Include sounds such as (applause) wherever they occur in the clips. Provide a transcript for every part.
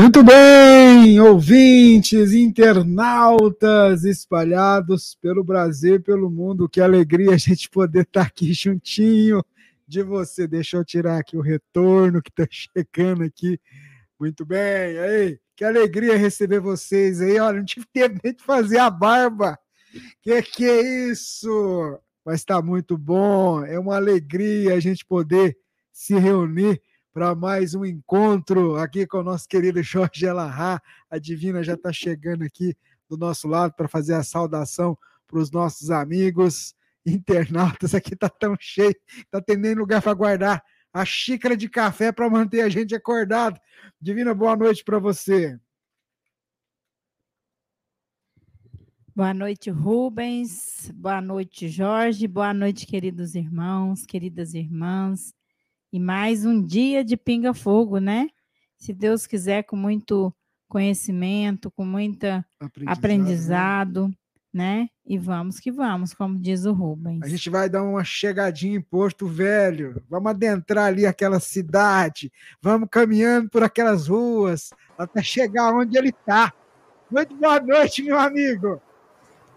Muito bem, ouvintes, internautas espalhados pelo Brasil e pelo mundo. Que alegria a gente poder estar aqui juntinho de você. Deixa eu tirar aqui o retorno que está chegando aqui. Muito bem, aí, que alegria receber vocês aí. Olha, não tive tempo nem de fazer a barba. Que que é isso? Mas está muito bom. É uma alegria a gente poder se reunir para mais um encontro aqui com o nosso querido Jorge Elahá. A Divina já está chegando aqui do nosso lado para fazer a saudação para os nossos amigos internautas. Aqui está tão cheio, está tendo nem lugar para guardar a xícara de café para manter a gente acordado. Divina, boa noite para você. Boa noite, Rubens. Boa noite, Jorge. Boa noite, queridos irmãos, queridas irmãs. E mais um dia de pinga-fogo, né? Se Deus quiser, com muito conhecimento, com muito aprendizado, aprendizado né? né? E vamos que vamos, como diz o Rubens. A gente vai dar uma chegadinha em Porto Velho, vamos adentrar ali aquela cidade, vamos caminhando por aquelas ruas até chegar onde ele está. Muito boa noite, meu amigo.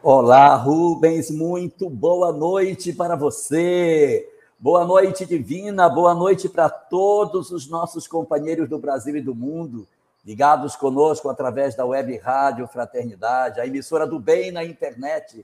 Olá, Rubens, muito boa noite para você. Boa noite, Divina. Boa noite para todos os nossos companheiros do Brasil e do mundo, ligados conosco através da web rádio Fraternidade, a emissora do bem na internet,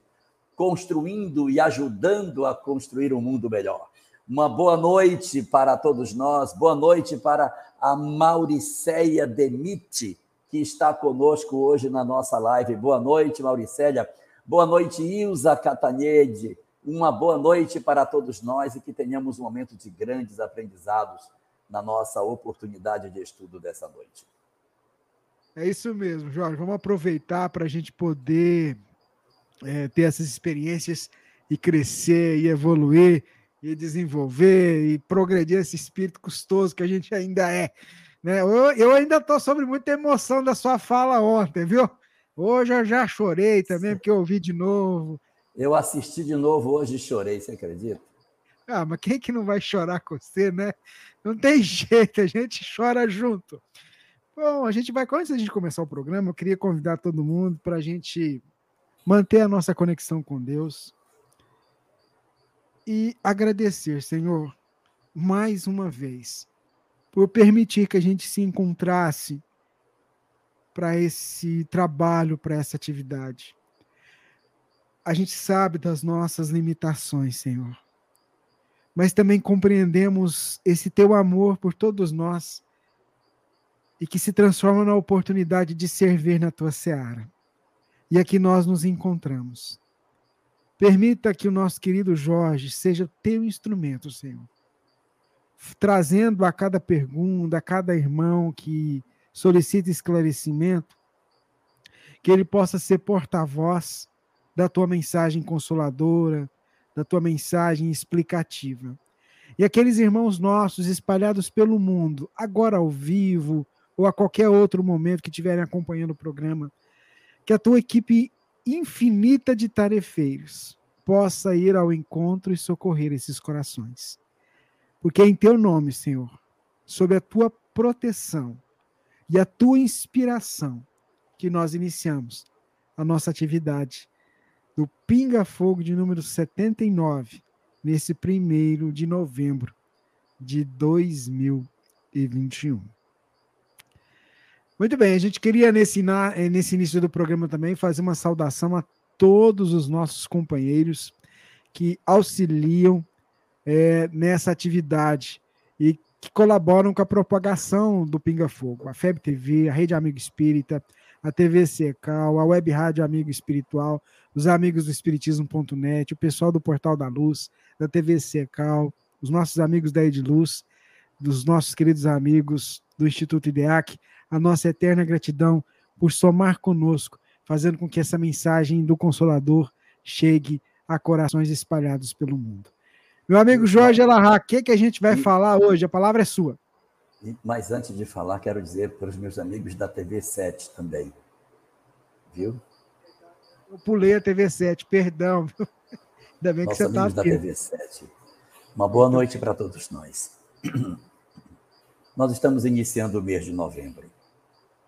construindo e ajudando a construir um mundo melhor. Uma boa noite para todos nós, boa noite para a Mauricéia Demite, que está conosco hoje na nossa live. Boa noite, Mauricéia. Boa noite, Ilza Catanede. Uma boa noite para todos nós e que tenhamos um momento de grandes aprendizados na nossa oportunidade de estudo dessa noite. É isso mesmo, Jorge. Vamos aproveitar para a gente poder é, ter essas experiências e crescer e evoluir e desenvolver e progredir esse espírito custoso que a gente ainda é. Né? Eu, eu ainda estou sobre muita emoção da sua fala ontem, viu? Hoje eu já chorei também, porque eu ouvi de novo. Eu assisti de novo hoje e chorei, você acredita? Ah, mas quem que não vai chorar com você, né? Não tem (laughs) jeito, a gente chora junto. Bom, a gente vai, antes de começar o programa, eu queria convidar todo mundo para a gente manter a nossa conexão com Deus e agradecer, Senhor, mais uma vez, por permitir que a gente se encontrasse para esse trabalho, para essa atividade a gente sabe das nossas limitações, Senhor. Mas também compreendemos esse teu amor por todos nós e que se transforma na oportunidade de servir na tua seara. E aqui nós nos encontramos. Permita que o nosso querido Jorge seja teu instrumento, Senhor. Trazendo a cada pergunta, a cada irmão que solicita esclarecimento, que ele possa ser porta-voz da tua mensagem consoladora, da tua mensagem explicativa. E aqueles irmãos nossos espalhados pelo mundo, agora ao vivo ou a qualquer outro momento que estiverem acompanhando o programa, que a tua equipe infinita de tarefeiros possa ir ao encontro e socorrer esses corações. Porque é em teu nome, Senhor, sob a tua proteção e a tua inspiração, que nós iniciamos a nossa atividade do Pinga Fogo de número 79, nesse primeiro de novembro de 2021. Muito bem, a gente queria nesse, eh, nesse início do programa também fazer uma saudação a todos os nossos companheiros que auxiliam é, nessa atividade e que colaboram com a propagação do Pinga Fogo. A FEB TV, a Rede Amigo Espírita, a TV Secal, a Web Rádio Amigo Espiritual, os amigos do Espiritismo.net, o pessoal do Portal da Luz, da TV Secal, os nossos amigos da Ediluz, dos nossos queridos amigos do Instituto IDEAC, a nossa eterna gratidão por somar conosco, fazendo com que essa mensagem do Consolador chegue a corações espalhados pelo mundo. Meu amigo Jorge Elahá, o que, que a gente vai falar hoje? A palavra é sua. Mas antes de falar, quero dizer para os meus amigos da TV 7 também. Viu? Eu pulei a TV 7, perdão. Ainda bem Nossos que você está aqui. da TV 7. Uma boa noite para todos nós. Nós estamos iniciando o mês de novembro,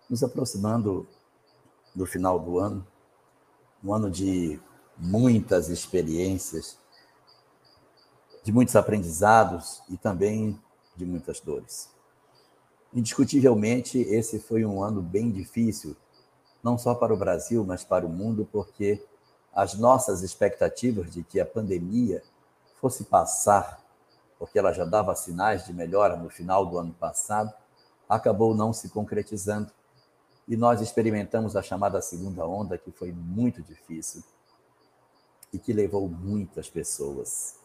nos aproximando do final do ano, um ano de muitas experiências, de muitos aprendizados e também de muitas dores. Indiscutivelmente, esse foi um ano bem difícil, não só para o Brasil, mas para o mundo, porque as nossas expectativas de que a pandemia fosse passar porque ela já dava sinais de melhora no final do ano passado, acabou não se concretizando. E nós experimentamos a chamada segunda onda, que foi muito difícil e que levou muitas pessoas.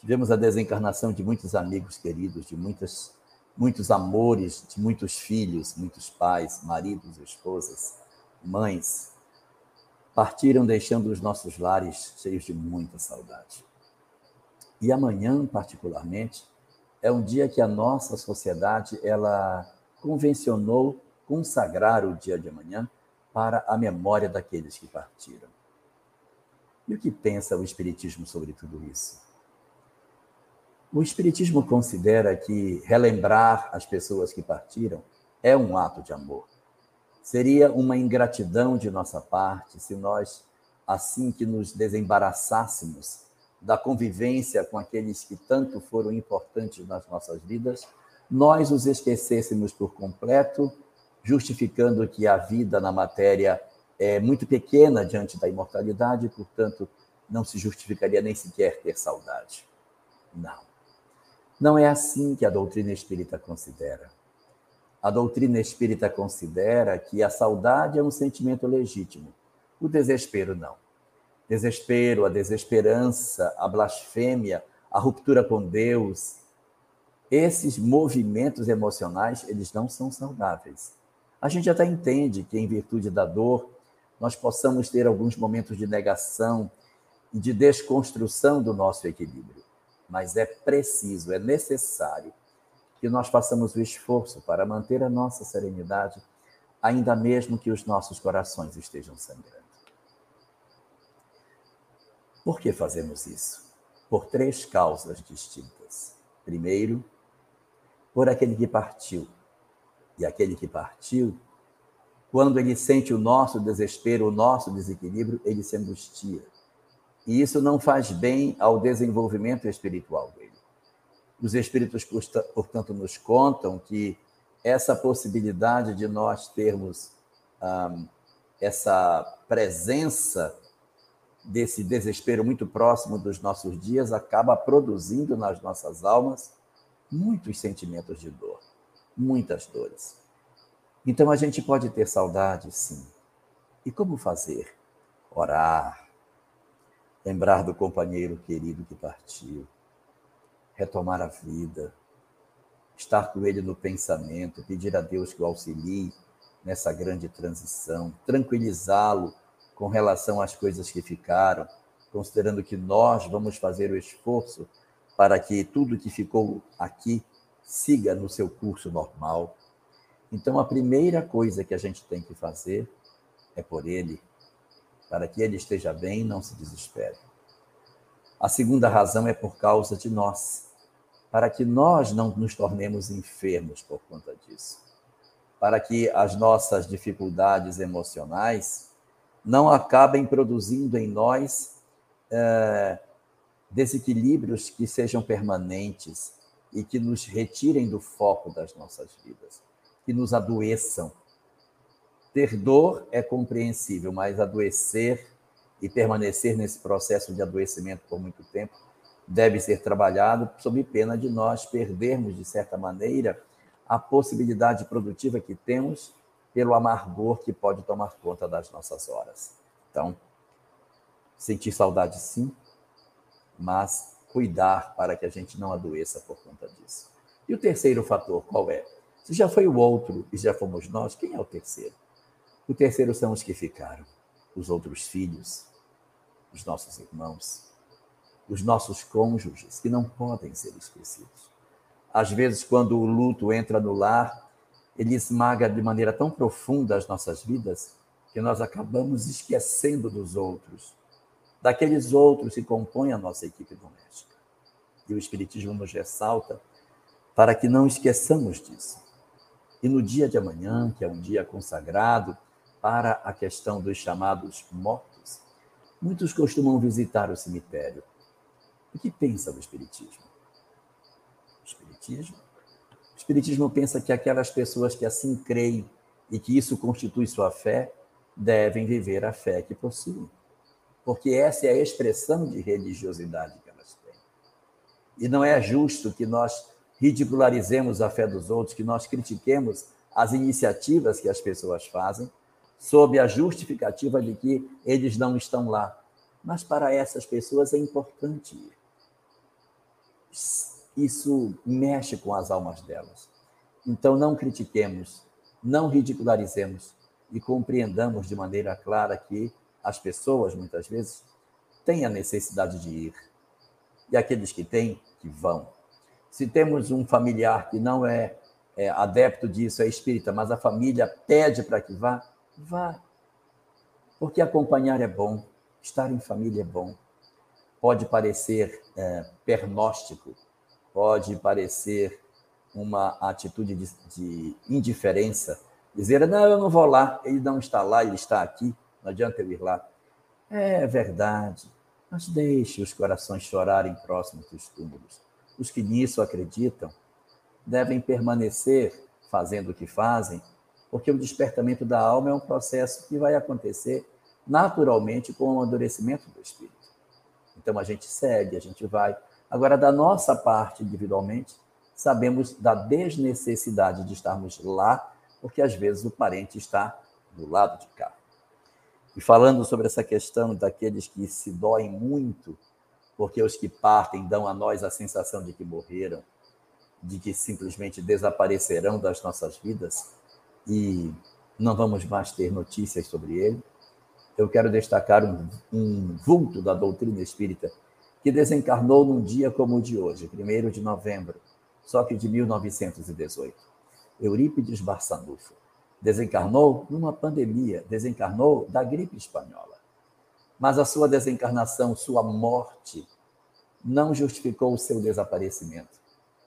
Tivemos a desencarnação de muitos amigos queridos, de muitas, muitos amores, de muitos filhos, muitos pais, maridos, esposas, mães. Partiram deixando os nossos lares cheios de muita saudade. E amanhã, particularmente, é um dia que a nossa sociedade ela convencionou consagrar o dia de amanhã para a memória daqueles que partiram. E o que pensa o Espiritismo sobre tudo isso? O Espiritismo considera que relembrar as pessoas que partiram é um ato de amor. Seria uma ingratidão de nossa parte se nós, assim que nos desembaraçássemos da convivência com aqueles que tanto foram importantes nas nossas vidas, nós os esquecêssemos por completo, justificando que a vida na matéria é muito pequena diante da imortalidade, portanto, não se justificaria nem sequer ter saudade. Não. Não é assim que a doutrina espírita considera. A doutrina espírita considera que a saudade é um sentimento legítimo, o desespero não desespero, a desesperança, a blasfêmia, a ruptura com Deus. Esses movimentos emocionais, eles não são saudáveis. A gente até entende que, em virtude da dor, nós possamos ter alguns momentos de negação e de desconstrução do nosso equilíbrio. Mas é preciso, é necessário que nós façamos o esforço para manter a nossa serenidade, ainda mesmo que os nossos corações estejam sangrando. Por que fazemos isso? Por três causas distintas. Primeiro, por aquele que partiu. E aquele que partiu, quando ele sente o nosso desespero, o nosso desequilíbrio, ele se angustia. E isso não faz bem ao desenvolvimento espiritual dele. Os espíritos, portanto, nos contam que essa possibilidade de nós termos essa presença desse desespero muito próximo dos nossos dias acaba produzindo nas nossas almas muitos sentimentos de dor, muitas dores. Então a gente pode ter saudade, sim. E como fazer? Orar, lembrar do companheiro querido que partiu, retomar a vida, estar com ele no pensamento, pedir a Deus que o auxilie nessa grande transição, tranquilizá-lo com relação às coisas que ficaram, considerando que nós vamos fazer o esforço para que tudo que ficou aqui siga no seu curso normal. Então, a primeira coisa que a gente tem que fazer é por ele, para que ele esteja bem e não se desespere. A segunda razão é por causa de nós, para que nós não nos tornemos enfermos por conta disso. Para que as nossas dificuldades emocionais não acabem produzindo em nós é, desequilíbrios que sejam permanentes e que nos retirem do foco das nossas vidas, que nos adoeçam. Ter dor é compreensível, mas adoecer e permanecer nesse processo de adoecimento por muito tempo deve ser trabalhado sob pena de nós perdermos, de certa maneira, a possibilidade produtiva que temos pelo amargor que pode tomar conta das nossas horas. Então, sentir saudade sim, mas cuidar para que a gente não adoeça por conta disso. E o terceiro fator, qual é? Se já foi o outro e já fomos nós, quem é o terceiro? O terceiro são os que ficaram, os outros filhos, os nossos irmãos, os nossos cônjuges, que não podem ser esquecidos. Às vezes, quando o luto entra no lar, ele esmaga de maneira tão profunda as nossas vidas que nós acabamos esquecendo dos outros, daqueles outros que compõem a nossa equipe doméstica. E o Espiritismo nos ressalta para que não esqueçamos disso. E no dia de amanhã, que é um dia consagrado para a questão dos chamados mortos, muitos costumam visitar o cemitério. O que pensa do Espiritismo? O Espiritismo? O Espiritismo pensa que aquelas pessoas que assim creem e que isso constitui sua fé, devem viver a fé que possuem porque essa é a expressão de religiosidade que elas têm. E não é justo que nós ridicularizemos a fé dos outros, que nós critiquemos as iniciativas que as pessoas fazem, sob a justificativa de que eles não estão lá. Mas para essas pessoas é importante ir. Isso mexe com as almas delas. Então não critiquemos, não ridicularizemos e compreendamos de maneira clara que as pessoas, muitas vezes, têm a necessidade de ir. E aqueles que têm, que vão. Se temos um familiar que não é, é adepto disso, é espírita, mas a família pede para que vá, vá. Porque acompanhar é bom, estar em família é bom. Pode parecer é, pernóstico, pode parecer uma atitude de, de indiferença, dizer, não, eu não vou lá, ele não está lá, ele está aqui não adianta eu ir lá. É verdade, mas deixe os corações chorarem próximos dos túmulos. Os que nisso acreditam devem permanecer fazendo o que fazem, porque o despertamento da alma é um processo que vai acontecer naturalmente com o amadurecimento do espírito. Então a gente segue, a gente vai. Agora, da nossa parte, individualmente, sabemos da desnecessidade de estarmos lá, porque às vezes o parente está do lado de cá. E falando sobre essa questão daqueles que se doem muito, porque os que partem dão a nós a sensação de que morreram, de que simplesmente desaparecerão das nossas vidas e não vamos mais ter notícias sobre ele. Eu quero destacar um, um vulto da doutrina espírita que desencarnou num dia como o de hoje, 1 de novembro, só que de 1918. Eurípides Barçanufo desencarnou numa pandemia, desencarnou da gripe espanhola. Mas a sua desencarnação, sua morte, não justificou o seu desaparecimento.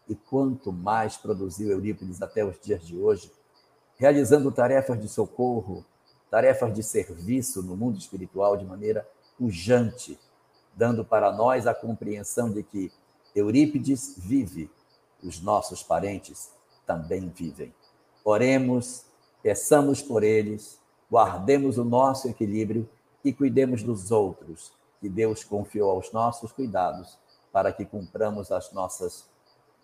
E quanto mais produziu Eurípides até os dias de hoje, realizando tarefas de socorro, tarefas de serviço no mundo espiritual de maneira pujante, dando para nós a compreensão de que Eurípides vive, os nossos parentes também vivem. Oremos peçamos por eles, guardemos o nosso equilíbrio e cuidemos dos outros, que Deus confiou aos nossos cuidados, para que cumpramos as nossas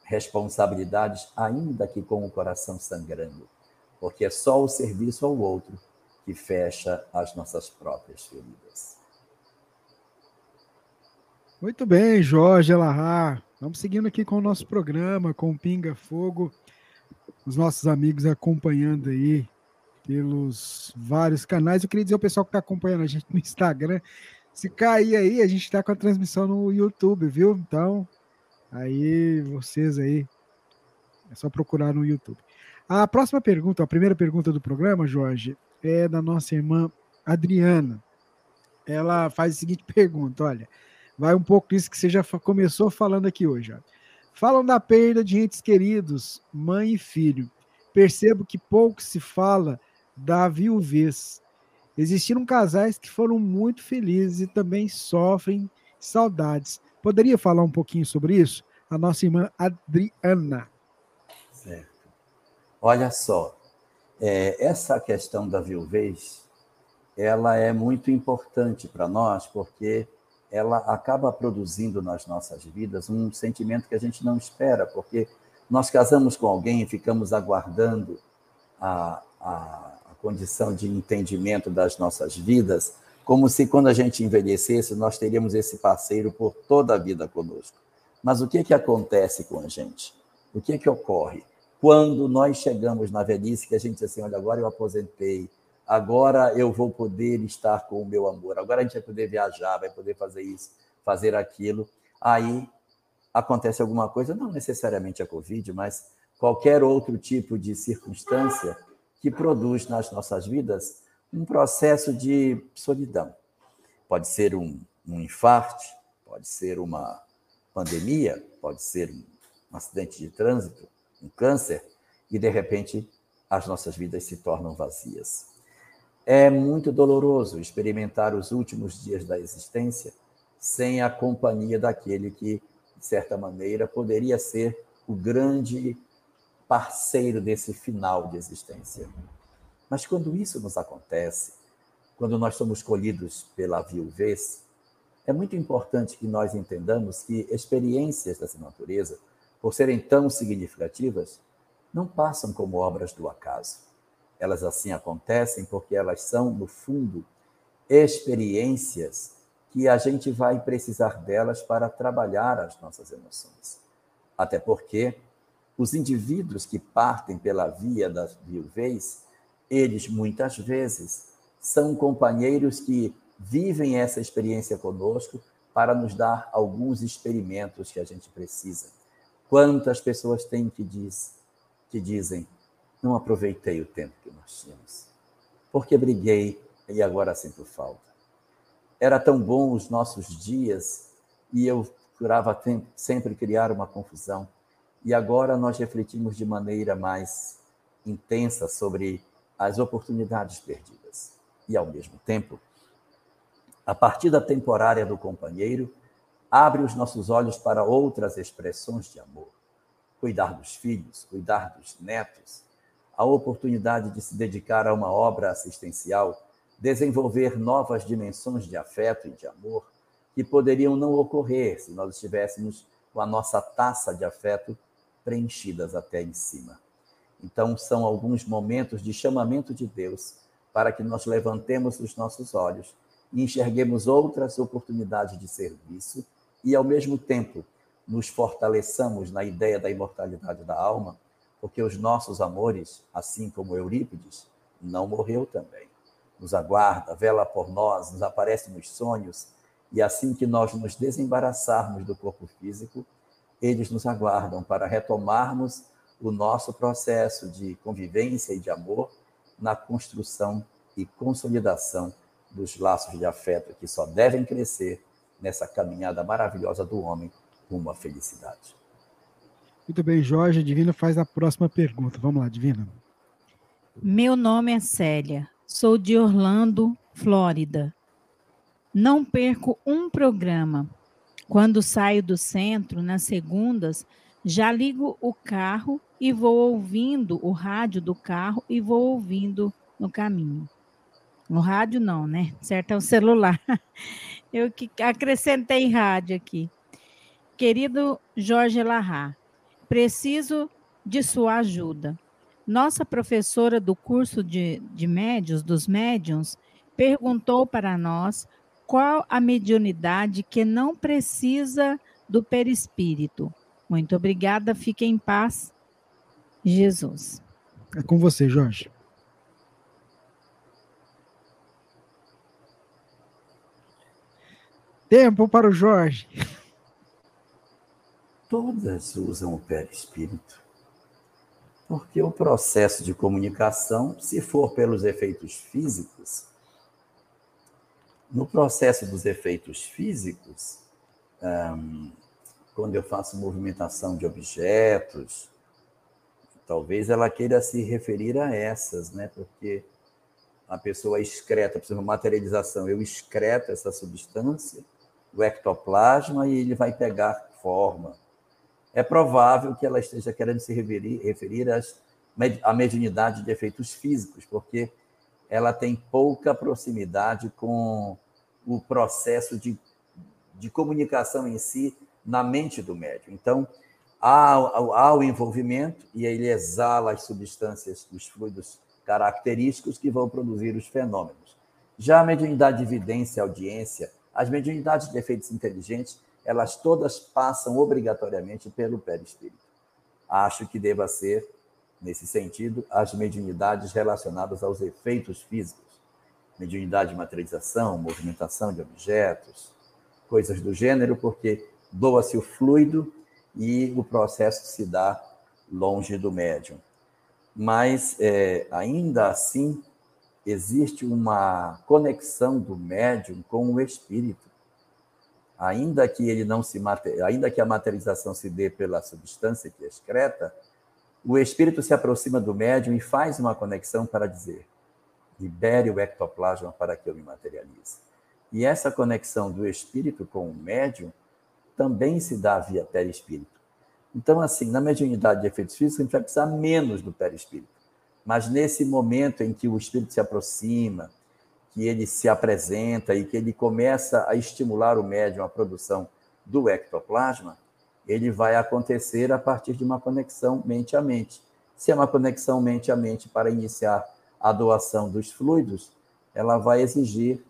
responsabilidades, ainda que com o coração sangrando, porque é só o serviço ao outro que fecha as nossas próprias feridas. Muito bem, Jorge Elahar. Vamos seguindo aqui com o nosso programa, com o Pinga Fogo os nossos amigos acompanhando aí pelos vários canais. Eu queria dizer ao pessoal que está acompanhando a gente no Instagram, se cair aí, a gente está com a transmissão no YouTube, viu? Então, aí vocês aí, é só procurar no YouTube. A próxima pergunta, a primeira pergunta do programa, Jorge, é da nossa irmã Adriana. Ela faz a seguinte (laughs) pergunta: olha, vai um pouco disso que você já começou falando aqui hoje. Ó. Falam da perda de entes queridos, mãe e filho. Percebo que pouco se fala da viuvez. Existiram casais que foram muito felizes e também sofrem saudades. Poderia falar um pouquinho sobre isso? A nossa irmã Adriana. Olha só, é, essa questão da viuvez, ela é muito importante para nós, porque ela acaba produzindo nas nossas vidas um sentimento que a gente não espera, porque nós casamos com alguém e ficamos aguardando a, a, a condição de entendimento das nossas vidas, como se quando a gente envelhecesse, nós teríamos esse parceiro por toda a vida conosco. Mas o que, que acontece com a gente? O que, que ocorre? Quando nós chegamos na velhice, que a gente assim, olha, agora eu aposentei, agora eu vou poder estar com o meu amor, agora a gente vai poder viajar, vai poder fazer isso, fazer aquilo. Aí acontece alguma coisa, não necessariamente a Covid, mas qualquer outro tipo de circunstância que produz nas nossas vidas um processo de solidão. Pode ser um, um infarto, pode ser uma pandemia, pode ser um acidente de trânsito, um câncer, e de repente as nossas vidas se tornam vazias. É muito doloroso experimentar os últimos dias da existência sem a companhia daquele que, de certa maneira, poderia ser o grande parceiro desse final de existência. Mas quando isso nos acontece, quando nós somos colhidos pela viuvez, é muito importante que nós entendamos que experiências dessa natureza, por serem tão significativas, não passam como obras do acaso. Elas assim acontecem porque elas são, no fundo, experiências que a gente vai precisar delas para trabalhar as nossas emoções. Até porque os indivíduos que partem pela via da viuvez, eles muitas vezes são companheiros que vivem essa experiência conosco para nos dar alguns experimentos que a gente precisa. Quantas pessoas têm que, diz, que dizem: não aproveitei o tempo que nós tínhamos. Porque briguei e agora sinto falta. Era tão bom os nossos dias e eu procurava sempre criar uma confusão. E agora nós refletimos de maneira mais intensa sobre as oportunidades perdidas. E, ao mesmo tempo, a partida temporária do companheiro abre os nossos olhos para outras expressões de amor. Cuidar dos filhos, cuidar dos netos, a oportunidade de se dedicar a uma obra assistencial, desenvolver novas dimensões de afeto e de amor que poderiam não ocorrer se nós estivéssemos com a nossa taça de afeto preenchidas até em cima. Então, são alguns momentos de chamamento de Deus para que nós levantemos os nossos olhos e enxerguemos outras oportunidades de serviço e, ao mesmo tempo, nos fortaleçamos na ideia da imortalidade da alma porque os nossos amores, assim como Eurípides, não morreu também. Nos aguarda, vela por nós, nos aparece nos sonhos, e assim que nós nos desembaraçarmos do corpo físico, eles nos aguardam para retomarmos o nosso processo de convivência e de amor na construção e consolidação dos laços de afeto que só devem crescer nessa caminhada maravilhosa do homem rumo à felicidade. Muito bem, Jorge. A Divina faz a próxima pergunta. Vamos lá, Divina. Meu nome é Célia. Sou de Orlando, Flórida. Não perco um programa. Quando saio do centro, nas segundas, já ligo o carro e vou ouvindo o rádio do carro e vou ouvindo no caminho. No rádio não, né? Certo é o celular. (laughs) Eu que acrescentei rádio aqui. Querido Jorge Larra, Preciso de sua ajuda. Nossa professora do curso de, de médios, dos médiums, perguntou para nós qual a mediunidade que não precisa do perispírito. Muito obrigada, fique em paz. Jesus. É com você, Jorge. Tempo para o Jorge todas usam o perispírito. Porque o processo de comunicação, se for pelos efeitos físicos, no processo dos efeitos físicos, quando eu faço movimentação de objetos, talvez ela queira se referir a essas, né? Porque a pessoa excreta, por exemplo, materialização, eu excreto essa substância, o ectoplasma, e ele vai pegar forma. É provável que ela esteja querendo se referir, referir às, à mediunidade de efeitos físicos, porque ela tem pouca proximidade com o processo de, de comunicação em si na mente do médium. Então, há, há o envolvimento e ele exala as substâncias, os fluidos característicos que vão produzir os fenômenos. Já a mediunidade de evidência, audiência, as mediunidades de efeitos inteligentes, elas todas passam obrigatoriamente pelo perispírito. Acho que deva ser, nesse sentido, as mediunidades relacionadas aos efeitos físicos. Mediunidade de materialização, movimentação de objetos, coisas do gênero, porque doa-se o fluido e o processo se dá longe do médium. Mas, é, ainda assim, existe uma conexão do médium com o espírito. Ainda que ele não se ainda que a materialização se dê pela substância que excreta, o espírito se aproxima do médium e faz uma conexão para dizer: libere o ectoplasma para que eu me materialize. E essa conexão do espírito com o médium também se dá via perispírito. Então, assim, na mediunidade de efeitos físicos, a gente vai precisar menos do perispírito. Mas nesse momento em que o espírito se aproxima, que ele se apresenta e que ele começa a estimular o médium à produção do ectoplasma, ele vai acontecer a partir de uma conexão mente a mente. Se é uma conexão mente a mente para iniciar a doação dos fluidos, ela vai exigir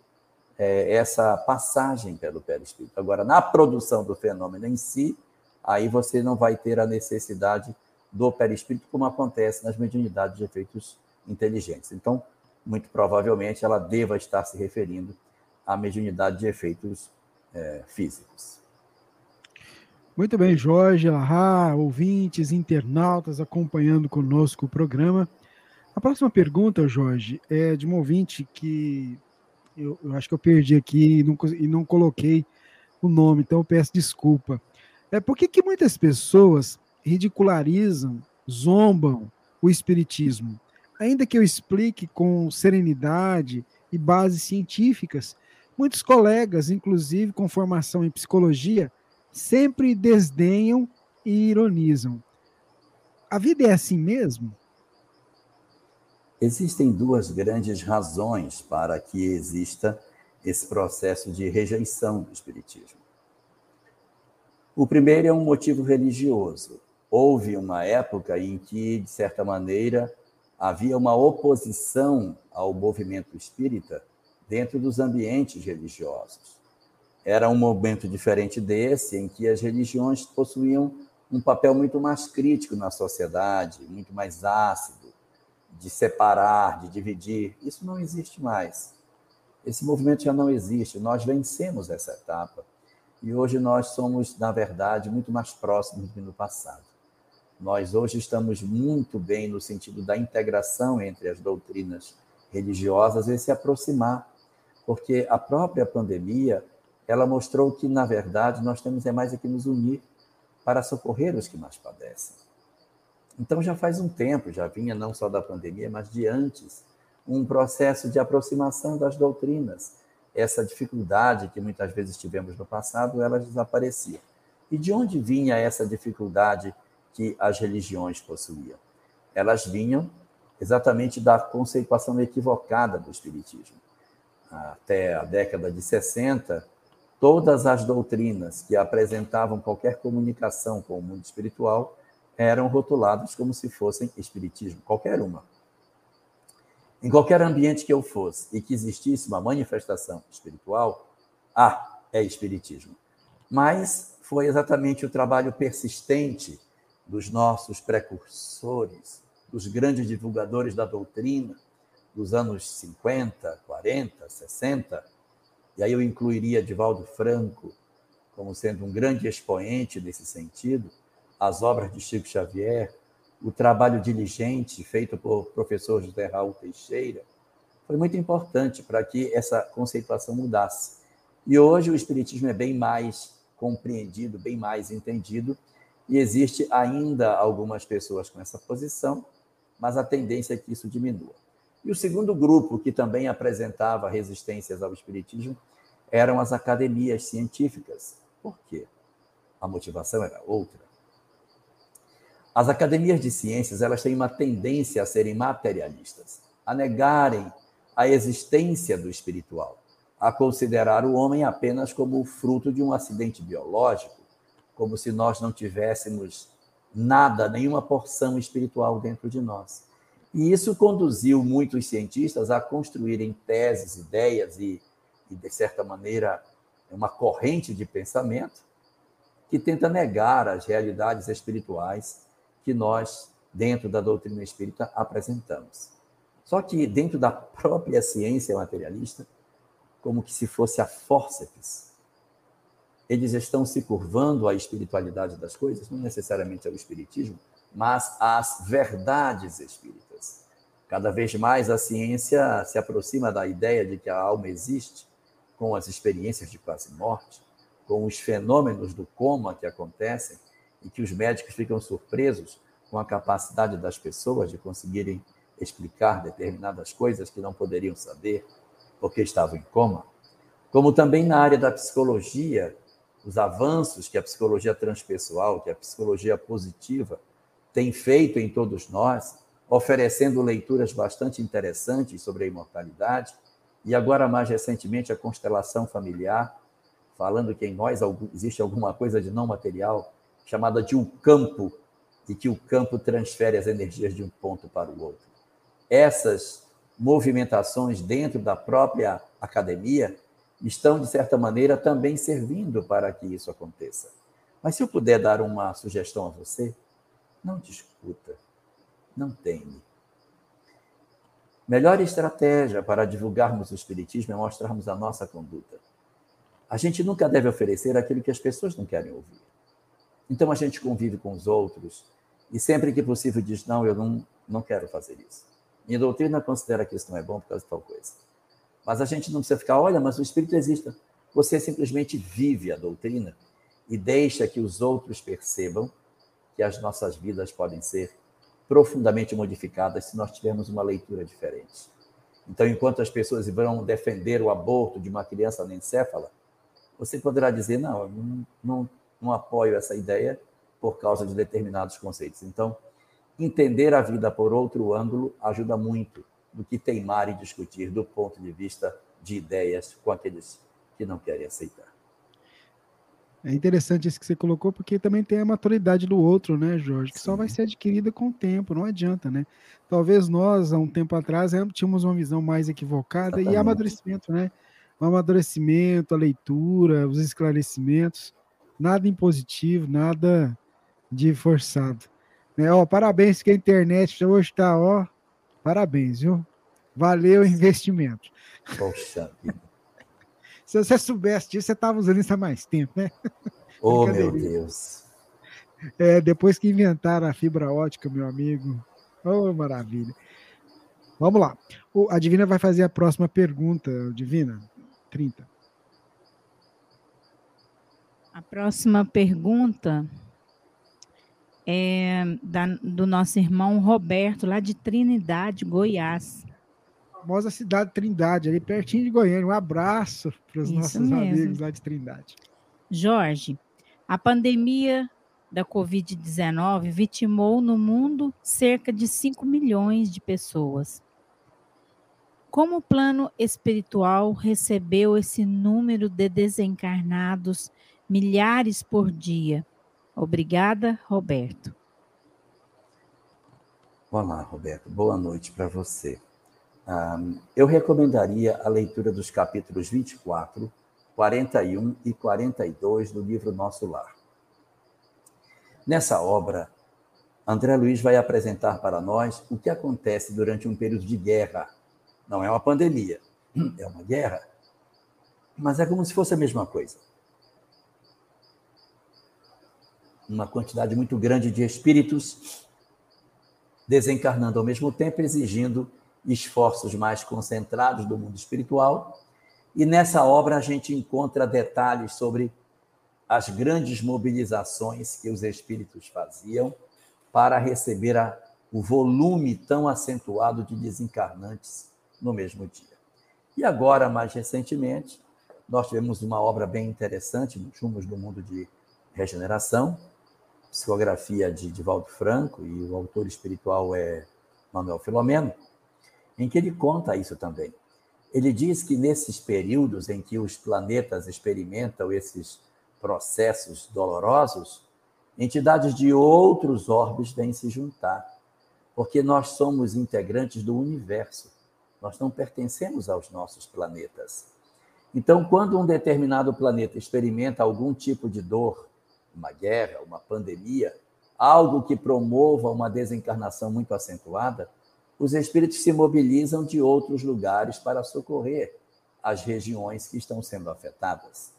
é, essa passagem pelo perispírito. Agora, na produção do fenômeno em si, aí você não vai ter a necessidade do perispírito, como acontece nas mediunidades de efeitos inteligentes. Então, muito provavelmente, ela deva estar se referindo à mediunidade de efeitos é, físicos. Muito bem, Jorge, Larra, ouvintes, internautas acompanhando conosco o programa. A próxima pergunta, Jorge, é de um ouvinte que eu, eu acho que eu perdi aqui e não, e não coloquei o nome, então eu peço desculpa. É por que, muitas pessoas ridicularizam, zombam o espiritismo? Ainda que eu explique com serenidade e bases científicas, muitos colegas, inclusive com formação em psicologia, sempre desdenham e ironizam. A vida é assim mesmo? Existem duas grandes razões para que exista esse processo de rejeição do Espiritismo. O primeiro é um motivo religioso. Houve uma época em que, de certa maneira, havia uma oposição ao movimento espírita dentro dos ambientes religiosos. Era um momento diferente desse, em que as religiões possuíam um papel muito mais crítico na sociedade, muito mais ácido de separar, de dividir, isso não existe mais. Esse movimento já não existe. Nós vencemos essa etapa. E hoje nós somos, na verdade, muito mais próximos do que no passado. Nós hoje estamos muito bem no sentido da integração entre as doutrinas religiosas e se aproximar, porque a própria pandemia, ela mostrou que, na verdade, nós temos é mais é que nos unir para socorrer os que mais padecem. Então, já faz um tempo, já vinha não só da pandemia, mas de antes, um processo de aproximação das doutrinas. Essa dificuldade que muitas vezes tivemos no passado, ela desaparecia. E de onde vinha essa dificuldade que as religiões possuíam? Elas vinham exatamente da conceituação equivocada do Espiritismo. Até a década de 60, todas as doutrinas que apresentavam qualquer comunicação com o mundo espiritual eram rotulados como se fossem espiritismo, qualquer uma. Em qualquer ambiente que eu fosse e que existisse uma manifestação espiritual, ah, é espiritismo. Mas foi exatamente o trabalho persistente dos nossos precursores, dos grandes divulgadores da doutrina dos anos 50, 40, 60, e aí eu incluiria Divaldo Franco como sendo um grande expoente nesse sentido, as obras de Chico Xavier, o trabalho diligente feito por professor José Raul Teixeira, foi muito importante para que essa conceituação mudasse. E hoje o Espiritismo é bem mais compreendido, bem mais entendido, e existe ainda algumas pessoas com essa posição, mas a tendência é que isso diminua. E o segundo grupo, que também apresentava resistências ao espiritismo, eram as academias científicas. Por quê? A motivação era outra. As academias de ciências, elas têm uma tendência a serem materialistas, a negarem a existência do espiritual, a considerar o homem apenas como o fruto de um acidente biológico, como se nós não tivéssemos nada, nenhuma porção espiritual dentro de nós. E isso conduziu muitos cientistas a construírem teses, ideias e, e de certa maneira, uma corrente de pensamento que tenta negar as realidades espirituais que nós, dentro da doutrina espírita, apresentamos. Só que dentro da própria ciência materialista, como que se fosse a fórceps, eles estão se curvando à espiritualidade das coisas, não necessariamente ao espiritismo, mas às verdades espíritas. Cada vez mais a ciência se aproxima da ideia de que a alma existe, com as experiências de quase morte, com os fenômenos do coma que acontecem e que os médicos ficam surpresos com a capacidade das pessoas de conseguirem explicar determinadas coisas que não poderiam saber porque estavam em coma. Como também na área da psicologia, os avanços que a psicologia transpessoal, que a psicologia positiva tem feito em todos nós, oferecendo leituras bastante interessantes sobre a imortalidade, e agora mais recentemente a constelação familiar, falando que em nós existe alguma coisa de não material chamada de um campo e que o campo transfere as energias de um ponto para o outro. Essas movimentações dentro da própria academia estão, de certa maneira, também servindo para que isso aconteça. Mas se eu puder dar uma sugestão a você, não discuta, não teme. Melhor estratégia para divulgarmos o Espiritismo é mostrarmos a nossa conduta. A gente nunca deve oferecer aquilo que as pessoas não querem ouvir. Então a gente convive com os outros e sempre que possível diz: não, eu não, não quero fazer isso. Minha doutrina considera que isso não é bom por causa de tal coisa. Mas a gente não precisa ficar, olha, mas o Espírito existe. Você simplesmente vive a doutrina e deixa que os outros percebam que as nossas vidas podem ser profundamente modificadas se nós tivermos uma leitura diferente. Então, enquanto as pessoas vão defender o aborto de uma criança anencéfala, você poderá dizer: não, não, não, não apoio essa ideia por causa de determinados conceitos. Então, entender a vida por outro ângulo ajuda muito do que teimar e discutir do ponto de vista de ideias com aqueles que não querem aceitar. É interessante isso que você colocou, porque também tem a maturidade do outro, né, Jorge? Que Sim. só vai ser adquirida com o tempo, não adianta, né? Talvez nós, há um tempo atrás, tínhamos uma visão mais equivocada Exatamente. e amadurecimento, né? O amadurecimento, a leitura, os esclarecimentos, nada impositivo, nada de forçado. Né? Ó, parabéns que a internet hoje está, ó, Parabéns, viu? Valeu o investimento. Poxa vida. (laughs) Se você soubesse disso, você estava usando isso há mais tempo, né? (laughs) Oh, meu Deus. É, depois que inventaram a fibra ótica, meu amigo. Oh, maravilha. Vamos lá. O, a Divina vai fazer a próxima pergunta, Divina. 30. A próxima pergunta é, da, do nosso irmão Roberto, lá de Trinidade, Goiás. A famosa cidade de Trindade, ali pertinho de Goiânia. Um abraço para os nossos mesmo. amigos lá de Trindade. Jorge, a pandemia da Covid-19 vitimou no mundo cerca de 5 milhões de pessoas. Como o plano espiritual recebeu esse número de desencarnados, milhares por dia? Obrigada, Roberto. Olá, Roberto. Boa noite para você. Um, eu recomendaria a leitura dos capítulos 24, 41 e 42 do livro Nosso Lar. Nessa obra, André Luiz vai apresentar para nós o que acontece durante um período de guerra. Não é uma pandemia, é uma guerra, mas é como se fosse a mesma coisa. Uma quantidade muito grande de espíritos desencarnando ao mesmo tempo, exigindo esforços mais concentrados do mundo espiritual. E nessa obra a gente encontra detalhes sobre as grandes mobilizações que os espíritos faziam para receber a, o volume tão acentuado de desencarnantes no mesmo dia. E agora, mais recentemente, nós tivemos uma obra bem interessante nos rumos do mundo de regeneração, psicografia de Divaldo Franco, e o autor espiritual é Manuel Filomeno, em que ele conta isso também. Ele diz que nesses períodos em que os planetas experimentam esses processos dolorosos, entidades de outros orbes vêm se juntar, porque nós somos integrantes do universo. Nós não pertencemos aos nossos planetas. Então, quando um determinado planeta experimenta algum tipo de dor, uma guerra, uma pandemia, algo que promova uma desencarnação muito acentuada, os espíritos se mobilizam de outros lugares para socorrer as regiões que estão sendo afetadas.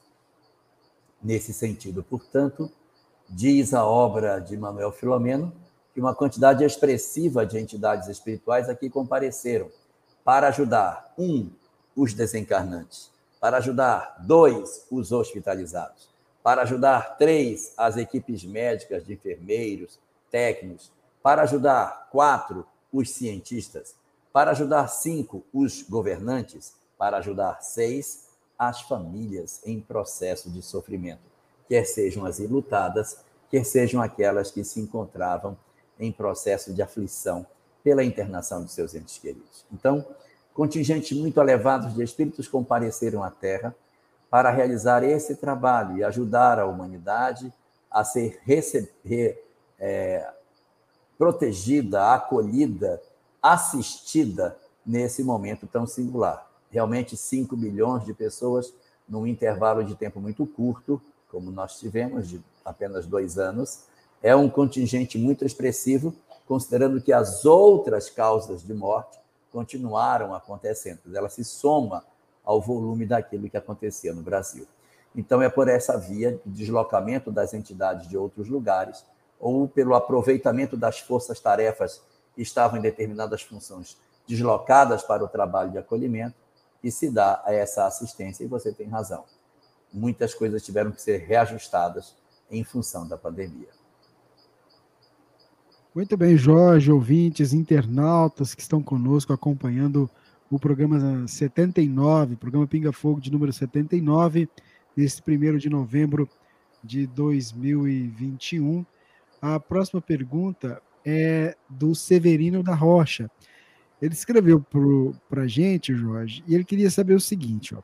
Nesse sentido, portanto, diz a obra de Manuel Filomeno que uma quantidade expressiva de entidades espirituais aqui compareceram para ajudar, um, os desencarnantes, para ajudar, dois, os hospitalizados, para ajudar, três, as equipes médicas de enfermeiros, técnicos, para ajudar, quatro, os cientistas, para ajudar, cinco, os governantes, para ajudar, seis, as famílias em processo de sofrimento, quer sejam as ilutadas, quer sejam aquelas que se encontravam em processo de aflição pela internação de seus entes queridos. Então, contingentes muito elevados de espíritos compareceram à Terra para realizar esse trabalho e ajudar a humanidade a ser é, protegida, acolhida, assistida nesse momento tão singular realmente 5 milhões de pessoas num intervalo de tempo muito curto, como nós tivemos, de apenas dois anos, é um contingente muito expressivo, considerando que as outras causas de morte continuaram acontecendo. Ela se soma ao volume daquilo que acontecia no Brasil. Então, é por essa via de deslocamento das entidades de outros lugares, ou pelo aproveitamento das forças-tarefas que estavam em determinadas funções deslocadas para o trabalho de acolhimento, e se dá a essa assistência, e você tem razão. Muitas coisas tiveram que ser reajustadas em função da pandemia. Muito bem, Jorge, ouvintes, internautas que estão conosco acompanhando o programa 79, programa Pinga Fogo de número 79, nesse primeiro de novembro de 2021. A próxima pergunta é do Severino da Rocha. Ele escreveu para a gente, Jorge, e ele queria saber o seguinte: ó,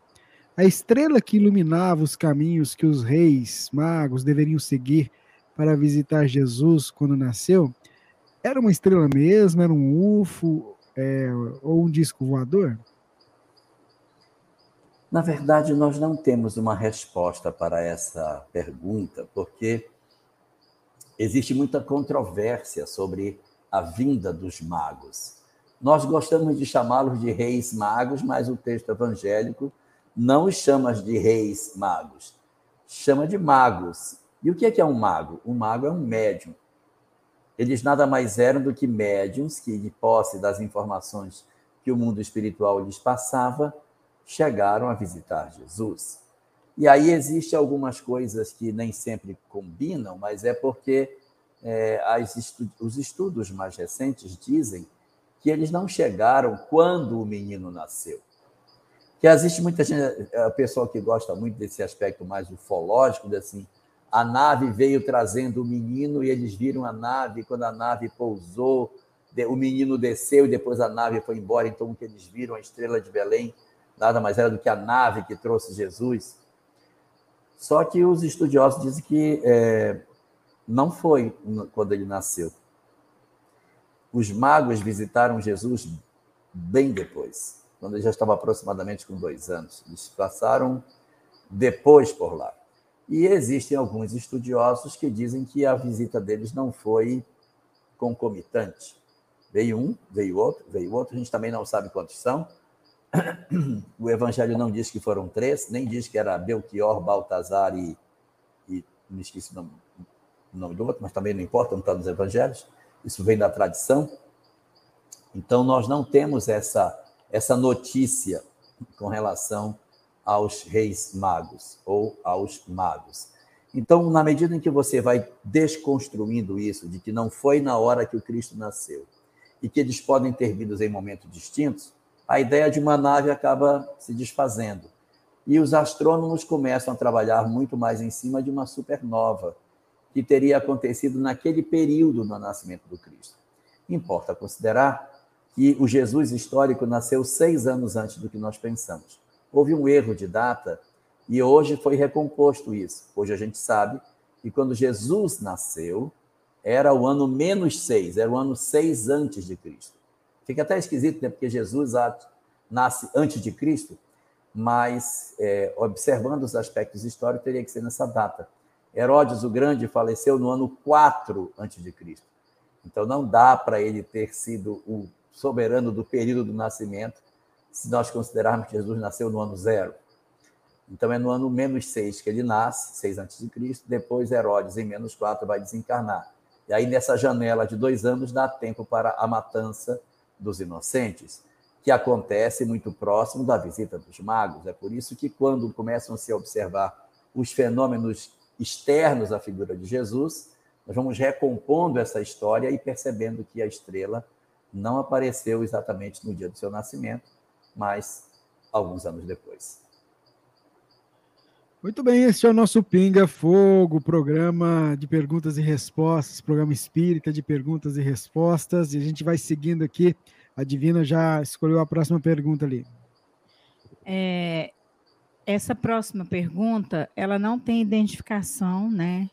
a estrela que iluminava os caminhos que os reis magos deveriam seguir para visitar Jesus quando nasceu, era uma estrela mesmo? Era um UFO é, ou um disco voador? Na verdade, nós não temos uma resposta para essa pergunta, porque existe muita controvérsia sobre a vinda dos magos. Nós gostamos de chamá-los de reis magos, mas o texto evangélico não os chama de reis magos, chama de magos. E o que é, que é um mago? Um mago é um médium. Eles nada mais eram do que médiums que, de posse das informações que o mundo espiritual lhes passava, chegaram a visitar Jesus. E aí existe algumas coisas que nem sempre combinam, mas é porque é, estu os estudos mais recentes dizem que eles não chegaram quando o menino nasceu. Que existe muita gente, a pessoa que gosta muito desse aspecto mais ufológico, de assim, a nave veio trazendo o menino e eles viram a nave, quando a nave pousou, o menino desceu e depois a nave foi embora, então o que eles viram a estrela de Belém nada mais era do que a nave que trouxe Jesus. Só que os estudiosos dizem que é, não foi quando ele nasceu os magos visitaram Jesus bem depois, quando ele já estava aproximadamente com dois anos. Eles passaram depois por lá. E existem alguns estudiosos que dizem que a visita deles não foi concomitante. Veio um, veio outro, veio outro, a gente também não sabe quantos são. (clears throat) O Evangelho não diz que foram três, nem diz que era Belchior, Baltazar e, e me esqueci o nome, o nome do outro, mas também não importa, não está nos Evangelhos isso vem da tradição. Então, nós não temos essa, essa notícia com relação aos reis magos ou aos magos. Então, na medida em que você vai desconstruindo isso, de que não foi na hora que o Cristo nasceu, e que eles podem ter vindo em momentos distintos, a ideia de uma nave acaba se desfazendo. E os astrônomos começam a trabalhar muito mais em cima de uma supernova, que teria acontecido naquele período do nascimento do Cristo. Importa considerar que o Jesus histórico nasceu seis anos antes do que nós pensamos. Houve um erro de data e hoje foi recomposto isso. Hoje a gente sabe que quando Jesus nasceu, era o ano menos seis, era o ano seis antes de Cristo. Fica até esquisito, né? Porque Jesus nasce antes de Cristo, mas é, observando os aspectos históricos, teria que ser nessa data. Herodes o Grande faleceu no ano 4 antes de Cristo. Então não dá para ele ter sido o soberano do período do nascimento, se nós considerarmos que Jesus nasceu no ano zero. Então é no ano menos 6 que ele nasce, 6 antes de Cristo, depois Herodes, em menos 4, vai desencarnar. E aí, nessa janela de dois anos, dá tempo para a matança dos inocentes, que acontece muito próximo da visita dos magos. É por isso que, quando começam a se observar os fenômenos externos à figura de Jesus, nós vamos recompondo essa história e percebendo que a estrela não apareceu exatamente no dia do seu nascimento, mas alguns anos depois. Muito bem, este é o nosso Pinga Fogo, programa de perguntas e respostas, programa espírita de perguntas e respostas, e a gente vai seguindo aqui. A Divina já escolheu a próxima pergunta ali. É, essa próxima pergunta, ela não tem identificação, né,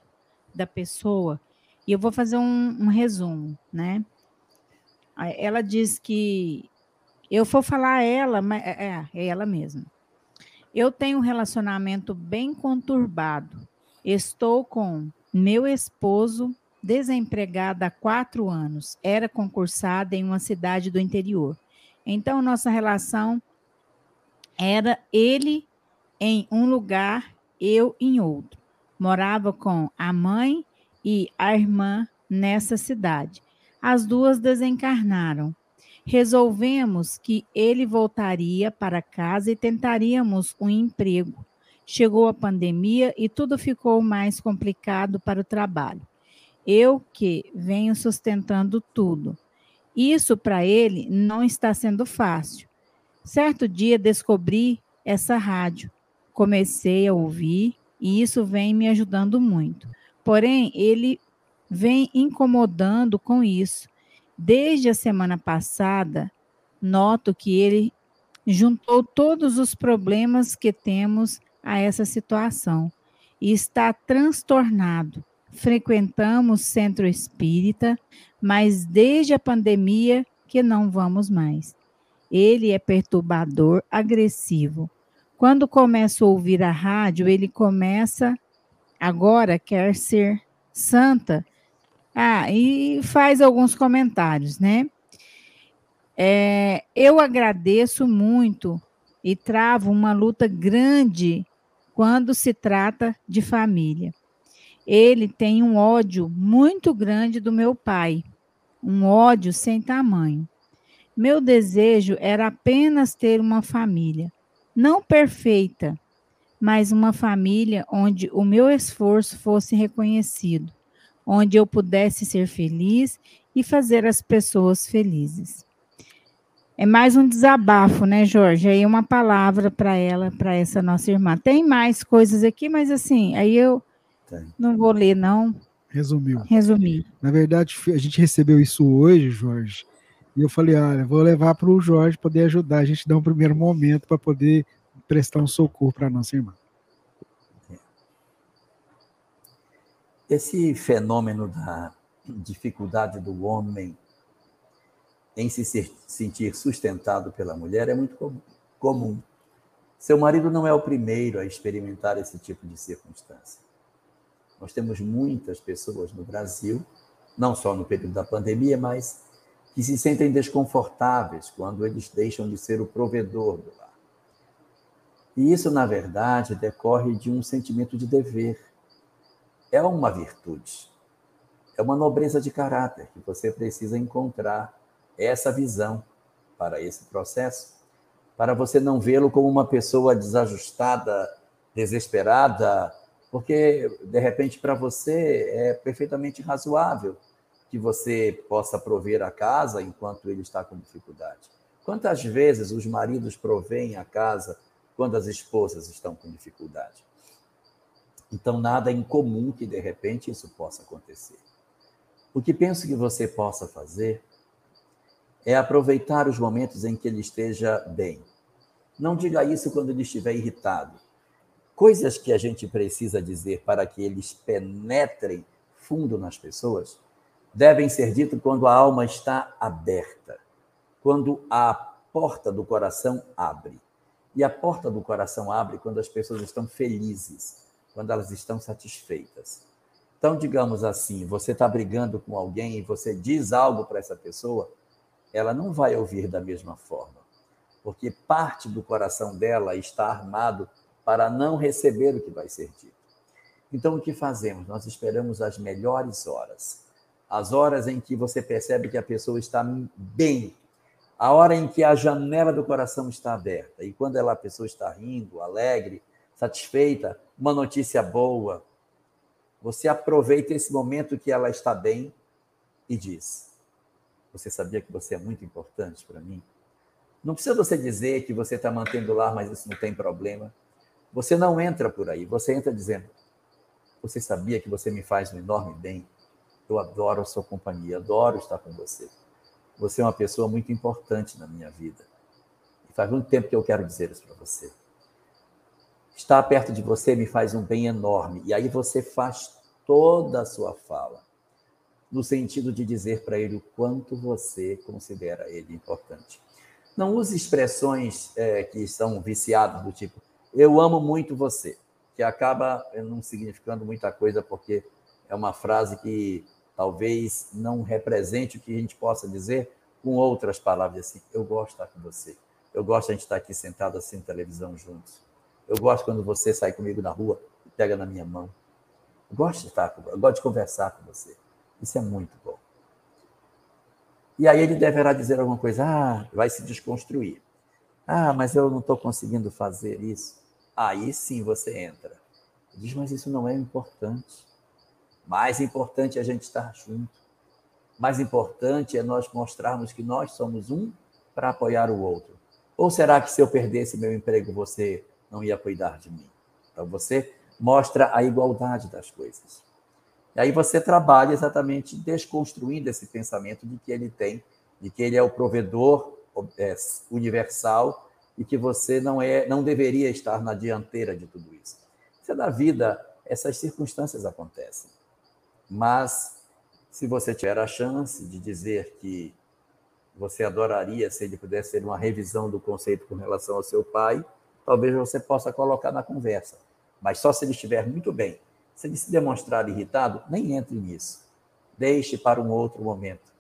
da pessoa, e eu vou fazer um, um resumo, né? Ela diz que eu vou falar ela, é, é, é ela mesma. Eu tenho um relacionamento bem conturbado. Estou com meu esposo desempregado há quatro anos. Era concursada em uma cidade do interior. Então, nossa relação era ele em um lugar, eu em outro. Morava com a mãe e a irmã nessa cidade. As duas desencarnaram resolvemos que ele voltaria para casa e tentaríamos um emprego. Chegou a pandemia e tudo ficou mais complicado para o trabalho. Eu que venho sustentando tudo. Isso para ele não está sendo fácil. Certo dia descobri essa rádio. Comecei a ouvir e isso vem me ajudando muito. Porém, ele vem incomodando com isso. Desde a semana passada, noto que ele juntou todos os problemas que temos a essa situação e está transtornado. Frequentamos centro espírita, mas desde a pandemia que não vamos mais. Ele é perturbador, agressivo. Quando começo a ouvir a rádio, ele começa agora quer ser santa ah, e faz alguns comentários, né? É, eu agradeço muito e travo uma luta grande quando se trata de família. Ele tem um ódio muito grande do meu pai, um ódio sem tamanho. Meu desejo era apenas ter uma família, não perfeita, mas uma família onde o meu esforço fosse reconhecido onde eu pudesse ser feliz e fazer as pessoas felizes. É mais um desabafo, né, Jorge? Aí uma palavra para ela, para essa nossa irmã. Tem mais coisas aqui, mas assim, aí eu Tem. não vou ler, não. Resumiu. Resumi. Na verdade, a gente recebeu isso hoje, Jorge, e eu falei, olha, vou levar para o Jorge poder ajudar a gente dar um primeiro momento para poder prestar um socorro para nossa irmã. Esse fenômeno da dificuldade do homem em se sentir sustentado pela mulher é muito comum. Seu marido não é o primeiro a experimentar esse tipo de circunstância. Nós temos muitas pessoas no Brasil, não só no período da pandemia, mas que se sentem desconfortáveis quando eles deixam de ser o provedor do lar. E isso, na verdade, decorre de um sentimento de dever é uma virtude, é uma nobreza de caráter que você precisa encontrar essa visão para esse processo, para você não vê-lo como uma pessoa desajustada, desesperada, Porque, de repente, para você é perfeitamente razoável que você possa prover a casa enquanto ele está com dificuldade. Quantas vezes os maridos provêm a casa quando as esposas estão com dificuldade? Então, nada é incomum que, de repente, isso possa acontecer. O que penso que você possa fazer é aproveitar os momentos em que ele esteja bem. Não diga isso quando ele estiver irritado. Coisas que a gente precisa dizer para que eles penetrem fundo nas pessoas devem ser ditas quando a alma está aberta, quando a porta do coração abre. E a porta do coração abre quando as pessoas estão felizes, quando elas estão satisfeitas. Então, digamos assim, você está brigando com alguém e você diz algo para essa pessoa, ela não vai ouvir da mesma forma, porque parte do coração dela está armado para não receber o que vai ser dito. Então, o que fazemos? Nós esperamos as melhores horas, as horas em que você percebe que a pessoa está bem, a hora em que a janela do coração está aberta, e quando ela, a pessoa está rindo, alegre, satisfeita, uma notícia boa, você aproveita esse momento que ela está bem e diz: Você sabia que você é muito importante para mim? Não precisa você dizer que você está mantendo lar, mas isso não tem problema. Você não entra por aí, você entra dizendo: Você sabia que você me faz um enorme bem? Eu adoro a sua companhia, adoro estar com você. Você é uma pessoa muito importante na minha vida. E faz muito tempo que eu quero dizer isso para você. Estar perto de você me faz um bem enorme. E aí você faz toda a sua fala no sentido de dizer para ele o quanto você considera ele importante. Não use expressões é, que são viciadas do tipo eu amo muito você, que acaba não significando muita coisa porque é uma frase que talvez não represente o que a gente possa dizer com outras palavras assim. Eu gosto de estar com você. Eu gosto de a gente estar aqui sentado assim televisão juntos. Eu gosto quando você sai comigo na rua e pega na minha mão. Eu gosto de estar, eu gosto de conversar com você. Isso é muito bom. E aí ele deverá dizer alguma coisa, ah, vai se desconstruir. Ah, mas eu não estou conseguindo fazer isso. Aí sim você entra. Diz, mas isso não é importante. Mais importante é a gente estar junto. Mais importante é nós mostrarmos que nós somos um para apoiar o outro. Ou será que se eu perdesse meu emprego, você não ia cuidar de mim. Então você mostra a igualdade das coisas. E aí você trabalha exatamente desconstruindo esse pensamento de que ele tem, de que ele é o provedor é, universal e que você não é, não deveria estar na dianteira de tudo isso. Se é da vida, essas circunstâncias acontecem. Mas se você tiver a chance de dizer que você adoraria se ele pudesse ter uma revisão do conceito com relação ao seu pai, talvez você possa colocar na conversa. Mas só se ele estiver muito bem. Se ele se demonstrar irritado, nem entre nisso. Deixe para um outro momento.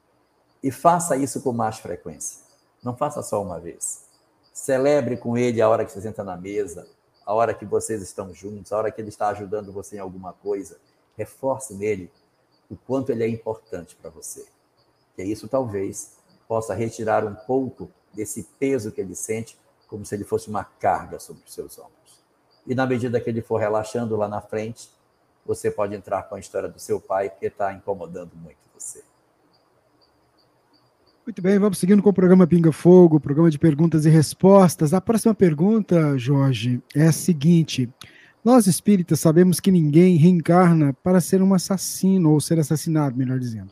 E faça isso com mais frequência. Não faça só uma vez. Celebre com ele a hora que você senta na mesa, a hora que vocês estão juntos, a hora que ele está ajudando você em alguma coisa. Reforce nele o quanto ele é importante para você. Que isso talvez possa retirar um pouco desse peso que ele sente como se ele fosse uma carga sobre os seus ombros. E na medida que ele for relaxando lá na frente, você pode entrar com a história do seu pai, que está incomodando muito você. Muito bem, vamos seguindo com o programa Pinga Fogo, programa de perguntas e respostas. A próxima pergunta, Jorge, é a seguinte: Nós espíritas sabemos que ninguém reencarna para ser um assassino ou ser assassinado, melhor dizendo.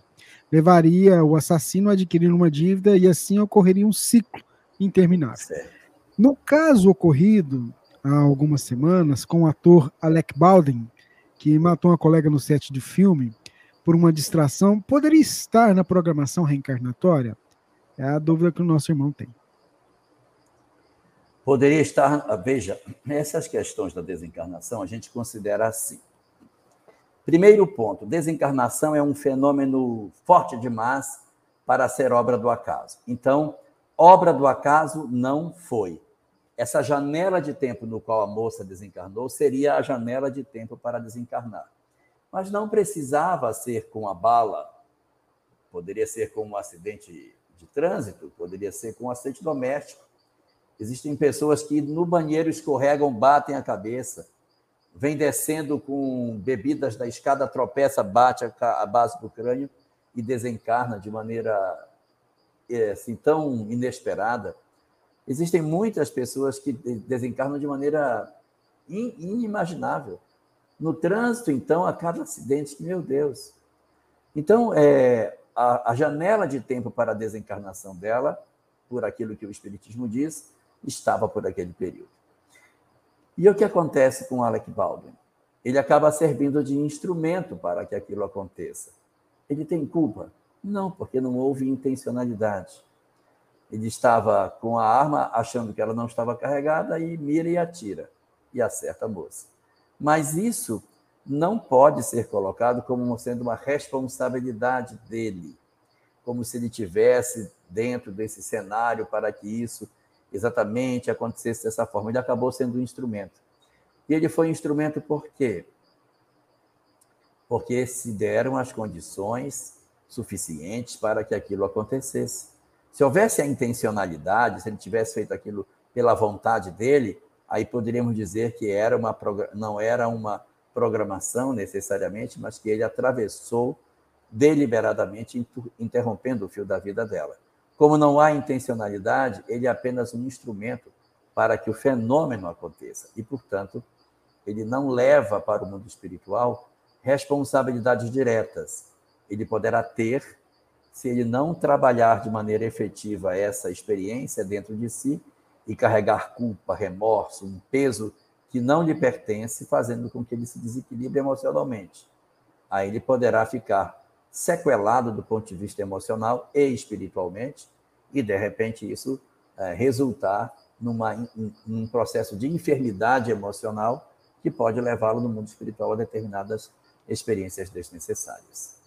Levaria o assassino a adquirir uma dívida e assim ocorreria um ciclo interminável. Certo. No caso ocorrido há algumas semanas com o ator Alec Baldwin, que matou uma colega no set de filme por uma distração, poderia estar na programação reencarnatória? É a dúvida que o nosso irmão tem. Poderia estar, ah, veja, essas questões da desencarnação a gente considera assim. Primeiro ponto, desencarnação é um fenômeno forte demais para ser obra do acaso. Então, obra do acaso não foi essa janela de tempo no qual a moça desencarnou seria a janela de tempo para desencarnar. Mas não precisava ser com a bala, poderia ser com um acidente de trânsito, poderia ser com um acidente doméstico. Existem pessoas que no banheiro escorregam, batem a cabeça. vem descendo com bebidas da escada, tropeça, bate a base do crânio e desencarna de maneira é, assim, tão inesperada. Existem muitas pessoas que desencarnam de maneira inimaginável. No trânsito, então, a cada acidente, meu Deus. Então, é, a, a janela de tempo para a desencarnação dela, por aquilo que o Espiritismo diz, estava por aquele período. E o que acontece com Alec Baldwin? Ele acaba servindo de instrumento para que aquilo aconteça. Ele tem culpa? Não, porque não houve intencionalidade. Ele estava com a arma achando que ela não estava carregada e mira e atira e acerta a moça. Mas isso não pode ser colocado como sendo uma responsabilidade dele, como se ele tivesse dentro desse cenário para que isso exatamente acontecesse dessa forma. Ele acabou sendo um instrumento. E ele foi um instrumento por quê? Porque se deram as condições suficientes para que aquilo acontecesse. Se houvesse a intencionalidade, se ele tivesse feito aquilo pela vontade dele, aí poderíamos dizer que era uma, não era uma programação necessariamente, mas que ele atravessou deliberadamente, interrompendo o fio da vida dela. Como não há intencionalidade, ele é apenas um instrumento para que o fenômeno aconteça. E, portanto, ele não leva para o mundo espiritual responsabilidades diretas. Ele poderá ter, se ele não trabalhar de maneira efetiva essa experiência dentro de si, e carregar culpa, remorso, um peso que não lhe pertence, fazendo com que ele se desequilibre emocionalmente. Aí ele poderá ficar sequelado do ponto de vista emocional e espiritualmente, e de repente isso é, resultar numa, em, num processo de enfermidade emocional que pode levá-lo no mundo espiritual a determinadas experiências desnecessárias.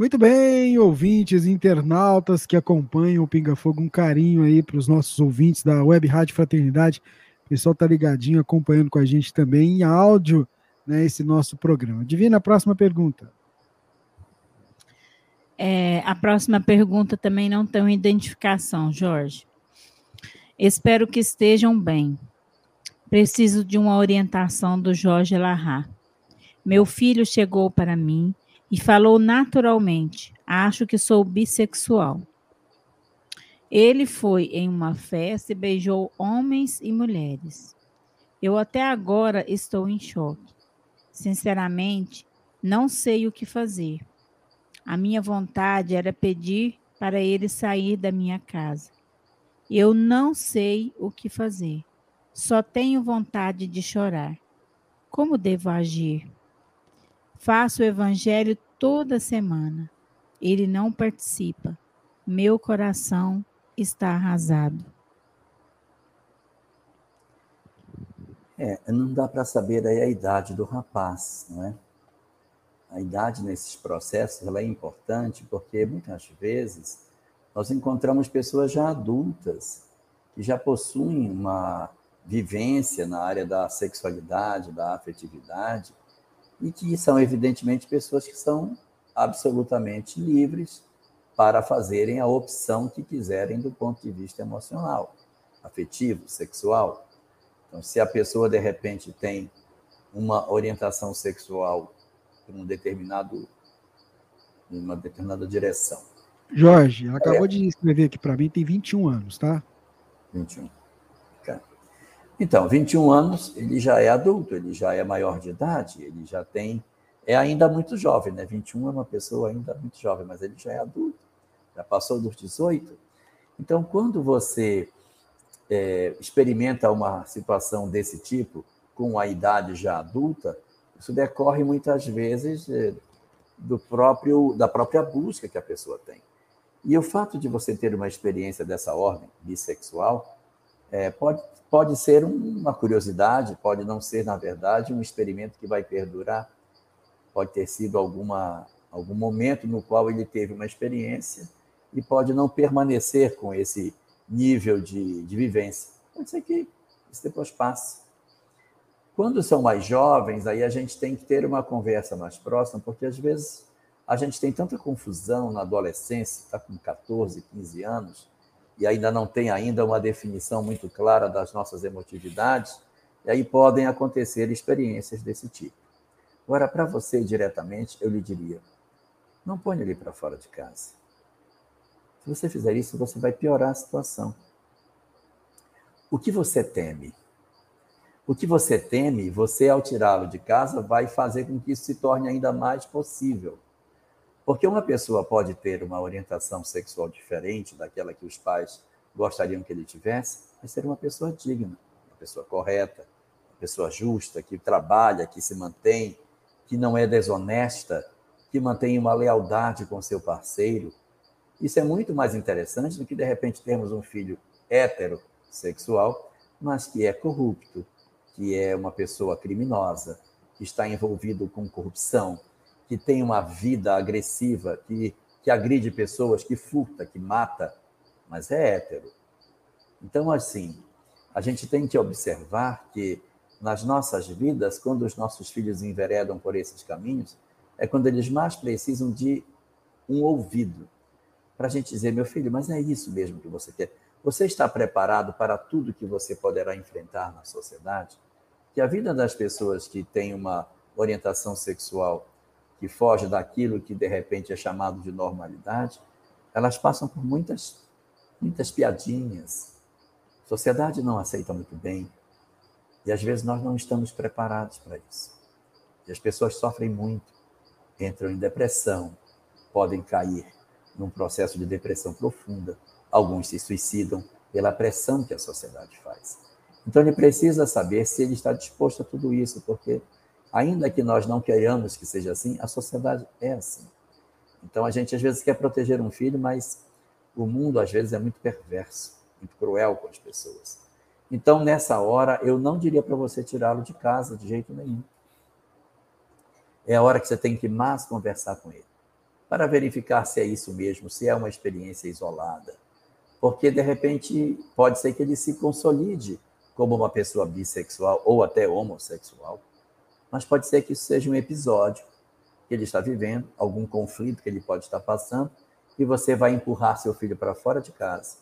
Muito bem, ouvintes, internautas que acompanham o Pinga Fogo, um carinho aí para os nossos ouvintes da Web Rádio Fraternidade. O pessoal tá ligadinho, acompanhando com a gente também em áudio, né, esse nosso programa. Divina, a próxima pergunta. É, a próxima pergunta também não tem identificação, Jorge. Espero que estejam bem. Preciso de uma orientação do Jorge Larra. Meu filho chegou para mim e falou naturalmente: Acho que sou bissexual. Ele foi em uma festa e beijou homens e mulheres. Eu até agora estou em choque. Sinceramente, não sei o que fazer. A minha vontade era pedir para ele sair da minha casa. Eu não sei o que fazer. Só tenho vontade de chorar. Como devo agir? Faço o evangelho toda semana. Ele não participa. Meu coração está arrasado. É, não dá para saber aí a idade do rapaz, não é? A idade nesses processos ela é importante porque muitas vezes nós encontramos pessoas já adultas que já possuem uma vivência na área da sexualidade, da afetividade, e que são, evidentemente, pessoas que são absolutamente livres para fazerem a opção que quiserem do ponto de vista emocional, afetivo, sexual. Então, se a pessoa, de repente, tem uma orientação sexual em um determinado, em uma determinada direção. Jorge, ela acabou é. de escrever aqui para mim, tem 21 anos, tá? 21. Então, 21 anos, ele já é adulto, ele já é maior de idade, ele já tem. É ainda muito jovem, né? 21 é uma pessoa ainda muito jovem, mas ele já é adulto, já passou dos 18. Então, quando você é, experimenta uma situação desse tipo, com a idade já adulta, isso decorre muitas vezes é, do próprio da própria busca que a pessoa tem. E o fato de você ter uma experiência dessa ordem bissexual é, pode pode ser uma curiosidade, pode não ser, na verdade, um experimento que vai perdurar. Pode ter sido alguma, algum momento no qual ele teve uma experiência e pode não permanecer com esse nível de, de vivência. Pode ser que isso depois passe. Quando são mais jovens, aí a gente tem que ter uma conversa mais próxima, porque às vezes a gente tem tanta confusão na adolescência, está com 14, 15 anos, e ainda não tem ainda uma definição muito clara das nossas emotividades, E aí podem acontecer experiências desse tipo. Agora, para você diretamente, eu lhe diria: não ponha ele para fora de casa. Se você fizer isso, você vai piorar a situação. O que você teme? O que você teme, você, ao tirá-lo de casa, vai fazer com que isso se torne ainda mais possível. Porque uma pessoa pode ter uma orientação sexual diferente daquela que os pais gostariam que ele tivesse, mas ser uma pessoa digna, uma pessoa correta, uma pessoa justa, que trabalha, que se mantém, que não é desonesta, que mantém uma lealdade com seu parceiro. Isso é muito mais interessante do que, de repente, termos um filho heterossexual, mas que é corrupto, que é uma pessoa criminosa, que está envolvido com corrupção, que tem uma vida agressiva, que, que agride pessoas, que furta, que mata, mas é hétero. Então, assim, a gente tem que observar que nas nossas vidas, quando os nossos filhos enveredam por esses caminhos, é quando eles mais precisam de um ouvido para a gente dizer, meu filho, mas é isso mesmo que você quer. Você está preparado para tudo que você poderá enfrentar na sociedade? Que a vida das pessoas que têm uma orientação sexual que foge daquilo que de repente é chamado de normalidade, elas passam por muitas, muitas piadinhas. A sociedade não aceita muito bem. E às vezes nós não estamos preparados para isso. E as pessoas sofrem muito, entram em depressão, podem cair num processo de depressão profunda. Alguns se suicidam pela pressão que a sociedade faz. Então ele precisa saber se ele está disposto a tudo isso, porque ainda que nós não queiramos que seja assim, a sociedade é assim. Então a gente às vezes quer proteger um filho, mas o mundo às vezes é muito perverso, muito cruel com as pessoas. Então nessa hora eu não diria para você tirá-lo de casa de jeito nenhum. É a hora que você tem que mais conversar com ele, para verificar se é isso mesmo, se é uma experiência isolada. Porque de repente pode ser que ele se consolide como uma pessoa bissexual ou até homossexual, mas pode ser que isso seja um episódio que ele está vivendo, algum conflito que ele pode estar passando, e você vai empurrar seu filho para fora de casa,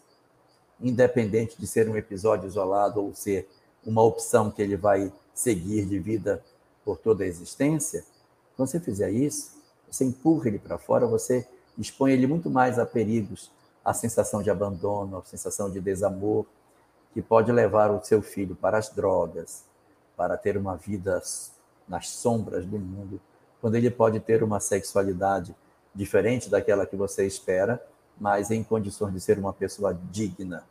independente de ser um episódio isolado ou ser uma opção que ele vai seguir de vida por toda a existência. Quando você fizer isso, você empurra ele para fora, você expõe ele muito mais a perigos, a sensação de abandono, a sensação de desamor, que pode levar o seu filho para as drogas, para ter uma vida nas sombras do mundo, quando ele pode ter uma sexualidade diferente daquela que você espera, mas em condições de ser uma pessoa digna,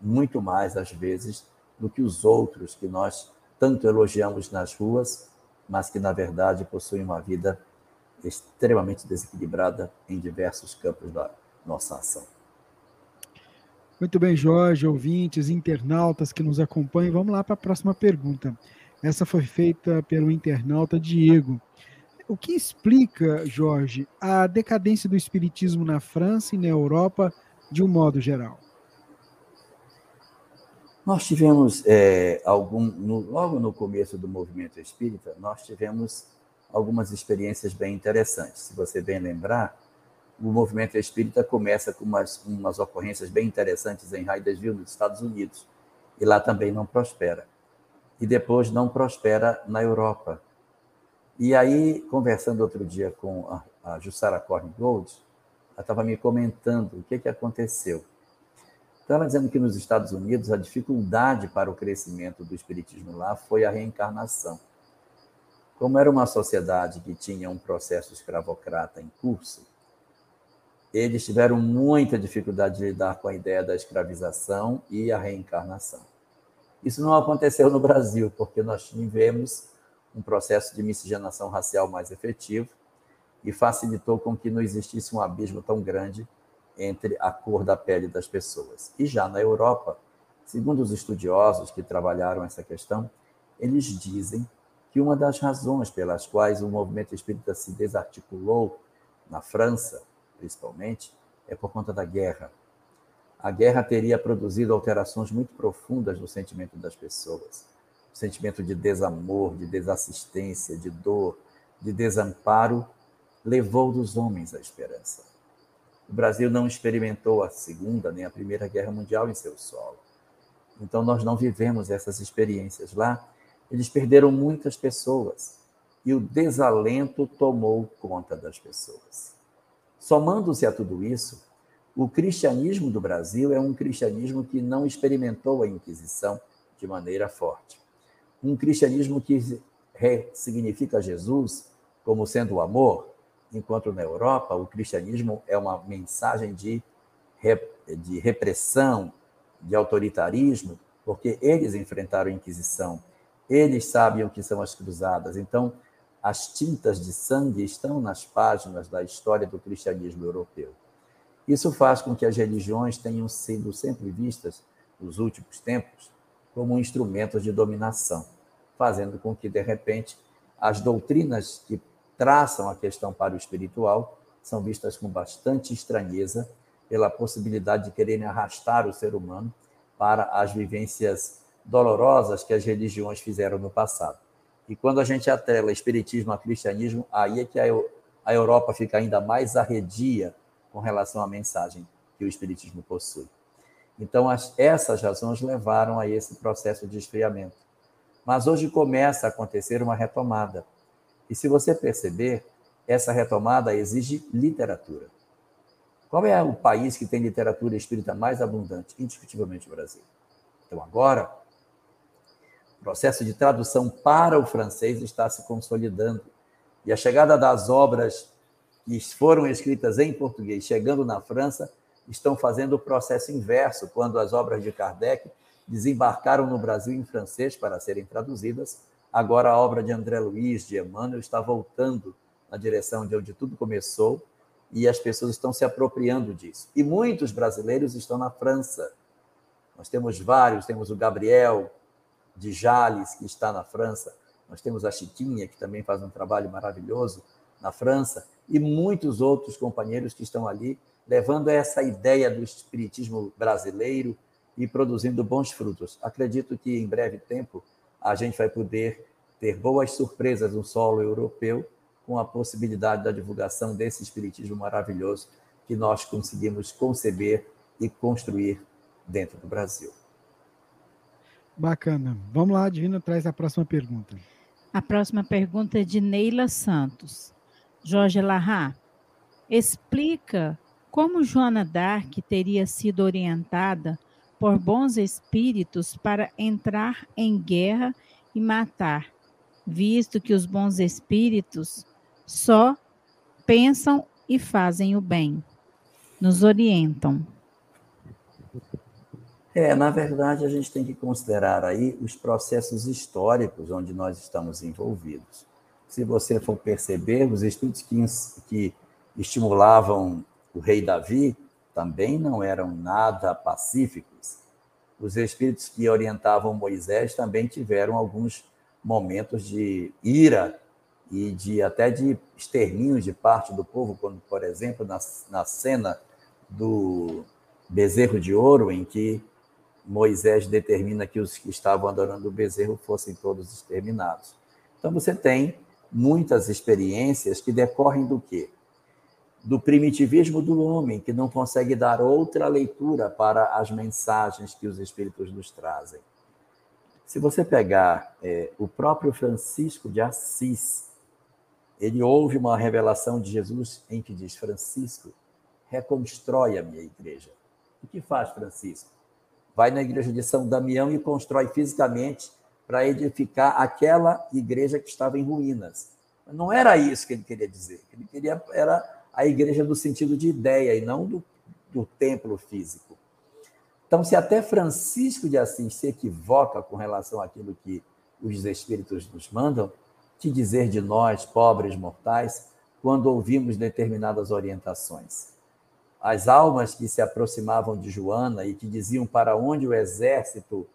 muito mais às vezes do que os outros que nós tanto elogiamos nas ruas, mas que na verdade possuem uma vida extremamente desequilibrada em diversos campos da nossa ação. Muito bem, Jorge, ouvintes, internautas que nos acompanham. Vamos lá para a próxima pergunta. Essa foi feita pelo internauta Diego. O que explica, Jorge, a decadência do espiritismo na França e na Europa de um modo geral? Nós tivemos é, algum, no, logo no começo do movimento espírita, nós tivemos algumas experiências bem interessantes. Se você bem lembrar, o movimento espírita começa com umas, umas ocorrências bem interessantes em Hydesville, nos Estados Unidos, e lá também não prospera e depois não prospera na Europa. E aí, conversando outro dia com a, Jussara Corn Gold, ela estava me comentando o que, que aconteceu. Então, ela dizendo que nos Estados Unidos a dificuldade para o crescimento do espiritismo lá foi a reencarnação. Como era uma sociedade que tinha um processo escravocrata em curso, eles tiveram muita dificuldade de lidar com a ideia da escravização e a reencarnação. Isso não aconteceu no Brasil, porque nós tivemos um processo de miscigenação racial mais efetivo e facilitou com que não existisse um abismo tão grande entre a cor da pele das pessoas. E já na Europa, segundo os estudiosos que trabalharam essa questão, eles dizem que uma das razões pelas quais o movimento espírita se desarticulou na França, principalmente, é por conta da guerra a guerra teria produzido alterações muito profundas no sentimento das pessoas. O sentimento de desamor, de desassistência, de dor, de desamparo, levou dos homens a esperança. O Brasil não experimentou a Segunda nem a Primeira Guerra Mundial em seu solo. Então, nós não vivemos essas experiências lá, Eles perderam muitas pessoas e o desalento tomou conta das pessoas. Somando-se a tudo isso, o cristianismo do Brasil é um cristianismo que não experimentou a Inquisição de maneira forte. Um cristianismo que significa Jesus como sendo o amor, enquanto na Europa o cristianismo é uma mensagem de, de repressão, de autoritarismo, porque eles enfrentaram a Inquisição, eles sabem o que são as cruzadas. Então, as tintas de sangue estão nas páginas da história do cristianismo europeu. Isso faz com que as religiões tenham sido sempre vistas, nos últimos tempos, como instrumentos de dominação, fazendo com que, de repente, as doutrinas que traçam a questão para o espiritual são vistas com bastante estranheza pela possibilidade de quererem arrastar o ser humano para as vivências dolorosas que as religiões fizeram no passado. E quando a gente atrela espiritismo a cristianismo, aí é que a Europa fica ainda mais arredia com relação à mensagem que o espiritismo possui. Então, as, essas razões levaram a esse processo de esfriamento. Mas hoje começa a acontecer uma retomada. E se você perceber, essa retomada exige literatura. Qual é o país que tem literatura espírita mais abundante? Indiscutivelmente o Brasil. Então, agora, o processo de tradução para o francês está se consolidando. E a chegada das obras que foram escritas em português, chegando na França, estão fazendo o processo inverso, quando as obras de Kardec desembarcaram no Brasil em francês para serem traduzidas. Agora a obra de André Luiz, de Emmanuel, está voltando na direção de onde tudo começou e as pessoas estão se apropriando disso. E muitos brasileiros estão na França. Nós temos vários, temos o Gabriel, de Jales, que está na França. Nós temos a Chiquinha, que também faz um trabalho maravilhoso na França, e muitos outros companheiros que estão ali levando essa ideia do espiritismo brasileiro e produzindo bons frutos. Acredito que em breve tempo a gente vai poder ter boas surpresas no solo europeu com a possibilidade da divulgação desse espiritismo maravilhoso que nós conseguimos conceber e construir dentro do Brasil. Bacana. Vamos lá, Divina, traz a próxima pergunta. A próxima pergunta é de Neila Santos. Jorge Larra, explica como Joana Dark teria sido orientada por bons espíritos para entrar em guerra e matar, visto que os bons espíritos só pensam e fazem o bem. Nos orientam. É, na verdade, a gente tem que considerar aí os processos históricos onde nós estamos envolvidos. Se você for perceber, os espíritos que, que estimulavam o rei Davi também não eram nada pacíficos. Os espíritos que orientavam Moisés também tiveram alguns momentos de ira e de até de extermínio de parte do povo, quando, por exemplo, na, na cena do bezerro de ouro, em que Moisés determina que os que estavam adorando o bezerro fossem todos exterminados. Então você tem muitas experiências que decorrem do quê? Do primitivismo do homem, que não consegue dar outra leitura para as mensagens que os espíritos nos trazem. Se você pegar é, o próprio Francisco de Assis, ele ouve uma revelação de Jesus em que diz: Francisco, reconstrói a minha igreja. O que faz Francisco? vai na igreja de São Damião e constrói fisicamente para edificar aquela igreja que estava em ruínas. Não era isso que ele queria dizer. Ele queria era a igreja do sentido de ideia e não do, do templo físico. Então, se até Francisco de Assis se equivoca com relação àquilo que os espíritos nos mandam, que dizer de nós, pobres mortais, quando ouvimos determinadas orientações? as almas que se aproximavam de Joana e que diziam para onde o exército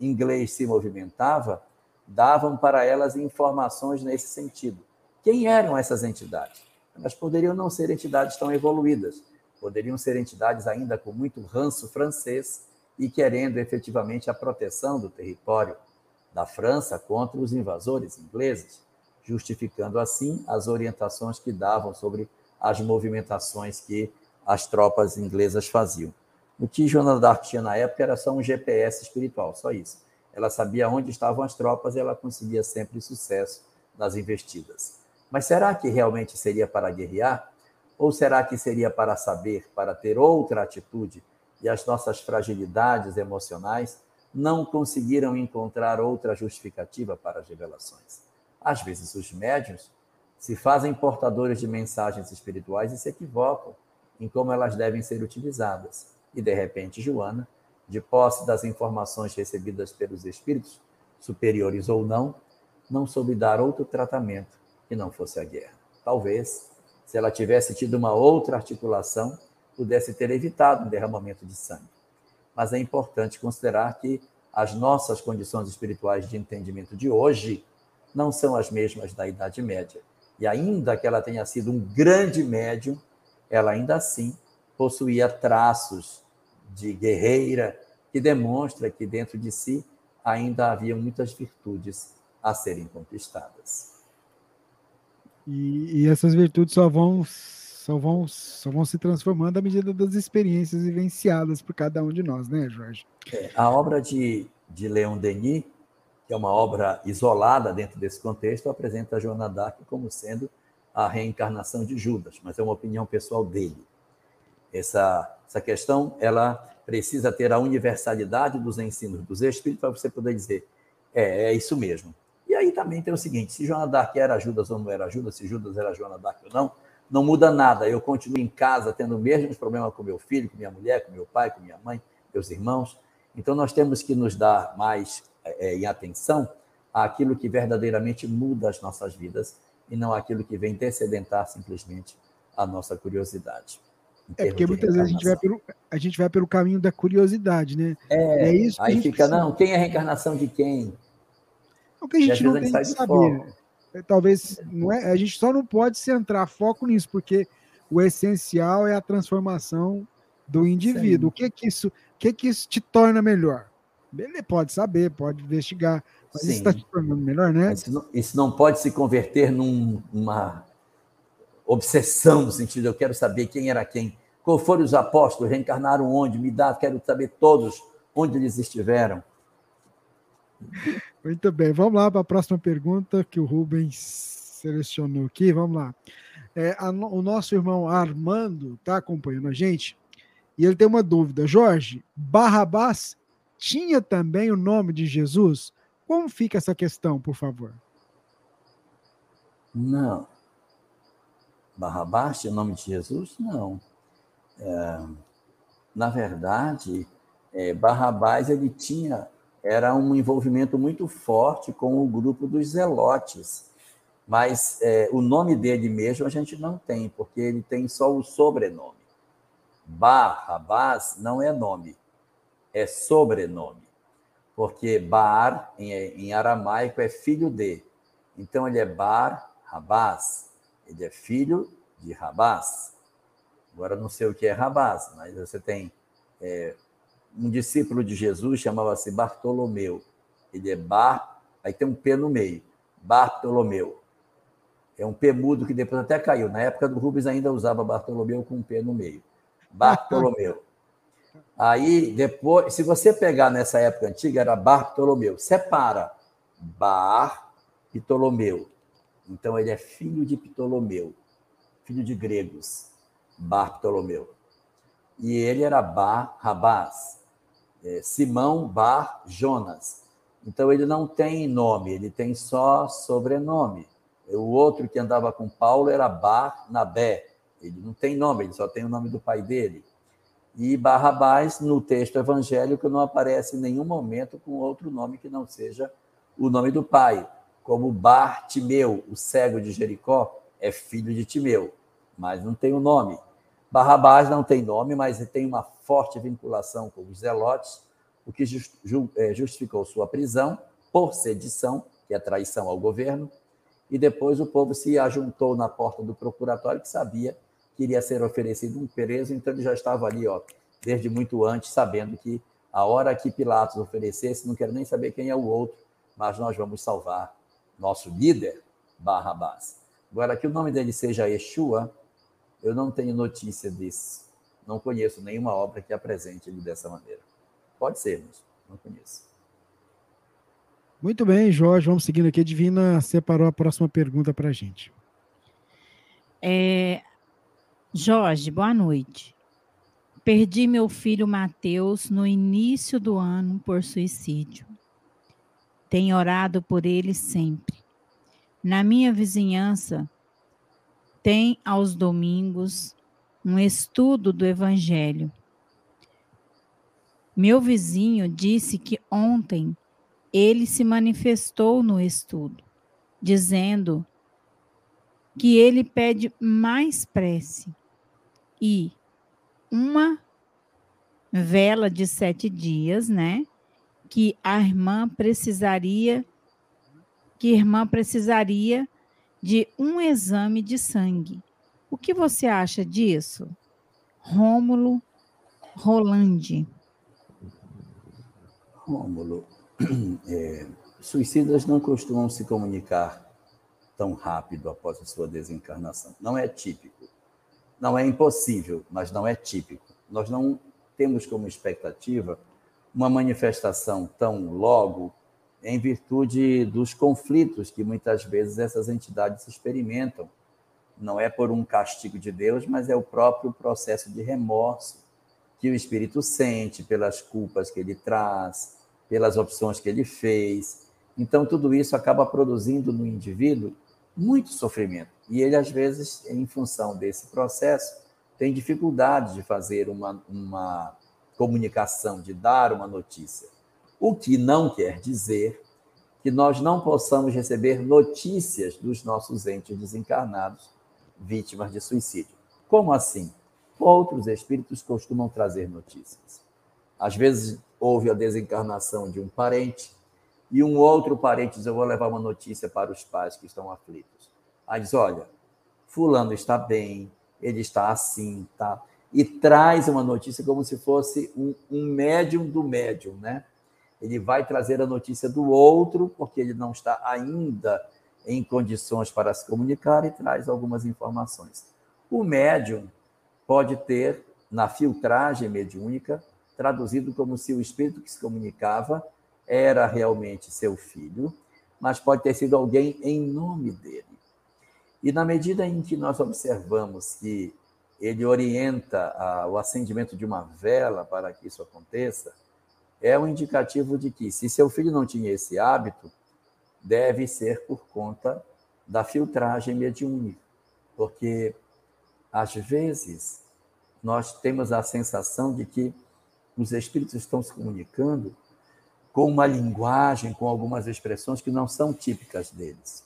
inglês se movimentava, davam para elas informações nesse sentido. Quem eram essas entidades? Elas poderiam não ser entidades tão evoluídas, poderiam ser entidades ainda com muito ranço francês e querendo efetivamente a proteção do território da França contra os invasores ingleses, justificando assim as orientações que davam sobre as movimentações que as tropas inglesas faziam. O que Joana d'Arc tinha na época era só um GPS espiritual, só isso. ela sabia onde estavam as tropas e ela conseguia sempre sucesso nas investidas. Mas será que realmente seria para guerrear? Ou será que seria para saber, para ter outra atitude e as nossas fragilidades emocionais não conseguiram encontrar outra justificativa para as revelações? Às vezes, os médios se fazem portadores de mensagens espirituais e se equivocam em como elas devem ser utilizadas. E, de repente, Joana, de posse das informações recebidas pelos espíritos, superiores ou não, não soube dar outro tratamento que não fosse a guerra. Talvez, se ela tivesse tido uma outra articulação, pudesse ter evitado um derramamento de sangue. Mas é importante considerar que as nossas condições espirituais de entendimento de hoje não são as mesmas da Idade Média. E ainda que ela tenha sido um grande médium, ela ainda assim possuía traços de guerreira que demonstra que dentro de si ainda havia muitas virtudes a serem conquistadas. E, e, essas virtudes só vão, só, vão, só vão se transformando à medida das experiências vivenciadas por cada um de nós, né, Jorge? É, a obra de, de Leon Denis, que é uma obra isolada dentro desse contexto, apresenta a Joana d'Arc como sendo a reencarnação de Judas, mas é uma opinião pessoal dele. Essa, essa questão, ela precisa ter a universalidade dos ensinos dos Espíritos para você poder dizer, é, é isso mesmo. E aí também tem o seguinte: se Joana Dark era Judas ou não era Judas, se Judas era Joana Dark ou não, não muda nada. Eu continuo em casa tendo os mesmos problemas com meu filho, com minha mulher, com meu pai, com minha mãe, meus irmãos. Então nós temos que nos dar mais é, em atenção àquilo que verdadeiramente muda as nossas vidas e não aquilo que vem descedentar simplesmente a nossa curiosidade. É porque muitas vezes a gente, vai pelo, a gente vai pelo caminho da curiosidade, né? É, é isso aí fica, precisa. não, quem é a reencarnação de quem? É o que a gente não tem que saber. É, talvez não é, a gente só não pode centrar foco nisso, porque o essencial é a transformação do indivíduo. Sim. O que que isso, o que que isso te torna melhor? Ele pode saber, pode investigar, mas Sim. isso está te tornando melhor, né? Isso não, isso não, pode se converter num, numa obsessão no sentido eu quero saber quem era quem. Qual foram os apóstolos? Reencarnaram onde? Me dá, quero saber todos onde eles estiveram. Muito bem, vamos lá para a próxima pergunta que o Rubens selecionou aqui. Vamos lá. É, a, o nosso irmão Armando está acompanhando a gente e ele tem uma dúvida. Jorge, Barrabás tinha também o nome de Jesus? Como fica essa questão, por favor? Não. Barrabás o nome de Jesus? Não. É, na verdade, é, Barrabás ele tinha era um envolvimento muito forte com o grupo dos zelotes. Mas é, o nome dele mesmo a gente não tem, porque ele tem só o sobrenome. Barrabás não é nome, é sobrenome. Porque Bar, em, em aramaico, é filho de. Então ele é Bar Rabás. Ele é filho de Rabás. Agora não sei o que é Rabás, mas você tem é, um discípulo de Jesus chamava-se Bartolomeu. Ele é Bar, aí tem um P no meio. Bartolomeu. É um P mudo que depois até caiu. Na época do Rubens ainda usava Bartolomeu com um P no meio. Bartolomeu. (laughs) Aí depois, se você pegar nessa época antiga, era Bartolomeu. Separa Bar e Ptolomeu. Então ele é filho de Ptolomeu, filho de gregos. Bartolomeu. E ele era Bar Rabás é, Simão Bar Jonas. Então ele não tem nome, ele tem só sobrenome. O outro que andava com Paulo era Bar Nabé. Ele não tem nome, ele só tem o nome do pai dele. E Barrabás, no texto evangélico, não aparece em nenhum momento com outro nome que não seja o nome do pai, como Bartimeu, o cego de Jericó, é filho de Timeu, mas não tem o nome. Barrabás não tem nome, mas tem uma forte vinculação com os zelotes, o que é, justificou sua prisão por sedição, que é traição ao governo, e depois o povo se ajuntou na porta do procuratório, que sabia que iria ser oferecido um preso, então ele já estava ali, ó, desde muito antes, sabendo que a hora que Pilatos oferecesse, não quero nem saber quem é o outro, mas nós vamos salvar nosso líder, Barrabás. Agora, que o nome dele seja Yeshua, eu não tenho notícia disso. Não conheço nenhuma obra que apresente ele dessa maneira. Pode ser, mas não conheço. Muito bem, Jorge, vamos seguindo aqui. A Divina separou a próxima pergunta para a gente. É, Jorge, boa noite. Perdi meu filho Mateus no início do ano por suicídio. Tenho orado por ele sempre. Na minha vizinhança, tem aos domingos um estudo do Evangelho. Meu vizinho disse que ontem ele se manifestou no estudo, dizendo que ele pede mais prece e uma vela de sete dias, né? Que a irmã precisaria, que a irmã precisaria de um exame de sangue. O que você acha disso? Rômulo Rolande. Rômulo, (clears throat) é, suicidas não costumam se comunicar tão rápido após a sua desencarnação. Não é típico. Não é impossível, mas não é típico. Nós não temos como expectativa uma manifestação tão logo em virtude dos conflitos que muitas vezes essas entidades experimentam. Não é por um castigo de Deus, mas é o próprio processo de remorso que o espírito sente pelas culpas que ele traz, pelas opções que ele fez. Então, tudo isso acaba produzindo no indivíduo muito sofrimento. E ele, às vezes, em função desse processo, tem dificuldade de fazer uma, uma comunicação, de dar uma notícia. O que não quer dizer que nós não possamos receber notícias dos nossos entes desencarnados vítimas de suicídio. Como assim? Outros espíritos costumam trazer notícias. Às vezes houve a desencarnação de um parente e um outro parente diz: Eu vou levar uma notícia para os pais que estão aflitos. Aí diz: Olha, Fulano está bem, ele está assim, tá? E traz uma notícia como se fosse um, um médium do médium, né? Ele vai trazer a notícia do outro, porque ele não está ainda em condições para se comunicar e traz algumas informações. O médium pode ter, na filtragem mediúnica, traduzido como se o espírito que se comunicava era realmente seu filho, mas pode ter sido alguém em nome dele. E na medida em que nós observamos que ele orienta a, o acendimento de uma vela para que isso aconteça, é um indicativo de que, se seu filho não tinha esse hábito, deve ser por conta da filtragem mediúnica, porque às vezes nós temos a sensação de que os espíritos estão se comunicando com uma linguagem, com algumas expressões que não são típicas deles.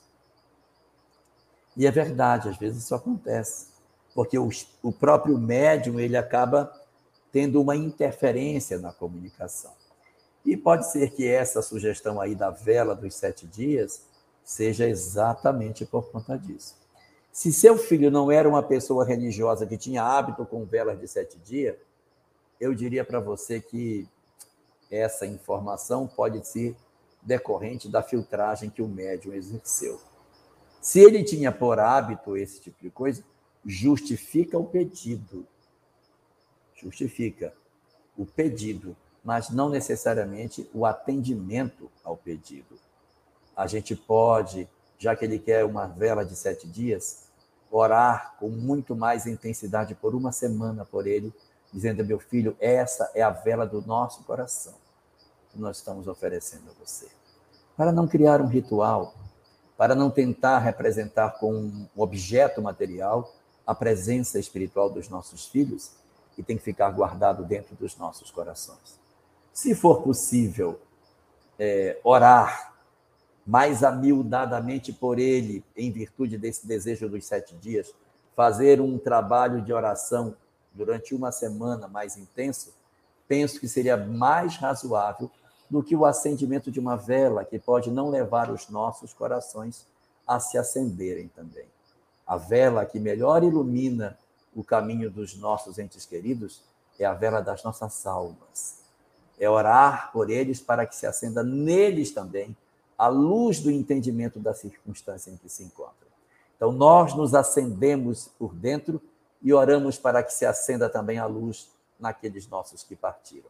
E é verdade, às vezes isso acontece, porque o, o próprio médium ele acaba tendo uma interferência na comunicação. E pode ser que essa sugestão aí da vela dos sete dias seja exatamente por conta disso. Se seu filho não era uma pessoa religiosa que tinha hábito com velas de sete dias, eu diria para você que essa informação pode ser decorrente da filtragem que o médium exerceu. Se ele tinha por hábito esse tipo de coisa, justifica o pedido. Justifica o pedido, mas não necessariamente o atendimento ao pedido. A gente pode, já que ele quer uma vela de sete dias, orar com muito mais intensidade por uma semana por ele, dizendo: meu filho, essa é a vela do nosso coração que nós estamos oferecendo a você. Para não criar um ritual, para não tentar representar com um objeto material a presença espiritual dos nossos filhos, que tem que ficar guardado dentro dos nossos corações. Se for possível é, orar mais amildadamente por ele, em virtude desse desejo dos sete dias, fazer um trabalho de oração durante uma semana mais intenso, penso que seria mais razoável do que o acendimento de uma vela, que pode não levar os nossos corações a se acenderem também. A vela que melhor ilumina o caminho dos nossos entes queridos é a vela das nossas almas. É orar por eles para que se acenda neles também a luz do entendimento da circunstância em que se encontram. Então, nós nos acendemos por dentro e oramos para que se acenda também a luz naqueles nossos que partiram.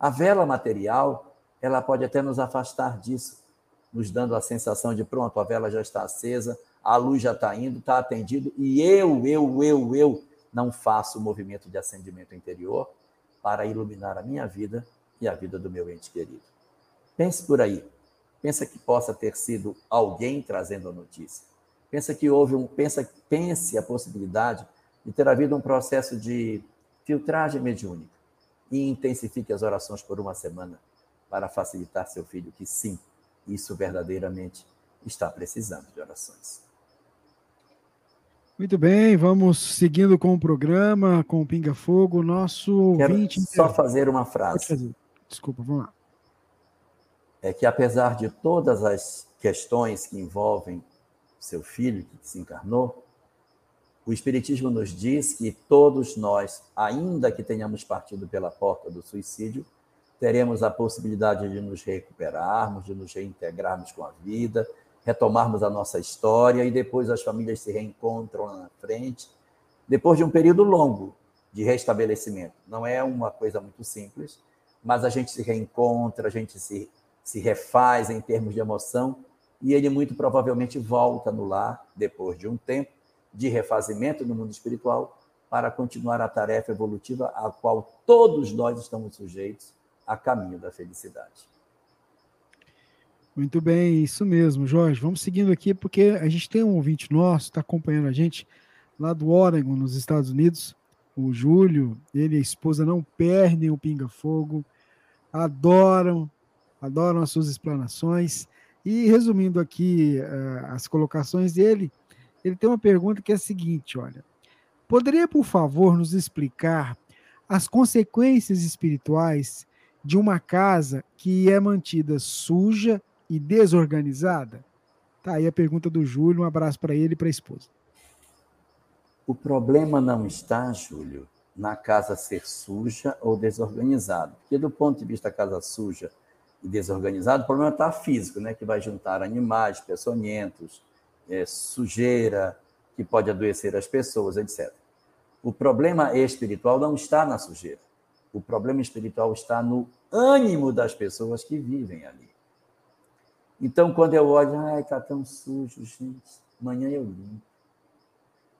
A vela material, ela pode até nos afastar disso, nos dando a sensação de pronto, a vela já está acesa, a luz já está indo, está atendido, e eu, eu, eu, eu não faço o movimento de acendimento interior para iluminar a minha vida e a vida do meu ente querido. Pense por aí. Pensa que possa ter sido alguém trazendo a notícia. Pensa que houve um, pensa, pense a possibilidade de ter havido um processo de filtragem mediúnica e intensifique as orações por uma semana para facilitar seu filho que sim, isso verdadeiramente está precisando de orações. Muito bem, vamos seguindo com o programa, com o Pinga Fogo. Nosso Quero ouvinte... só fazer uma frase. Desculpa, vamos lá. É que apesar de todas as questões que envolvem seu filho que se encarnou, o Espiritismo nos diz que todos nós, ainda que tenhamos partido pela porta do suicídio, teremos a possibilidade de nos recuperarmos, de nos reintegrarmos com a vida, retomarmos a nossa história e depois as famílias se reencontram lá na frente, depois de um período longo de restabelecimento. Não é uma coisa muito simples, mas a gente se reencontra, a gente se, se refaz em termos de emoção e ele muito provavelmente volta no lar depois de um tempo de refazimento no mundo espiritual para continuar a tarefa evolutiva a qual todos nós estamos sujeitos a caminho da felicidade. Muito bem, isso mesmo, Jorge. Vamos seguindo aqui, porque a gente tem um ouvinte nosso, está acompanhando a gente lá do Oregon, nos Estados Unidos, o Júlio. Ele e a esposa não perdem o Pinga Fogo, adoram, adoram as suas explanações. E resumindo aqui uh, as colocações dele, ele tem uma pergunta que é a seguinte: olha, poderia, por favor, nos explicar as consequências espirituais de uma casa que é mantida suja e desorganizada? Tá aí a pergunta do Júlio. Um abraço para ele e para a esposa. O problema não está, Júlio, na casa ser suja ou desorganizada. Porque, do ponto de vista da casa suja e desorganizada, o problema está físico, né? que vai juntar animais peçonhentos, é, sujeira, que pode adoecer as pessoas, etc. O problema espiritual não está na sujeira. O problema espiritual está no ânimo das pessoas que vivem ali. Então, quando eu olho, ai, está tão sujo, gente, amanhã eu limpo.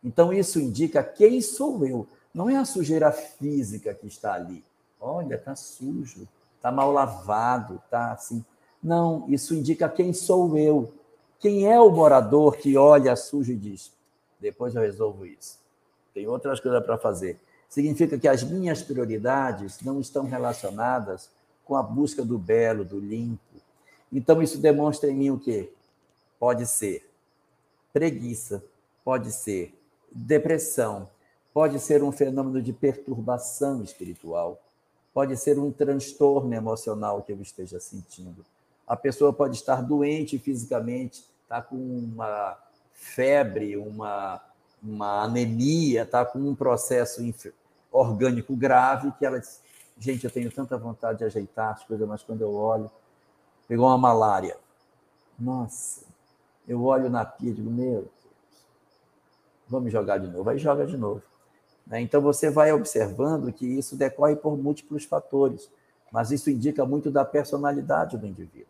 Então, isso indica quem sou eu. Não é a sujeira física que está ali. Olha, está sujo, está mal lavado, está assim. Não, isso indica quem sou eu. Quem é o morador que olha sujo e diz: depois eu resolvo isso. Tem outras coisas para fazer significa que as minhas prioridades não estão relacionadas com a busca do belo, do limpo. Então, isso demonstra em mim o quê? Pode ser preguiça, pode ser depressão, pode ser um fenômeno de perturbação espiritual, pode ser um transtorno emocional que eu esteja sentindo. A pessoa pode estar doente fisicamente, está com uma febre, uma uma anemia, está com um processo orgânico grave, que ela diz, gente, eu tenho tanta vontade de ajeitar as coisas, mas quando eu olho, pegou uma malária. Nossa, eu olho na pia e digo, meu Deus, vamos jogar de novo. Aí joga de novo. Né? Então você vai observando que isso decorre por múltiplos fatores, mas isso indica muito da personalidade do indivíduo.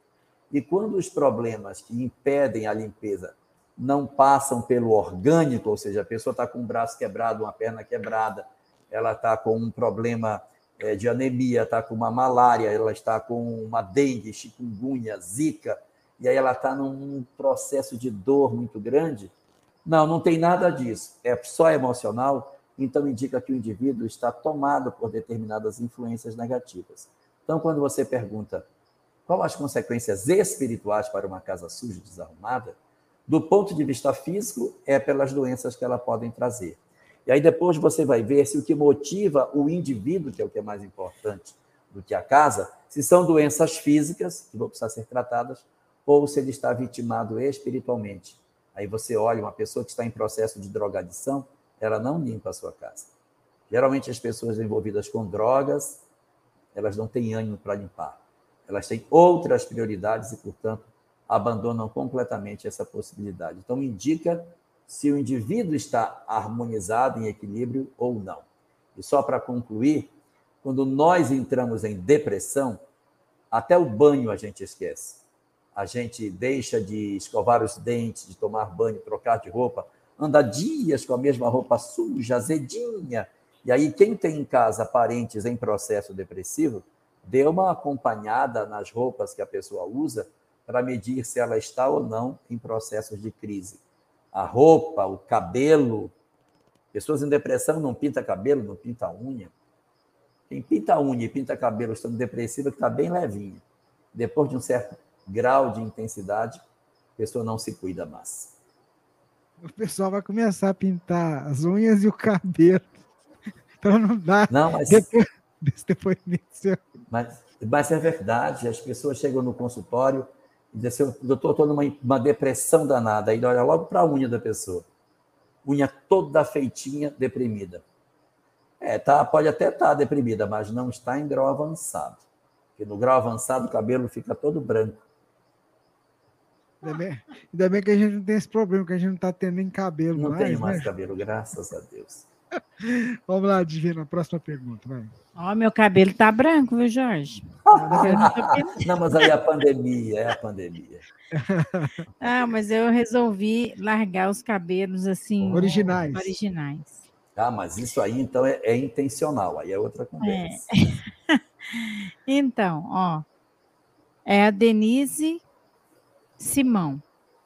E quando os problemas que impedem a limpeza não passam pelo orgânico, ou seja, a pessoa está com um braço quebrado, uma perna quebrada, ela está com um problema de anemia, está com uma malária, ela está com uma dengue, chikungunya, zika, e aí ela está num processo de dor muito grande. Não, não tem nada disso. É só emocional, então indica que o indivíduo está tomado por determinadas influências negativas. Então, quando você pergunta qual as consequências espirituais para uma casa suja e desarrumada, do ponto de vista físico, é pelas doenças que ela podem trazer. E aí depois você vai ver se o que motiva o indivíduo, que é o que é mais importante do que a casa, se são doenças físicas, que vão precisar ser tratadas, ou se ele está vitimado espiritualmente. Aí você olha uma pessoa que está em processo de drogadição, ela não limpa a sua casa. Geralmente as pessoas envolvidas com drogas, elas não têm ânimo para limpar. Elas têm outras prioridades e, portanto, abandonam completamente essa possibilidade. Então, indica se o indivíduo está harmonizado, em equilíbrio ou não. E só para concluir, quando nós entramos em depressão, até o banho a gente esquece. a gente deixa de escovar os dentes, de tomar banho, trocar de roupa, anda dias com a mesma roupa suja, azedinha. E aí, quem tem em casa parentes em processo depressivo, dê uma acompanhada nas roupas que a pessoa usa para medir se ela está ou não em processos de crise. A roupa, o cabelo. Pessoas em depressão não pinta cabelo, não pinta unha. Quem pinta unha e pinta cabelo estando depressiva, que está bem levinha. Depois de um certo grau de intensidade, a pessoa não se cuida mais. O pessoal vai começar a pintar as unhas e o cabelo. (laughs) Então não dá. Não, mas. Depois, (laughs) desse depoimento Mas, mas é verdade, as pessoas chegam no consultório dizem assim, doutor, estou numa uma depressão danada. Aí ele olha logo para a unha da pessoa. Unha toda feitinha, deprimida. É, tá, pode até estar tá deprimida, mas não está em grau avançado. Porque no grau avançado o cabelo fica todo branco. Ainda bem, ainda bem que a gente não tem esse problema, que a gente não está tendo nem cabelo não mais. Tem mais né? cabelo, graças a Deus. Vamos lá, Divina, próxima pergunta. Vai. Ó, oh, meu cabelo tá branco, viu, Jorge? (laughs) não, mas aí é a pandemia, é a pandemia. (laughs) Ah, mas eu resolvi largar os cabelos assim. Originais. Originais. Ah, mas isso aí então é, é intencional, aí é outra conversa. É. (laughs) então, ó, é a Denise Simão.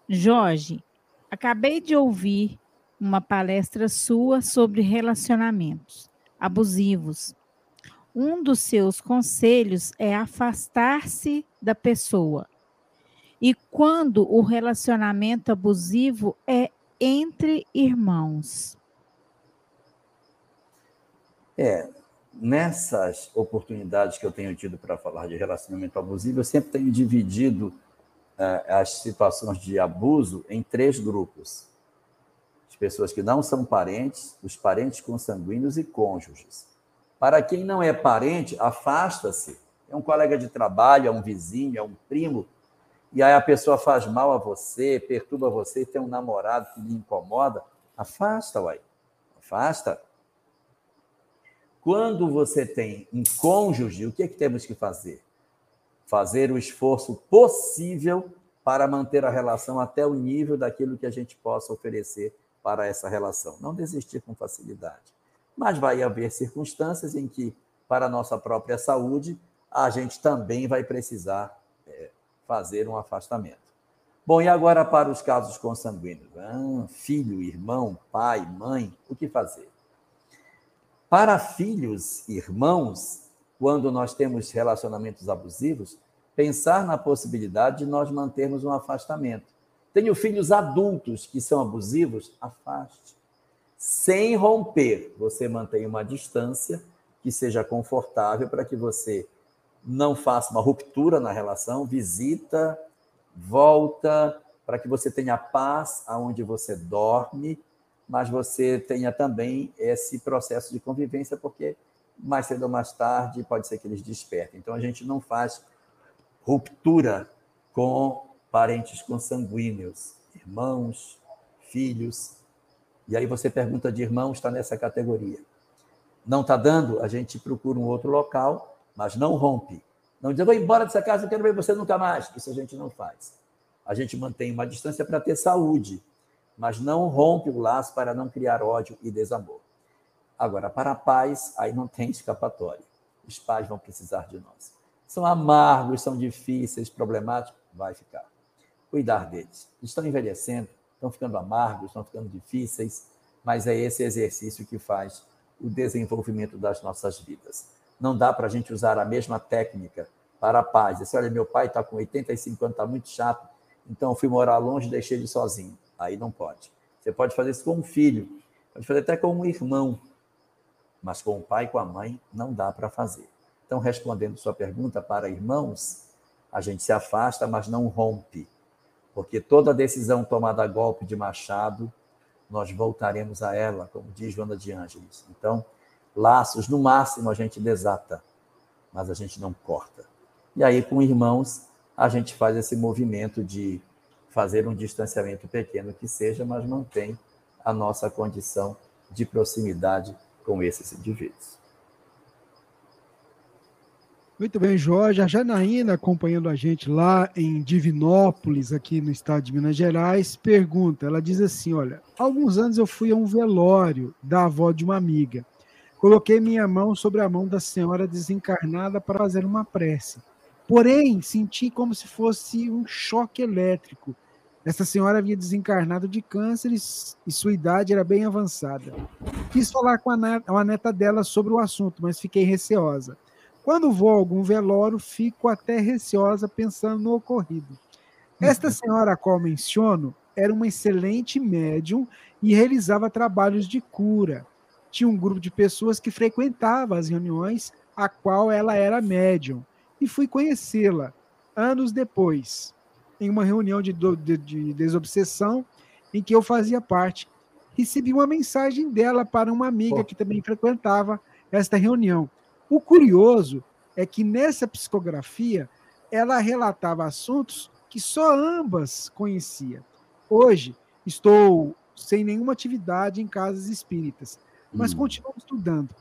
Jorge, acabei de ouvir uma palestra sua sobre relacionamentos abusivos. Um dos seus conselhos é afastar-se da pessoa. E quando o relacionamento abusivo é entre irmãos? É, nessas oportunidades que eu tenho tido para falar de relacionamento abusivo, eu sempre tenho dividido uh, as situações de abuso em três grupos pessoas que não são parentes, os parentes consanguíneos e cônjuges. Para quem não é parente, afasta-se. É um colega de trabalho, é um vizinho, é um primo, e aí a pessoa faz mal a você, perturba você, tem um namorado que lhe incomoda, afasta, uai. Afasta. Quando você tem um cônjuge, o que, é que temos que fazer? Fazer o esforço possível para manter a relação até o nível daquilo que a gente possa oferecer para essa relação. Não desistir com facilidade. Mas vai haver circunstâncias em que, para a nossa própria saúde, a gente também vai precisar é, fazer um afastamento. Bom, e agora para os casos consanguíneos? Ah, filho, irmão, pai, mãe, o que fazer? Para filhos, irmãos, quando nós temos relacionamentos abusivos, pensar na possibilidade de nós mantermos um afastamento. Tenho filhos adultos que são abusivos, afaste. Sem romper, você mantém uma distância que seja confortável para que você não faça uma ruptura na relação, visita, volta, para que você tenha paz aonde você dorme, mas você tenha também esse processo de convivência, porque mais cedo ou mais tarde pode ser que eles despertem. Então a gente não faz ruptura com parentes consanguíneos, irmãos, filhos. E aí você pergunta de irmão, está nessa categoria. Não está dando, a gente procura um outro local, mas não rompe. Não diz, vou embora dessa casa, não quero ver você nunca mais. Isso a gente não faz. A gente mantém uma distância para ter saúde, mas não rompe o laço para não criar ódio e desamor. Agora, para a paz, aí não tem escapatória. Os pais vão precisar de nós. São amargos, são difíceis, problemáticos, vai ficar cuidar deles. Estão envelhecendo, estão ficando amargos, estão ficando difíceis, mas é esse exercício que faz o desenvolvimento das nossas vidas. Não dá para a gente usar a mesma técnica para a paz. Dizer, olha, meu pai está com 85 anos, está muito chato, então eu fui morar longe e deixei ele sozinho. Aí não pode. Você pode fazer isso com um filho, pode fazer até com um irmão, mas com o pai e com a mãe não dá para fazer. Então, respondendo sua pergunta para irmãos, a gente se afasta, mas não rompe porque toda decisão tomada a golpe de machado, nós voltaremos a ela, como diz Joana de Ângeles. Então, laços, no máximo, a gente desata, mas a gente não corta. E aí, com irmãos, a gente faz esse movimento de fazer um distanciamento pequeno que seja, mas mantém a nossa condição de proximidade com esses indivíduos. Muito bem, Jorge. A Janaína, acompanhando a gente lá em Divinópolis, aqui no estado de Minas Gerais, pergunta: ela diz assim: Olha, há alguns anos eu fui a um velório da avó de uma amiga. Coloquei minha mão sobre a mão da senhora desencarnada para fazer uma prece. Porém, senti como se fosse um choque elétrico. Essa senhora havia desencarnado de câncer e sua idade era bem avançada. Quis falar com a neta dela sobre o assunto, mas fiquei receosa. Quando vou a algum velório, fico até receosa pensando no ocorrido. Esta (laughs) senhora a qual menciono era uma excelente médium e realizava trabalhos de cura. Tinha um grupo de pessoas que frequentava as reuniões a qual ela era médium e fui conhecê-la anos depois, em uma reunião de, de, de desobsessão em que eu fazia parte. Recebi uma mensagem dela para uma amiga que também frequentava esta reunião. O curioso é que nessa psicografia ela relatava assuntos que só ambas conheciam. Hoje estou sem nenhuma atividade em casas espíritas, mas hum. continuo estudando.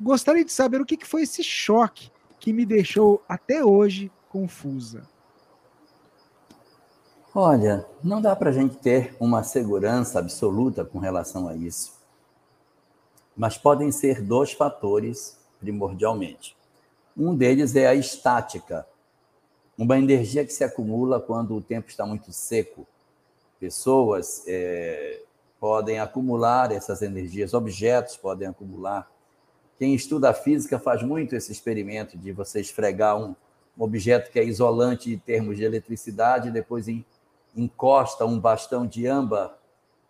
Gostaria de saber o que foi esse choque que me deixou até hoje confusa. Olha, não dá para a gente ter uma segurança absoluta com relação a isso. Mas podem ser dois fatores primordialmente. Um deles é a estática, uma energia que se acumula quando o tempo está muito seco. Pessoas é, podem acumular essas energias, objetos podem acumular. Quem estuda física faz muito esse experimento de você esfregar um objeto que é isolante em termos de eletricidade depois encosta um bastão de âmbar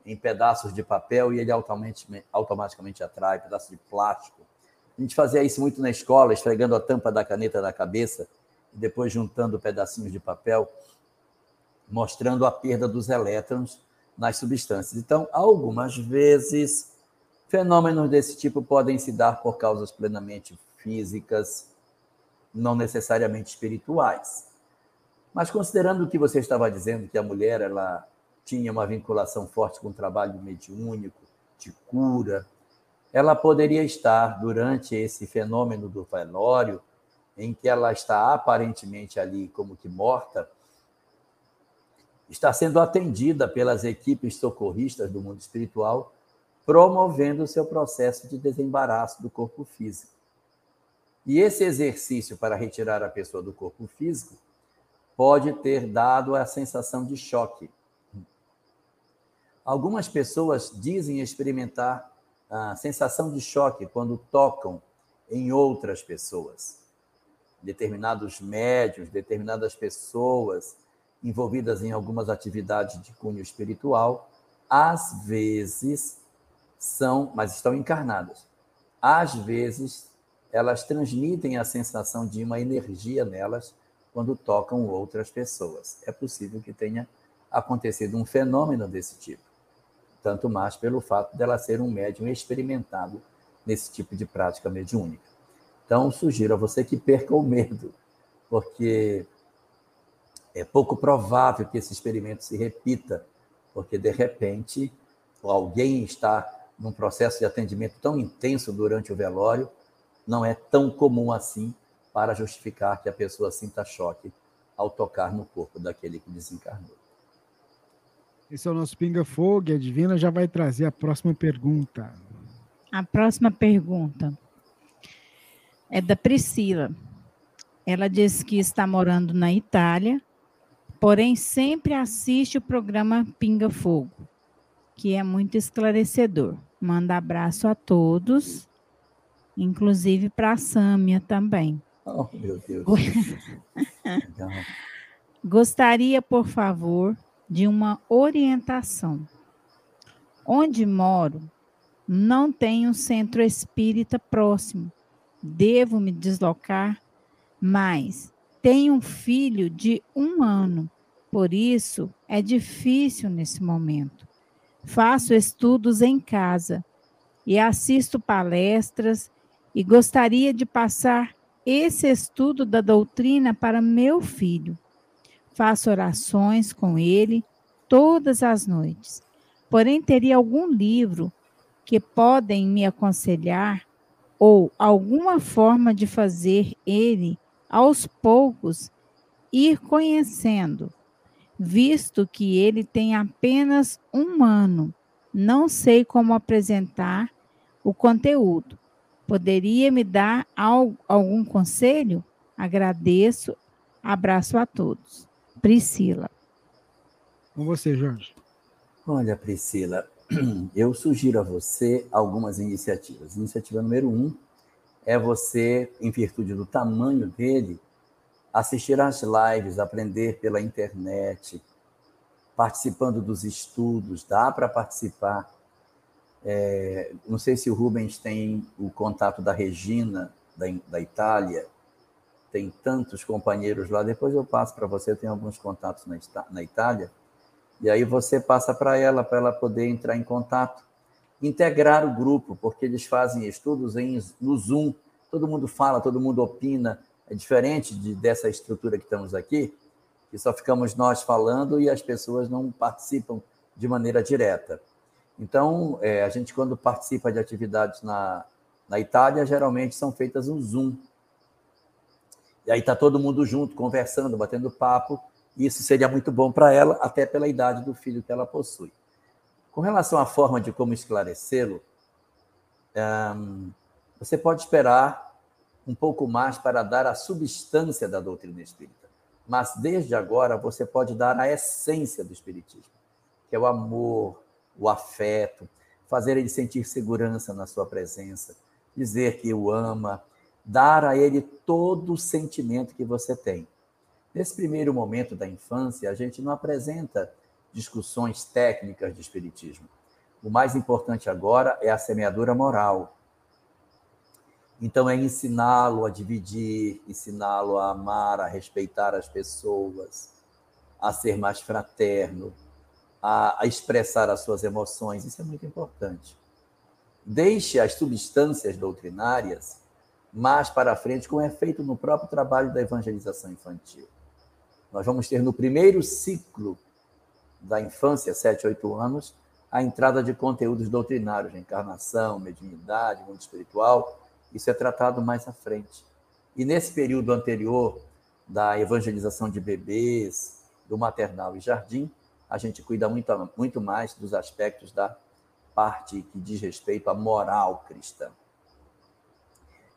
em pedaços de papel e ele automaticamente, automaticamente atrai pedaço de plástico. A gente fazia isso muito na escola, esfregando a tampa da caneta na cabeça e depois juntando pedacinhos de papel, mostrando a perda dos elétrons nas substâncias. Então, algumas vezes, fenômenos desse tipo podem se dar por causas plenamente físicas, não necessariamente espirituais. Mas considerando o que você estava dizendo, que a mulher ela tinha uma vinculação forte com o trabalho mediúnico, de cura, ela poderia estar durante esse fenômeno do velório, em que ela está aparentemente ali como que morta, está sendo atendida pelas equipes socorristas do mundo espiritual, promovendo o seu processo de desembaraço do corpo físico. E esse exercício para retirar a pessoa do corpo físico pode ter dado a sensação de choque. Algumas pessoas dizem experimentar a sensação de choque quando tocam em outras pessoas. Determinados médios, determinadas pessoas envolvidas em algumas atividades de cunho espiritual, às vezes são, mas estão encarnadas. Às vezes elas transmitem a sensação de uma energia nelas quando tocam outras pessoas. É possível que tenha acontecido um fenômeno desse tipo tanto mais pelo fato dela ser um médium experimentado nesse tipo de prática mediúnica. Então, sugiro a você que perca o medo, porque é pouco provável que esse experimento se repita, porque de repente alguém está num processo de atendimento tão intenso durante o velório, não é tão comum assim para justificar que a pessoa sinta choque ao tocar no corpo daquele que desencarnou. Esse é o nosso Pinga Fogo e a Divina já vai trazer a próxima pergunta. A próxima pergunta é da Priscila. Ela diz que está morando na Itália, porém sempre assiste o programa Pinga Fogo, que é muito esclarecedor. Manda abraço a todos, inclusive para a Sâmia também. Oh, meu Deus. (laughs) Gostaria, por favor, de uma orientação. Onde moro, não tem um centro espírita próximo. Devo me deslocar, mas tenho um filho de um ano, por isso é difícil nesse momento. Faço estudos em casa e assisto palestras e gostaria de passar esse estudo da doutrina para meu filho Faço orações com ele todas as noites. Porém, teria algum livro que podem me aconselhar ou alguma forma de fazer ele aos poucos ir conhecendo, visto que ele tem apenas um ano. Não sei como apresentar o conteúdo. Poderia me dar algum conselho? Agradeço. Abraço a todos. Priscila. Com você, Jorge. Olha, Priscila, (clears throat) eu sugiro a você algumas iniciativas. Iniciativa número um é você, em virtude do tamanho dele, assistir às lives, aprender pela internet, participando dos estudos, dá para participar. É, não sei se o Rubens tem o contato da Regina, da, da Itália, tem tantos companheiros lá, depois eu passo para você, eu tenho alguns contatos na, Itália, e aí você passa para ela, para ela poder entrar em contato, integrar o grupo, porque eles fazem estudos em, no Zoom, todo mundo fala, todo mundo opina, é diferente de, dessa estrutura que estamos aqui, que só ficamos nós falando e as pessoas não participam de maneira direta. Então, é, a gente, quando participa de atividades na, na Itália, geralmente são feitas no Zoom. E aí está todo mundo junto, conversando, batendo papo, isso seria muito bom para ela, até pela idade do filho que ela possui. Com relação à forma de como esclarecê-lo, você pode esperar um pouco mais para dar a substância da doutrina espírita. Mas desde agora você pode dar a essência do espiritismo, que é o amor, o afeto, fazer ele sentir segurança na sua presença, dizer que o ama, dar a ele todo o sentimento que você tem. Nesse primeiro momento da infância, a gente não apresenta discussões técnicas de espiritismo. O mais importante agora é a semeadura moral, então, é ensiná-lo a dividir, ensiná-lo a amar, a respeitar as pessoas, a ser mais fraterno, a, a, expressar as suas emoções. Isso é muito importante. Deixe as substâncias doutrinárias mais para frente, como é feito no próprio trabalho da evangelização infantil. Nós vamos ter no primeiro ciclo da infância, 7, 8 anos, a entrada de conteúdos doutrinários, encarnação, mediunidade, mundo espiritual, isso é tratado mais à frente. E nesse período anterior da evangelização de bebês, do maternal e jardim, a gente cuida muito, muito mais dos aspectos da parte que diz respeito à moral cristã.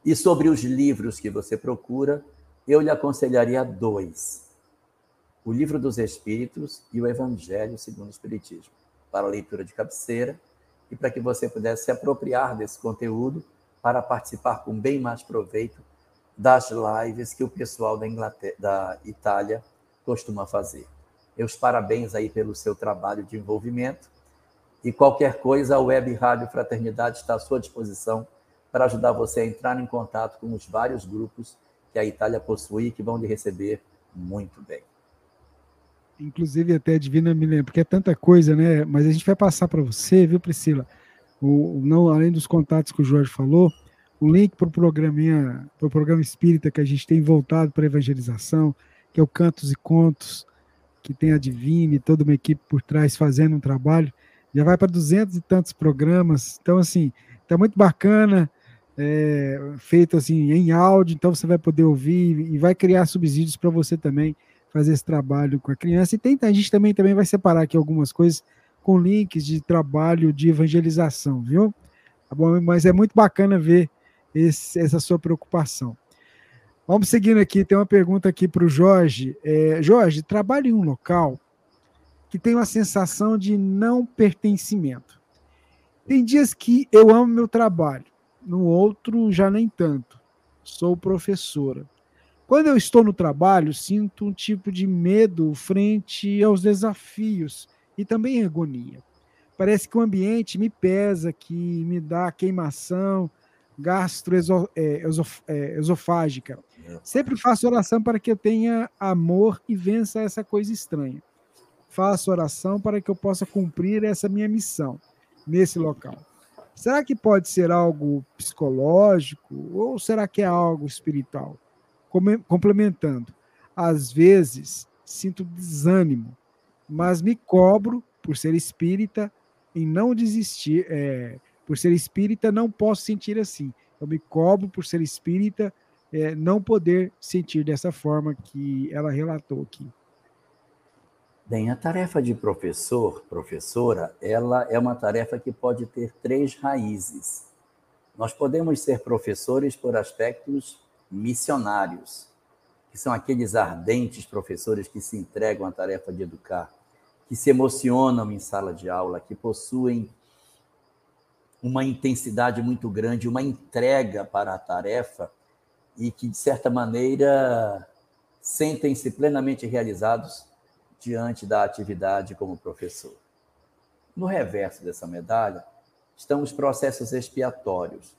E sobre os livros que você procura, eu lhe aconselharia dois: o Livro dos Espíritos e o Evangelho segundo o Espiritismo, para leitura de cabeceira e para que você pudesse se apropriar desse conteúdo para participar com bem mais proveito das lives que o pessoal da, Inglaterra, da Itália costuma fazer. Meus parabéns aí pelo seu trabalho de envolvimento. E qualquer coisa, a Web Rádio Fraternidade está à sua disposição para ajudar você a entrar em contato com os vários grupos que a Itália possui e que vão lhe receber muito bem. Inclusive, até a Divina me lembra, porque é tanta coisa, né? Mas a gente vai passar para você, viu, Priscila? o, não, além dos contatos que o Jorge falou, o link para o programinha, programa espírita que a gente tem voltado para evangelização, que é o Cantos e Contos, que tem a Divine e toda uma equipe por trás fazendo um trabalho, já vai para duzentos e tantos programas. Então, assim, está muito bacana, é, feito assim em áudio, então você vai poder ouvir e vai criar subsídios para você também fazer esse trabalho com a criança. E tem, a gente também, também vai separar aqui algumas coisas com links de trabalho de evangelização, viu? Tá bom? Mas é muito bacana ver esse, essa sua preocupação. Vamos seguindo aqui, tem uma pergunta aqui para o Jorge. É, Jorge, trabalha em um local que tem uma sensação de não pertencimento. Tem dias que eu amo meu trabalho, no outro já nem tanto. Sou professora. Quando eu estou no trabalho, sinto um tipo de medo frente aos desafios e também agonia. Parece que o ambiente me pesa, que me dá queimação gastroesofágica. É, é, Sempre faço oração para que eu tenha amor e vença essa coisa estranha. Faço oração para que eu possa cumprir essa minha missão nesse local. Será que pode ser algo psicológico ou será que é algo espiritual? Complementando, às vezes sinto desânimo mas me cobro, por ser espírita, em não desistir. É, por ser espírita, não posso sentir assim. Eu me cobro por ser espírita é, não poder sentir dessa forma que ela relatou aqui? Bem, a tarefa de professor, professora, ela é uma tarefa que pode ter três raízes. Nós podemos ser professores por aspectos missionários, que são aqueles ardentes professores que se entregam à tarefa de educar, que se emocionam em sala de aula, que possuem uma intensidade muito grande, uma entrega para a tarefa e que, de certa maneira, sentem-se plenamente realizados diante da atividade como professor. No reverso dessa medalha estão os processos expiatórios,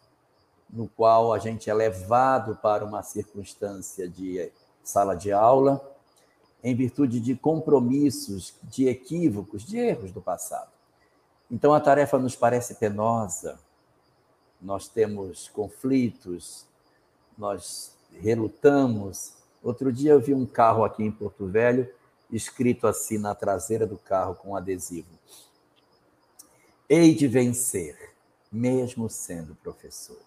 no qual a gente é levado para uma circunstância de sala de aula em virtude de compromissos, de equívocos, de erros do passado. Então a tarefa nos parece penosa, nós temos conflitos, nós relutamos. Outro dia eu vi um carro aqui em Porto Velho escrito assim na traseira do carro com adesivo. Hei de vencer, mesmo sendo professor.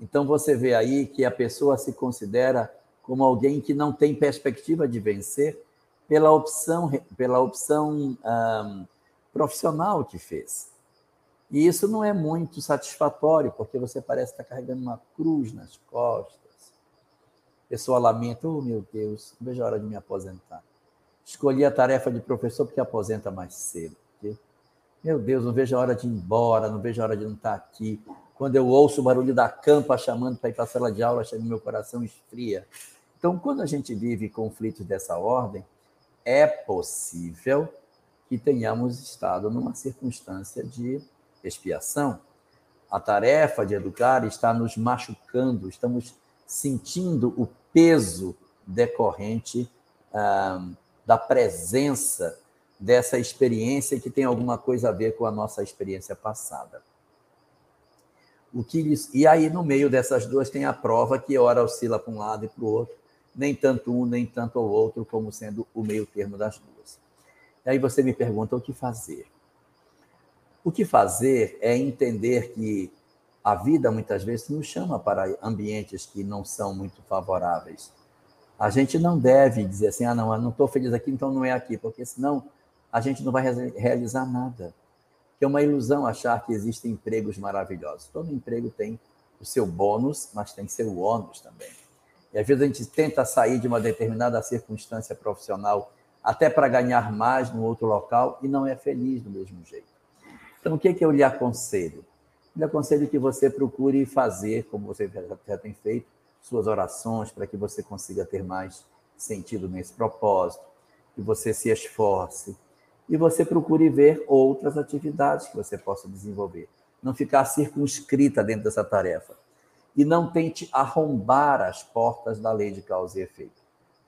Então você vê aí que a pessoa se considera como alguém que não tem perspectiva de vencer pela opção, pela opção um, profissional que fez. E isso não é muito satisfatório, porque você parece estar carregando uma cruz nas costas. A pessoa lamenta, oh meu Deus, não vejo a hora de me aposentar. Escolhi a tarefa de professor porque aposenta mais cedo. Porque, meu Deus, não vejo a hora de ir embora, não vejo a hora de não estar aqui. Quando eu ouço o barulho da campa chamando para ir para a sala de aula, meu coração esfria. Então, quando a gente vive conflitos dessa ordem, é possível que tenhamos estado numa circunstância de expiação. A tarefa de educar está nos machucando, estamos sentindo o peso decorrente ah, da presença dessa experiência que tem alguma coisa a ver com a nossa experiência passada. O que e aí no meio dessas duas tem a prova que ora oscila para um lado e para o outro, nem tanto um nem tanto o outro como sendo o meio termo das duas. E aí você me pergunta o que fazer. O que fazer é entender que a vida muitas vezes nos chama para ambientes que não são muito favoráveis a gente não deve dizer assim, ah, não, eu não estou feliz aqui, então não é aqui, porque senão a gente não vai realizar nada. É uma ilusão achar que existem empregos maravilhosos. Todo emprego tem o seu bônus, mas tem seu ônus também. E às vezes a gente tenta sair de uma determinada circunstância profissional até para ganhar mais no outro local e não é feliz do mesmo jeito. Então, o que, é que eu lhe aconselho? Eu lhe aconselho que você procure fazer, como você já tem feito, suas orações para que você consiga ter mais sentido nesse propósito, que você se esforce e você procure ver outras atividades que você possa desenvolver. Não ficar circunscrita dentro dessa tarefa. E não tente arrombar as portas da lei de causa e efeito.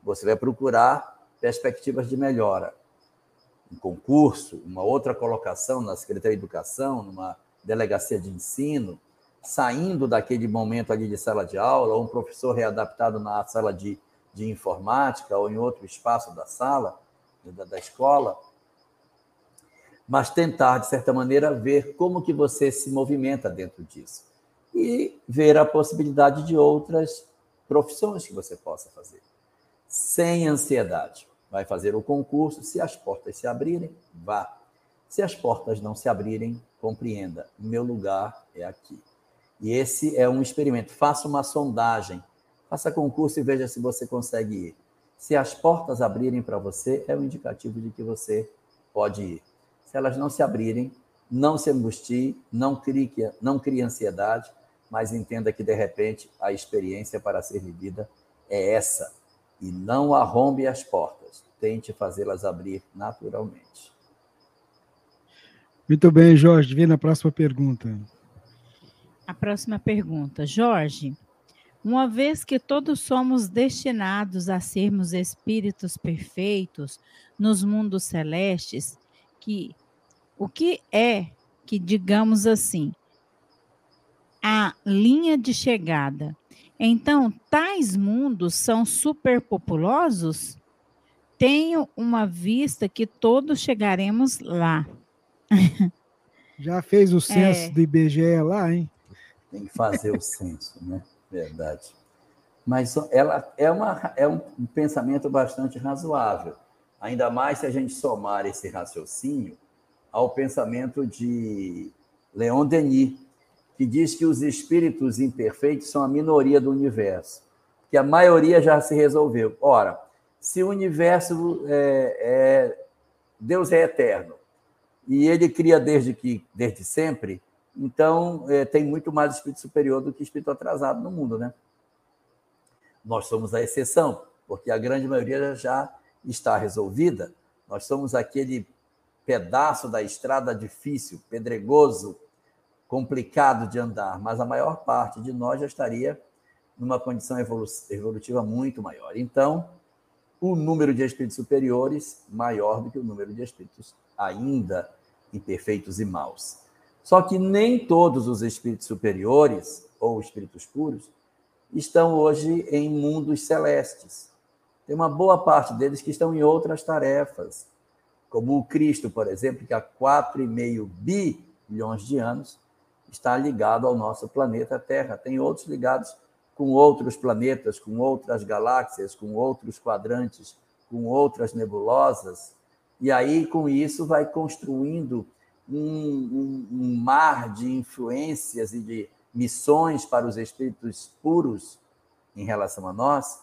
Você vai procurar perspectivas de melhora. Um concurso, uma outra colocação na Secretaria de Educação, numa delegacia de ensino, saindo daquele momento ali de sala de aula, ou um professor readaptado na sala de, de informática ou em outro espaço da sala, da, da escola, mas tentar, de certa maneira, ver como que você se movimenta dentro disso e ver a possibilidade de outras profissões que você possa fazer, sem ansiedade. Vai fazer o concurso, se as portas se abrirem, vá. Se as portas não se abrirem, compreenda, meu lugar é aqui. E esse é um experimento. Faça uma sondagem, faça concurso e veja se você consegue ir. Se as portas abrirem para você, é um indicativo de que você pode ir. Se elas não se abrirem, não se angustie, não crie, não crie ansiedade, mas entenda que, de repente, a experiência para ser vivida é essa. E não arrombe as portas. Tente fazê-las abrir naturalmente. Muito bem, Jorge. Vem na próxima pergunta. A próxima pergunta. Jorge, uma vez que todos somos destinados a sermos espíritos perfeitos nos mundos celestes, que o que é que, digamos assim, a linha de chegada? Então, tais mundos são superpopulosos? Tenho uma vista que todos chegaremos lá. (laughs) Já fez o censo é. do IBGE lá, hein? Tem que fazer o censo, né? Verdade. Mas ela é, uma, é um pensamento bastante razoável, ainda mais se a gente somar esse raciocínio ao pensamento de Leon Denis, que diz que os espíritos imperfeitos são a minoria do universo, que a maioria já se resolveu. Ora, se o universo é, é Deus é eterno e ele cria desde que desde sempre, então é, tem muito mais espírito superior do que espírito atrasado no mundo, né? Nós somos a exceção, porque a grande maioria já está resolvida. Nós somos aquele pedaço da estrada difícil, pedregoso, complicado de andar, mas a maior parte de nós já estaria numa condição evolutiva muito maior. Então, o número de espíritos superiores maior do que o número de espíritos ainda imperfeitos e maus. Só que nem todos os espíritos superiores ou espíritos puros estão hoje em mundos celestes. Tem uma boa parte deles que estão em outras tarefas, como o Cristo, por exemplo, que há 4,5 bilhões de anos está ligado ao nosso planeta Terra. Tem outros ligados com outros planetas, com outras galáxias, com outros quadrantes, com outras nebulosas. E aí, com isso, vai construindo um, um, um mar de influências e de missões para os espíritos puros em relação a nós,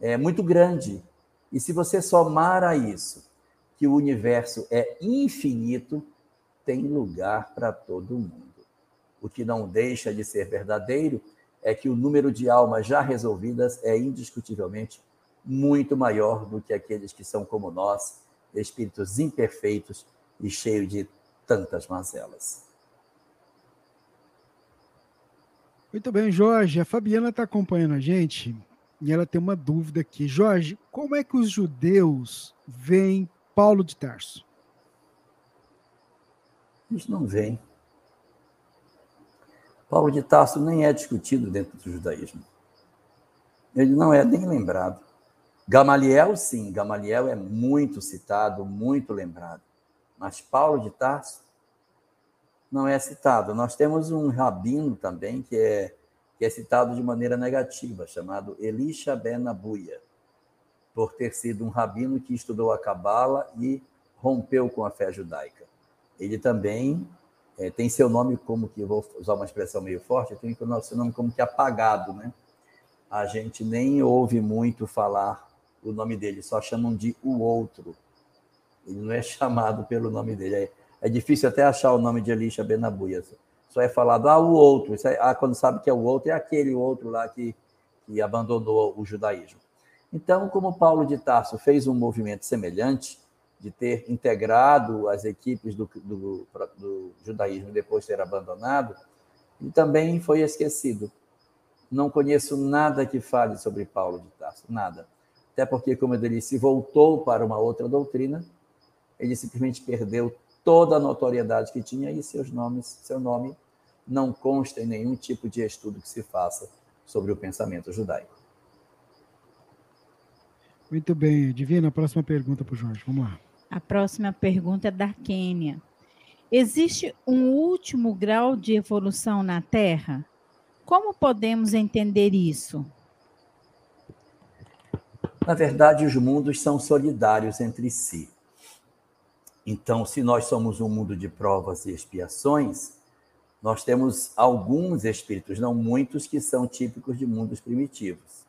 é muito grande. E se você somar a isso que o universo é infinito, tem lugar para todo mundo. O que não deixa de ser verdadeiro é que o número de almas já resolvidas é indiscutivelmente muito maior do que aqueles que são como nós, espíritos imperfeitos e cheios de tantas mazelas. Muito bem, Jorge. A Fabiana está acompanhando a gente e ela tem uma dúvida aqui. Jorge, como é que os judeus veem Paulo de Tarso? Eles não veem. Paulo de Tarso nem é discutido dentro do judaísmo. Ele não é nem lembrado. Gamaliel, sim, Gamaliel é muito citado, muito lembrado. Mas Paulo de Tarso não é citado. Nós temos um rabino também que é, que é citado de maneira negativa, chamado Elisha ben Abuya, por ter sido um rabino que estudou a Cabala e rompeu com a fé judaica. Ele também é, tem seu nome como que, vou usar uma expressão meio forte, tem seu nome como que apagado, né? A gente nem ouve muito falar o nome dele, só chamam de o outro. Ele não é (laughs) chamado pelo nome dele. É, é difícil até achar o nome de Elisha Benabuia. Só é falado, ah, o outro. É, ah, quando sabe que é o outro, é aquele outro lá que, que abandonou o judaísmo. Então, como Paulo de Tarso fez um movimento semelhante, de ter integrado as equipes do, do, do judaísmo depois de ter abandonado, e também foi esquecido. Não conheço nada que fale sobre Paulo de Tarso, nada. Até porque, como eu disse, voltou para uma outra doutrina, ele simplesmente perdeu toda a notoriedade que tinha e seus nomes, seu nome não consta em nenhum tipo de estudo que se faça sobre o pensamento judaico. Muito bem, Divina, a próxima pergunta para o Jorge. Vamos lá. A próxima pergunta é da Quênia. Existe um último grau de evolução na Terra? Como podemos entender isso? Na verdade, os mundos são solidários entre si. Então, se nós somos um mundo de provas e expiações, nós temos alguns espíritos, não muitos, que são típicos de mundos primitivos.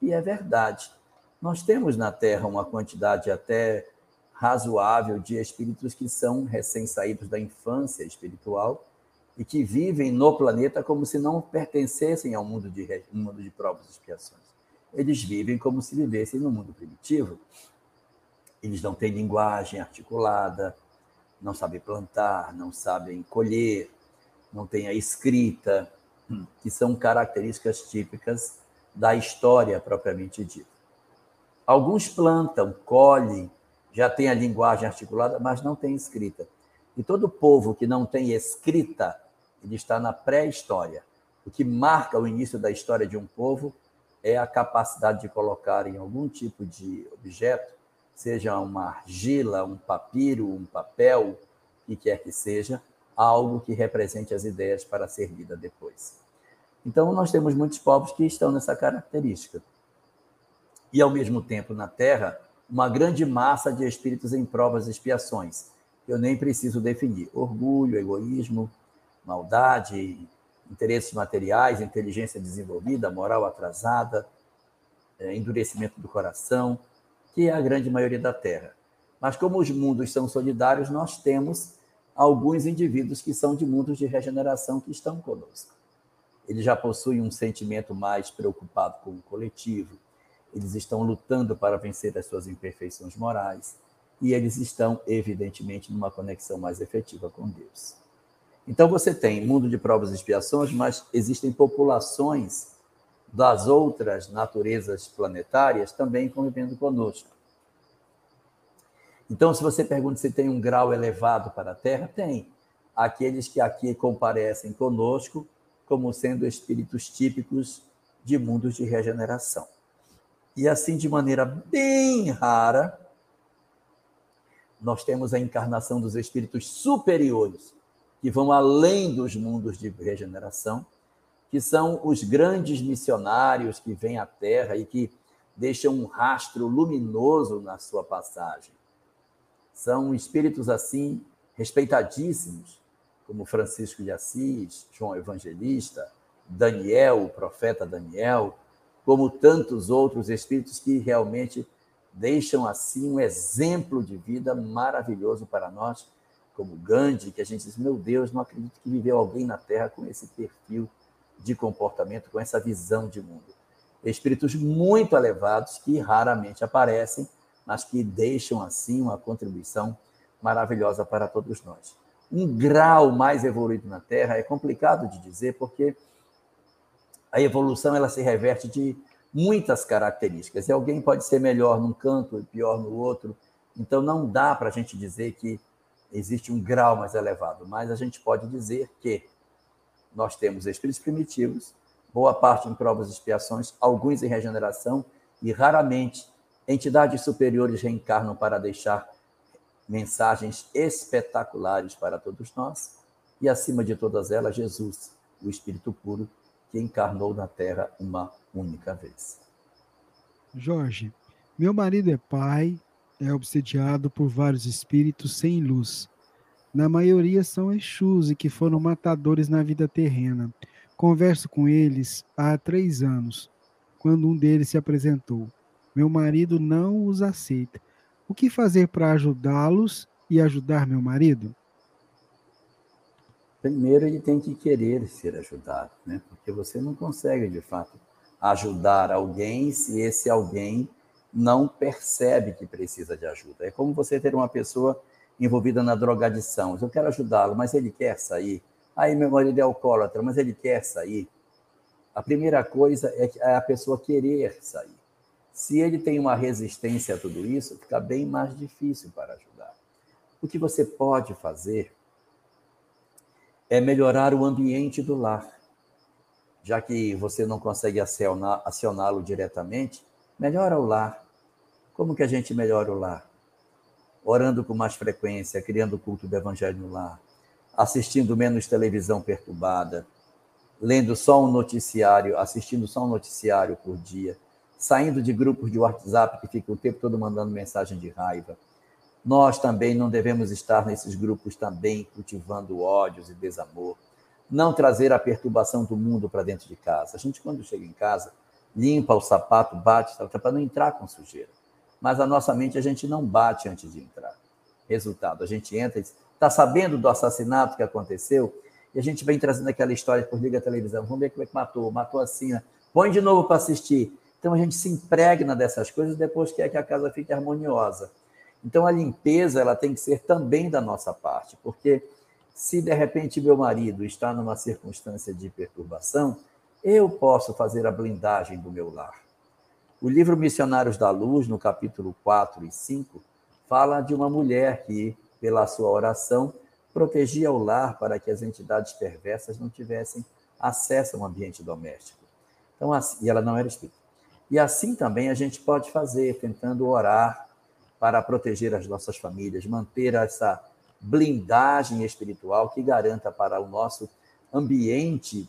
E é verdade. Nós temos na Terra uma quantidade até razoável de espíritos que são recém-saídos da infância espiritual e que vivem no planeta como se não pertencessem ao mundo de, mundo de provas e expiações. Eles vivem como se vivessem no mundo primitivo, eles não têm linguagem articulada, não sabem plantar, não sabem colher, não têm a escrita, que são características típicas da história propriamente dita. Alguns plantam, colhem, já têm a linguagem articulada, mas não têm escrita. E todo povo que não tem escrita, ele está na pré-história. O que marca o início da história de um povo é a capacidade de colocar em algum tipo de objeto seja uma argila, um papiro, um papel, o que quer que seja, algo que represente as ideias para ser lida depois. Então, nós temos muitos povos que estão nessa característica. E, ao mesmo tempo, na Terra, uma grande massa de espíritos em provas e expiações, eu nem preciso definir: orgulho, egoísmo, maldade, interesses materiais, inteligência desenvolvida, moral atrasada, é, endurecimento do coração, que é a grande maioria da Terra. Mas como os mundos são solidários, nós temos alguns indivíduos que são de mundos de regeneração que estão conosco. Eles já possuem um sentimento mais preocupado com o coletivo, eles estão lutando para vencer as suas imperfeições morais e eles estão, evidentemente, numa conexão mais efetiva com Deus. Então você tem mundo de provas e expiações, mas existem populações das outras naturezas planetárias também convivendo conosco. Então, se você pergunta se tem um grau elevado para a Terra, tem. Aqueles que aqui comparecem conosco como sendo espíritos típicos de mundos de regeneração. E assim, de maneira bem rara, nós temos a encarnação dos espíritos superiores, que vão além dos mundos de regeneração, que são os grandes missionários que vêm à Terra e que deixam um rastro luminoso na sua passagem. São espíritos assim respeitadíssimos, como Francisco de Assis, João Evangelista, Daniel, o profeta Daniel, como tantos outros espíritos que realmente deixam assim um exemplo de vida maravilhoso para nós, como Gandhi, que a gente diz, meu Deus, não acredito que viveu alguém na Terra com esse perfil de comportamento, com essa visão de mundo. Espíritos muito elevados que raramente aparecem, mas que deixam assim uma contribuição maravilhosa para todos nós. Um grau mais evoluído na Terra é complicado de dizer, porque a evolução ela se reverte de muitas características. E alguém pode ser melhor num canto e pior no outro. Então, não dá para a gente dizer que existe um grau mais elevado, mas a gente pode dizer que nós temos espíritos primitivos, boa parte em provas e expiações, alguns em regeneração, e raramente entidades superiores reencarnam para deixar mensagens espetaculares para todos nós, e acima de todas elas, Jesus, o Espírito puro, que encarnou na Terra uma única vez. Jorge, meu marido é pai, é obsediado por vários espíritos sem luz. Na maioria são Exus e que foram matadores na vida terrena. Converso com eles há três anos, quando um deles se apresentou. Meu marido não os aceita. O que fazer para ajudá-los e ajudar meu marido? primeiro ele tem que querer ser ajudado, né? Porque você não consegue, de fato, ajudar alguém se esse alguém não percebe que precisa de ajuda. É como você ter uma pessoa envolvida na drogadição. Eu quero ajudá-lo, mas ele quer sair. Aí meu marido é alcoólatra, mas ele quer sair. A primeira coisa é, é a pessoa querer sair. Se ele tem uma resistência a tudo isso, fica bem mais difícil para ajudar. O que você pode fazer é melhorar o ambiente do lar. Já que você não consegue acioná-lo diretamente, melhora o lar. Como que a gente melhora o lar? Orando com mais frequência, criando o culto do evangelho no lar, assistindo menos televisão perturbada, lendo só um noticiário, assistindo só um noticiário por dia, saindo de grupos de WhatsApp que ficam o tempo todo mandando mensagem de raiva, nós também não devemos estar nesses grupos também cultivando ódios e desamor. Não trazer a perturbação do mundo para dentro de casa. A gente, quando chega em casa, limpa o sapato, bate, para não entrar com sujeira. Mas a nossa mente a gente não bate antes de entrar. Resultado, a gente entra e está sabendo do assassinato que aconteceu, e a gente vem trazendo aquela história por liga a televisão. Vamos ver como é que matou, matou assim, né? põe de novo para assistir. Então a gente se impregna dessas coisas depois quer que a casa fique harmoniosa. Então a limpeza ela tem que ser também da nossa parte, porque se de repente meu marido está numa circunstância de perturbação, eu posso fazer a blindagem do meu lar. O livro Missionários da Luz, no capítulo 4 e 5, fala de uma mulher que, pela sua oração, protegia o lar para que as entidades perversas não tivessem acesso ao ambiente doméstico. Então, assim, e ela não era espírita. E assim também a gente pode fazer, tentando orar para proteger as nossas famílias, manter essa blindagem espiritual que garanta para o nosso ambiente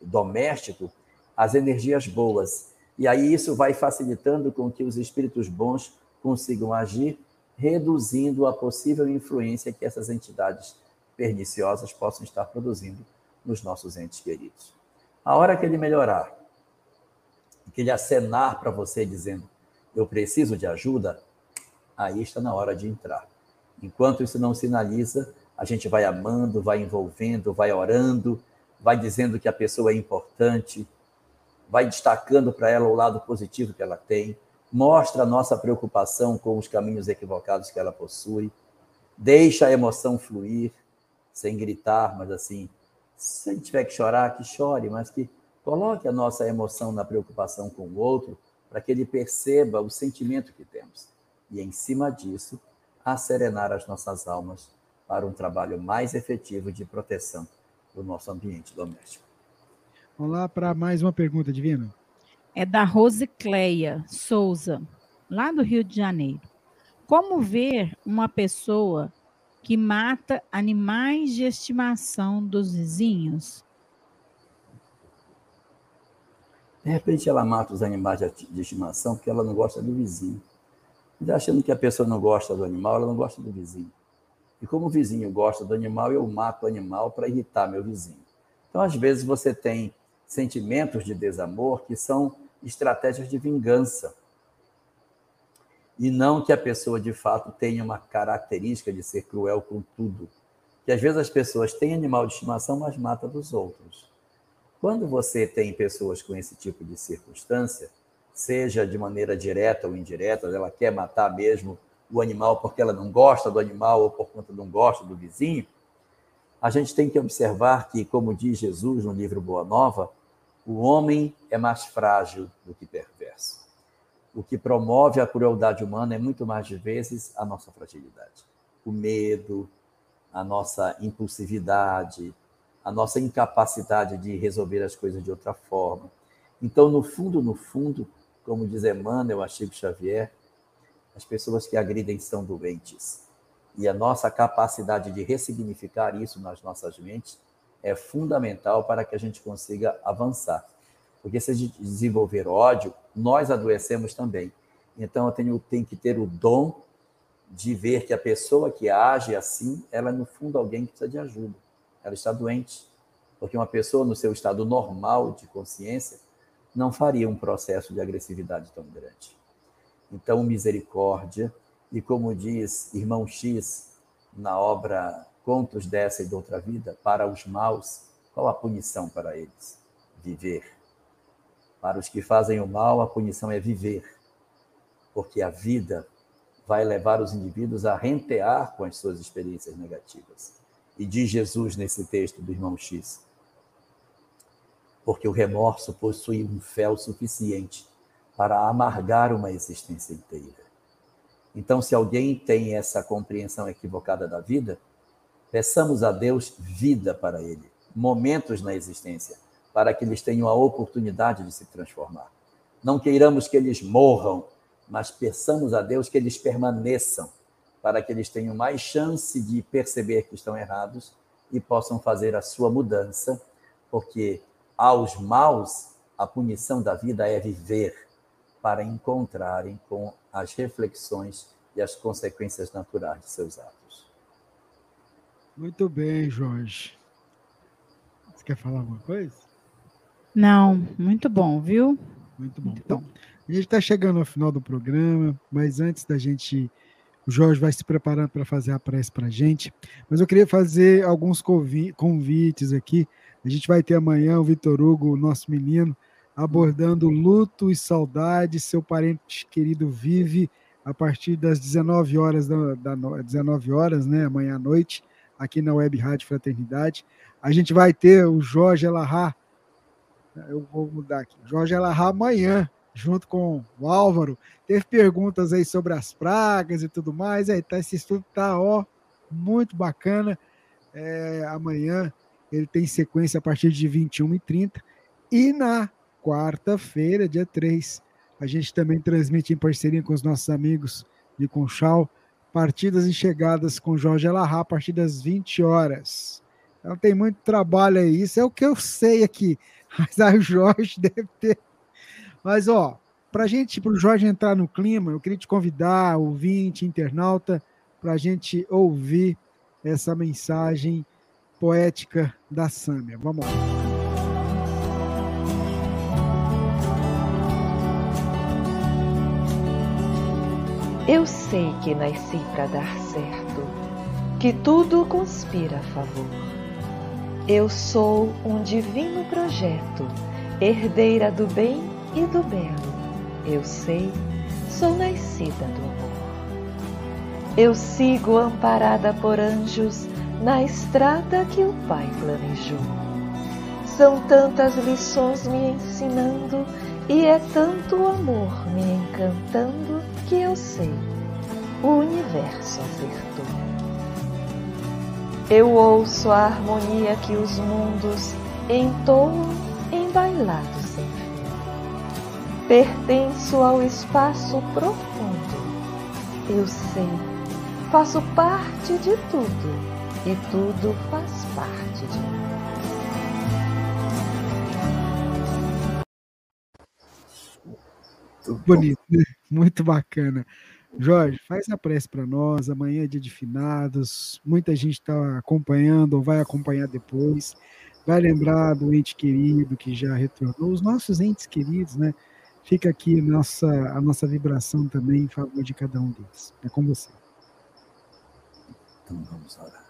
doméstico as energias boas. E aí isso vai facilitando com que os espíritos bons consigam agir, reduzindo a possível influência que essas entidades perniciosas possam estar produzindo nos nossos entes queridos. A hora que ele melhorar, que ele acenar para você dizendo eu preciso de ajuda, aí está na hora de entrar. Enquanto isso não sinaliza, a gente vai amando, vai envolvendo, vai orando, vai dizendo que a pessoa é importante, vai destacando para ela o lado positivo que ela tem, mostra a nossa preocupação com os caminhos equivocados que ela possui, deixa a emoção fluir, sem gritar, mas assim, se a gente tiver que chorar, que chore, mas que coloque a nossa emoção na preocupação com o outro, para que ele perceba o sentimento que temos. E em cima disso, serenar as nossas almas para um trabalho mais efetivo de proteção do nosso ambiente doméstico. Vamos lá para mais uma pergunta, Divino. É da Rosicleia Souza, lá do Rio de Janeiro. Como ver uma pessoa que mata animais de estimação dos vizinhos? De repente ela mata os animais de estimação porque ela não gosta do vizinho. E achando que a pessoa não gosta do animal, ela não gosta do vizinho. E como o vizinho gosta do animal, eu mato o animal para irritar meu vizinho. Então, às vezes, você tem sentimentos de desamor que são estratégias de vingança. E não que a pessoa, de fato, tenha uma característica de ser cruel com tudo. Que às vezes as pessoas têm animal de estimação, mas mata dos outros. Quando você tem pessoas com esse tipo de circunstância, seja de maneira direta ou indireta, ela quer matar mesmo o animal porque ela não gosta do animal ou por conta não gosta do vizinho, a gente tem que observar que, como diz Jesus no livro Boa Nova, o homem é mais frágil do que perverso. O que promove a crueldade humana é muito mais de vezes a nossa fragilidade. O medo, a nossa impulsividade, a nossa incapacidade de resolver as coisas de outra forma. Então, no fundo, no fundo, como diz Emmanuel, a Chico Xavier, as pessoas que agridem são doentes. E a nossa capacidade de ressignificar isso nas nossas mentes é fundamental para que a gente consiga avançar. Porque se a gente desenvolver ódio, nós adoecemos também. Então eu tenho, tenho que ter o dom de ver que a pessoa que age assim, ela é no fundo alguém que precisa de ajuda. Ela está doente. Porque uma pessoa no seu estado normal de consciência, não faria um processo de agressividade tão grande. Então, misericórdia, e como diz irmão X na obra Contos dessa e de outra vida, para os maus, qual a punição para eles? Viver. Para os que fazem o mal, a punição é viver, porque a vida vai levar os indivíduos a rentear com as suas experiências negativas. E diz Jesus nesse texto do irmão X: porque o remorso possui um fel suficiente para amargar uma existência inteira. Então, se alguém tem essa compreensão equivocada da vida, peçamos a Deus vida para ele, momentos na existência, para que eles tenham a oportunidade de se transformar. Não queiramos que eles morram, mas peçamos a Deus que eles permaneçam, para que eles tenham mais chance de perceber que estão errados e possam fazer a sua mudança, porque aos maus, a punição da vida é viver para encontrarem com as reflexões e as consequências naturais de seus atos. Muito bem, Jorge. Você quer falar alguma coisa? Não, muito bom, viu? Muito bom. Muito então, bom. a gente está chegando ao final do programa, mas antes da gente. O Jorge vai se preparando para fazer a prece para a gente. Mas eu queria fazer alguns convites aqui a gente vai ter amanhã o Vitor Hugo, nosso menino, abordando luto e saudade. Seu parente querido vive a partir das 19 horas da, da 19 horas, né, amanhã à noite, aqui na Web Rádio Fraternidade. A gente vai ter o Jorge Elahá, eu vou mudar aqui, Jorge Elahá amanhã, junto com o Álvaro. Teve perguntas aí sobre as pragas e tudo mais. Aí tá, esse estudo tá ó, muito bacana. É, amanhã ele tem sequência a partir de 21h30. E na quarta-feira, dia 3, a gente também transmite em parceria com os nossos amigos de Conchal, partidas e chegadas com Jorge Alahá a partir das 20 horas. Então tem muito trabalho aí. Isso é o que eu sei aqui. (laughs) Mas aí o Jorge (laughs) deve ter. Mas, ó, para gente, para o Jorge entrar no clima, eu queria te convidar, ouvinte, internauta, para a gente ouvir essa mensagem poética da Sâmia. Vamos lá. Eu sei que nasci para dar certo, que tudo conspira a favor. Eu sou um divino projeto, herdeira do bem e do belo. Eu sei, sou nascida do amor. Eu sigo amparada por anjos na estrada que o Pai planejou. São tantas lições me ensinando e é tanto amor me encantando que eu sei, o universo acertou. Eu ouço a harmonia que os mundos entoam em bailados sem fim. Pertenço ao espaço profundo. Eu sei, faço parte de tudo e tudo faz parte de mim. Bonito, né? (laughs) muito bacana. Jorge, faz a prece para nós. Amanhã é dia de finados. Muita gente está acompanhando ou vai acompanhar depois. Vai lembrar do ente querido que já retornou. Os nossos entes queridos, né? Fica aqui nossa, a nossa vibração também em favor de cada um deles. É com você. Então vamos orar.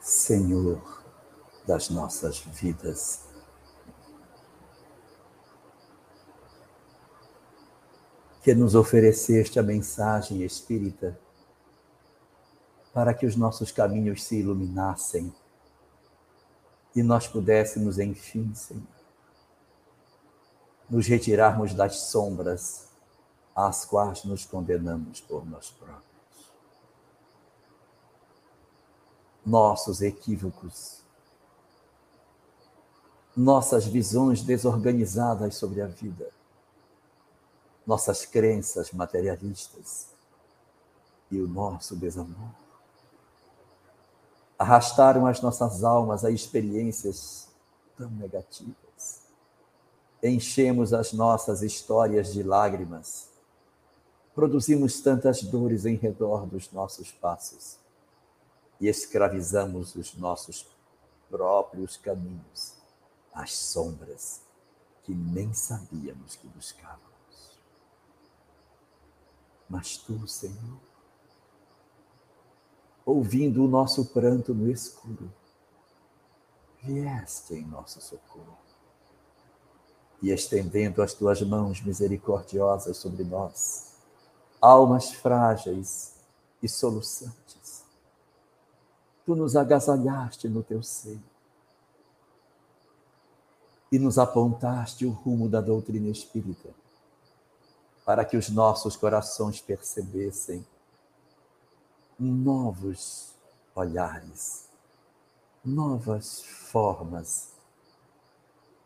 Senhor das nossas vidas. Que nos ofereceste a mensagem espírita para que os nossos caminhos se iluminassem e nós pudéssemos, enfim, Senhor, nos retirarmos das sombras às quais nos condenamos por nós próprios. Nossos equívocos nossas visões desorganizadas sobre a vida, nossas crenças materialistas e o nosso desamor. Arrastaram as nossas almas a experiências tão negativas. Enchemos as nossas histórias de lágrimas. Produzimos tantas dores em redor dos nossos passos e escravizamos os nossos próprios caminhos as sombras que nem sabíamos que buscávamos. Mas tu, Senhor, ouvindo o nosso pranto no escuro, vieste em nosso socorro e estendendo as tuas mãos misericordiosas sobre nós, almas frágeis e soluçantes, tu nos agasalhaste no teu seio e nos apontaste o rumo da doutrina espírita, para que os nossos corações percebessem novos olhares, novas formas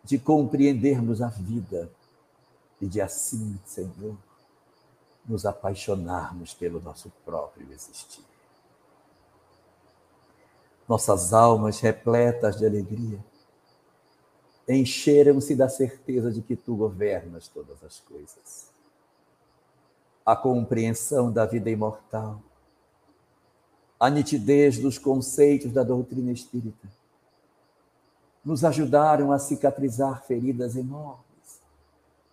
de compreendermos a vida e de assim, Senhor, nos apaixonarmos pelo nosso próprio existir. Nossas almas repletas de alegria encheram-se da certeza de que tu governas todas as coisas. A compreensão da vida imortal, a nitidez dos conceitos da doutrina espírita, nos ajudaram a cicatrizar feridas enormes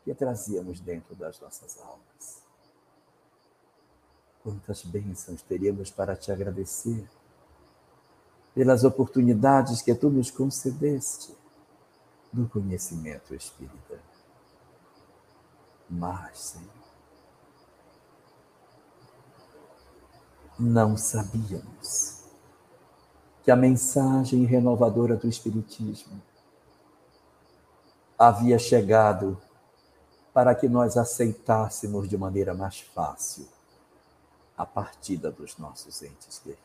que trazíamos dentro das nossas almas. Quantas bênçãos teríamos para te agradecer pelas oportunidades que tu nos concedeste do conhecimento espírita. Mas, Senhor, não sabíamos que a mensagem renovadora do Espiritismo havia chegado para que nós aceitássemos de maneira mais fácil a partida dos nossos entes queridos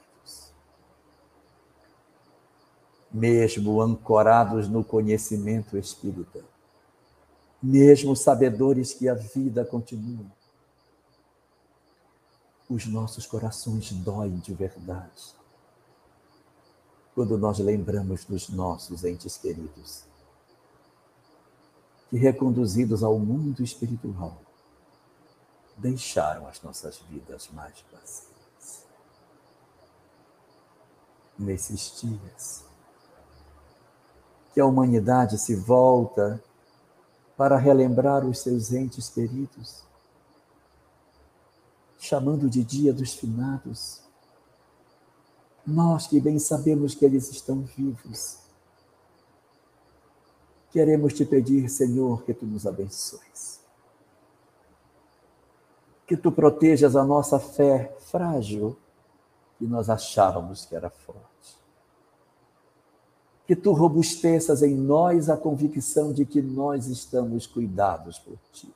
mesmo ancorados no conhecimento espírita, mesmo sabedores que a vida continua. os nossos corações doem de verdade quando nós lembramos dos nossos entes queridos, que reconduzidos ao mundo espiritual, deixaram as nossas vidas mais vazias. Nesses dias, que a humanidade se volta para relembrar os seus entes queridos, chamando de Dia dos Finados, nós que bem sabemos que eles estão vivos, queremos te pedir, Senhor, que tu nos abençoes. Que tu protejas a nossa fé frágil, que nós achávamos que era forte. Que tu robusteças em nós a convicção de que nós estamos cuidados por ti.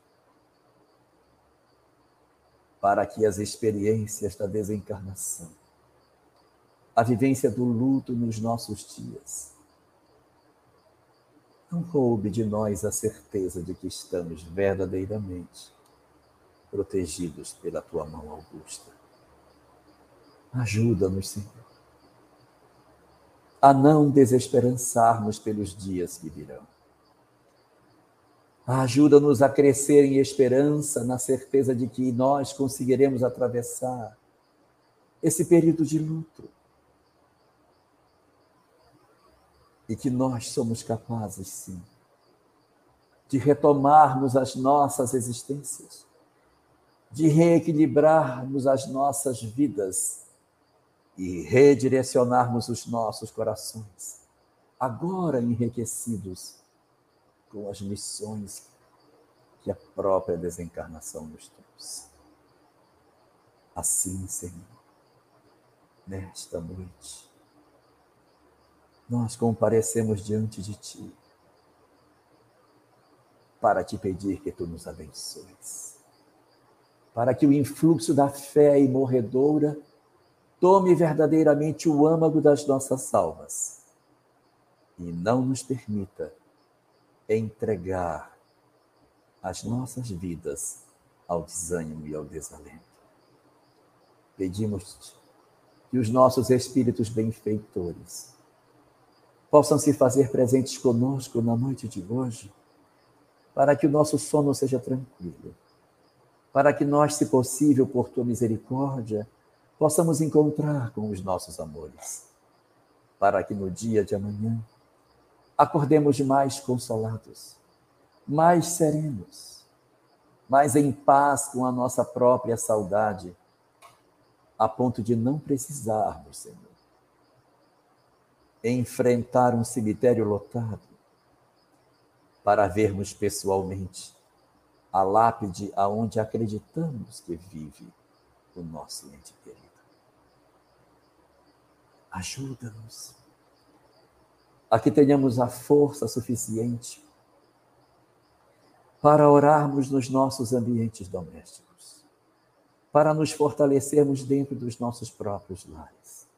Para que as experiências da desencarnação a vivência do luto nos nossos dias. Não roube de nós a certeza de que estamos verdadeiramente protegidos pela tua mão augusta. Ajuda-nos, Senhor, a não desesperançarmos pelos dias que virão. Ajuda-nos a crescer em esperança, na certeza de que nós conseguiremos atravessar esse período de luto e que nós somos capazes, sim, de retomarmos as nossas existências, de reequilibrarmos as nossas vidas e redirecionarmos os nossos corações, agora enriquecidos com as missões que a própria desencarnação nos trouxe. Assim, Senhor, nesta noite, nós comparecemos diante de Ti para te pedir que Tu nos abençoes, para que o influxo da fé imorredoura tome verdadeiramente o âmago das nossas almas e não nos permita entregar as nossas vidas ao desânimo e ao desalento. Pedimos que os nossos espíritos benfeitores possam se fazer presentes conosco na noite de hoje, para que o nosso sono seja tranquilo, para que nós, se possível, por tua misericórdia, possamos encontrar com os nossos amores, para que no dia de amanhã acordemos mais consolados, mais serenos, mais em paz com a nossa própria saudade, a ponto de não precisarmos, Senhor, enfrentar um cemitério lotado para vermos pessoalmente a lápide aonde acreditamos que vive o nosso ente querido. Ajuda-nos a que tenhamos a força suficiente para orarmos nos nossos ambientes domésticos, para nos fortalecermos dentro dos nossos próprios lares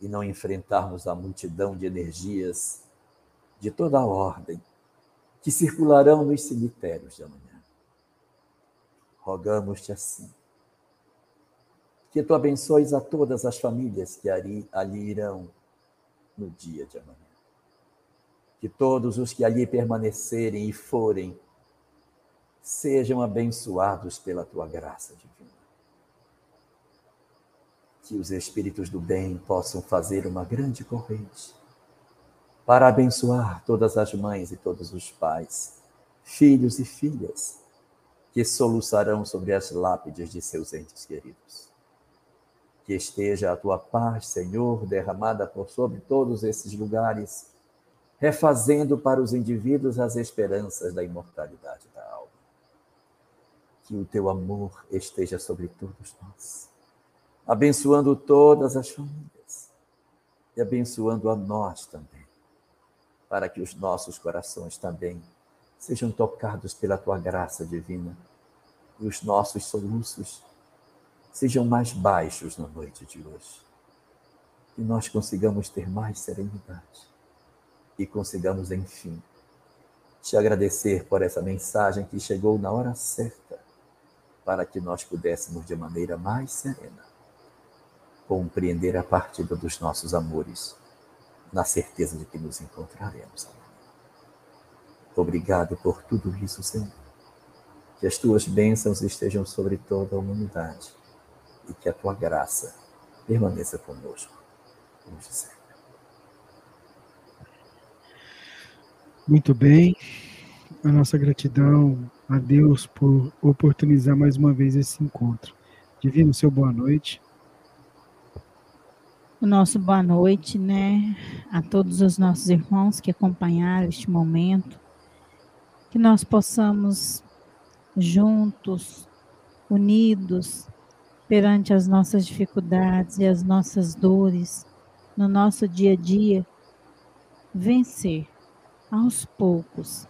e não enfrentarmos a multidão de energias de toda a ordem que circularão nos cemitérios de amanhã. Rogamos-te assim, que tu abençoes a todas as famílias que ali, ali irão no dia de amanhã. Que todos os que ali permanecerem e forem sejam abençoados pela tua graça divina que os espíritos do bem possam fazer uma grande corrente para abençoar todas as mães e todos os pais, filhos e filhas que soluçarão sobre as lápides de seus entes queridos. Que esteja a tua paz, Senhor, derramada por sobre todos esses lugares, refazendo para os indivíduos as esperanças da imortalidade da alma. Que o teu amor esteja sobre todos nós abençoando todas as famílias e abençoando a nós também, para que os nossos corações também sejam tocados pela tua graça divina e os nossos soluços sejam mais baixos na noite de hoje. Que nós consigamos ter mais serenidade e consigamos, enfim, te agradecer por essa mensagem que chegou na hora certa para que nós pudéssemos, de maneira mais serena, compreender a partida dos nossos amores, na certeza de que nos encontraremos. Obrigado por tudo isso, Senhor. Que as tuas bênçãos estejam sobre toda a humanidade e que a tua graça permaneça conosco, hoje sempre. Muito bem. A nossa gratidão a Deus por oportunizar mais uma vez esse encontro. Divino, seu boa noite. O nosso boa noite, né, a todos os nossos irmãos que acompanharam este momento, que nós possamos juntos, unidos, perante as nossas dificuldades e as nossas dores, no nosso dia a dia, vencer aos poucos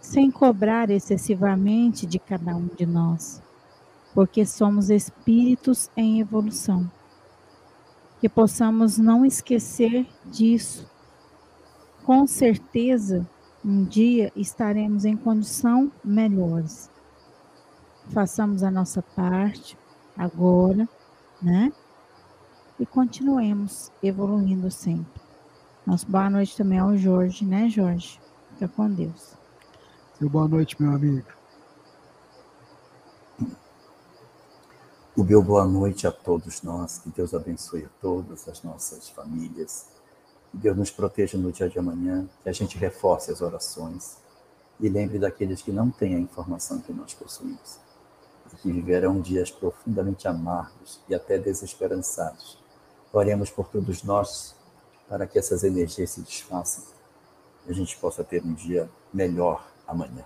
sem cobrar excessivamente de cada um de nós, porque somos espíritos em evolução. Que possamos não esquecer disso. Com certeza, um dia estaremos em condição melhores. Façamos a nossa parte agora, né? E continuemos evoluindo sempre. Nossa boa noite também ao Jorge, né, Jorge? Fica com Deus. Boa noite, meu amigo. O meu boa noite a todos nós, que Deus abençoe a todas as nossas famílias, que Deus nos proteja no dia de amanhã, que a gente reforce as orações e lembre daqueles que não têm a informação que nós possuímos que viverão dias profundamente amargos e até desesperançados. Oremos por todos nós para que essas energias se desfaçam e a gente possa ter um dia melhor amanhã.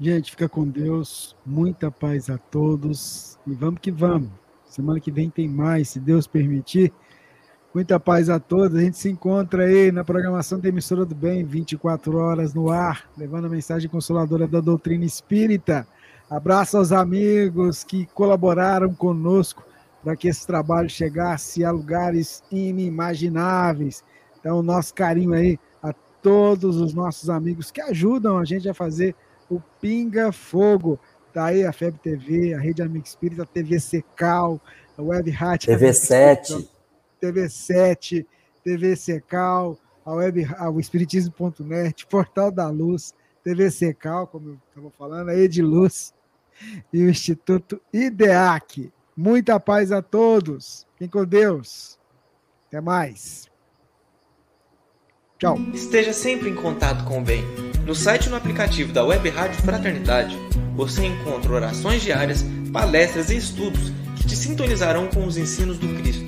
Gente, fica com Deus. Muita paz a todos. E vamos que vamos. Semana que vem tem mais, se Deus permitir. Muita paz a todos. A gente se encontra aí na programação da Emissora do Bem, 24 horas no ar, levando a mensagem consoladora da doutrina espírita. Abraço aos amigos que colaboraram conosco para que esse trabalho chegasse a lugares inimagináveis. Então, nosso carinho aí a todos os nossos amigos que ajudam a gente a fazer o Pinga Fogo. Está aí a FEB TV, a Rede Amigo Espírita, a TV Secal, a Web Rádio. TV7. TV7, TV Secal, a web, a, o Espiritismo.net, Portal da Luz, TV Secal, como eu estava falando, a Ediluz e o Instituto IDEAC. Muita paz a todos. Fiquem com Deus. Até mais. Tchau. Esteja sempre em contato com o bem. No site e no aplicativo da Web Rádio Fraternidade, você encontra orações diárias, palestras e estudos que te sintonizarão com os ensinos do Cristo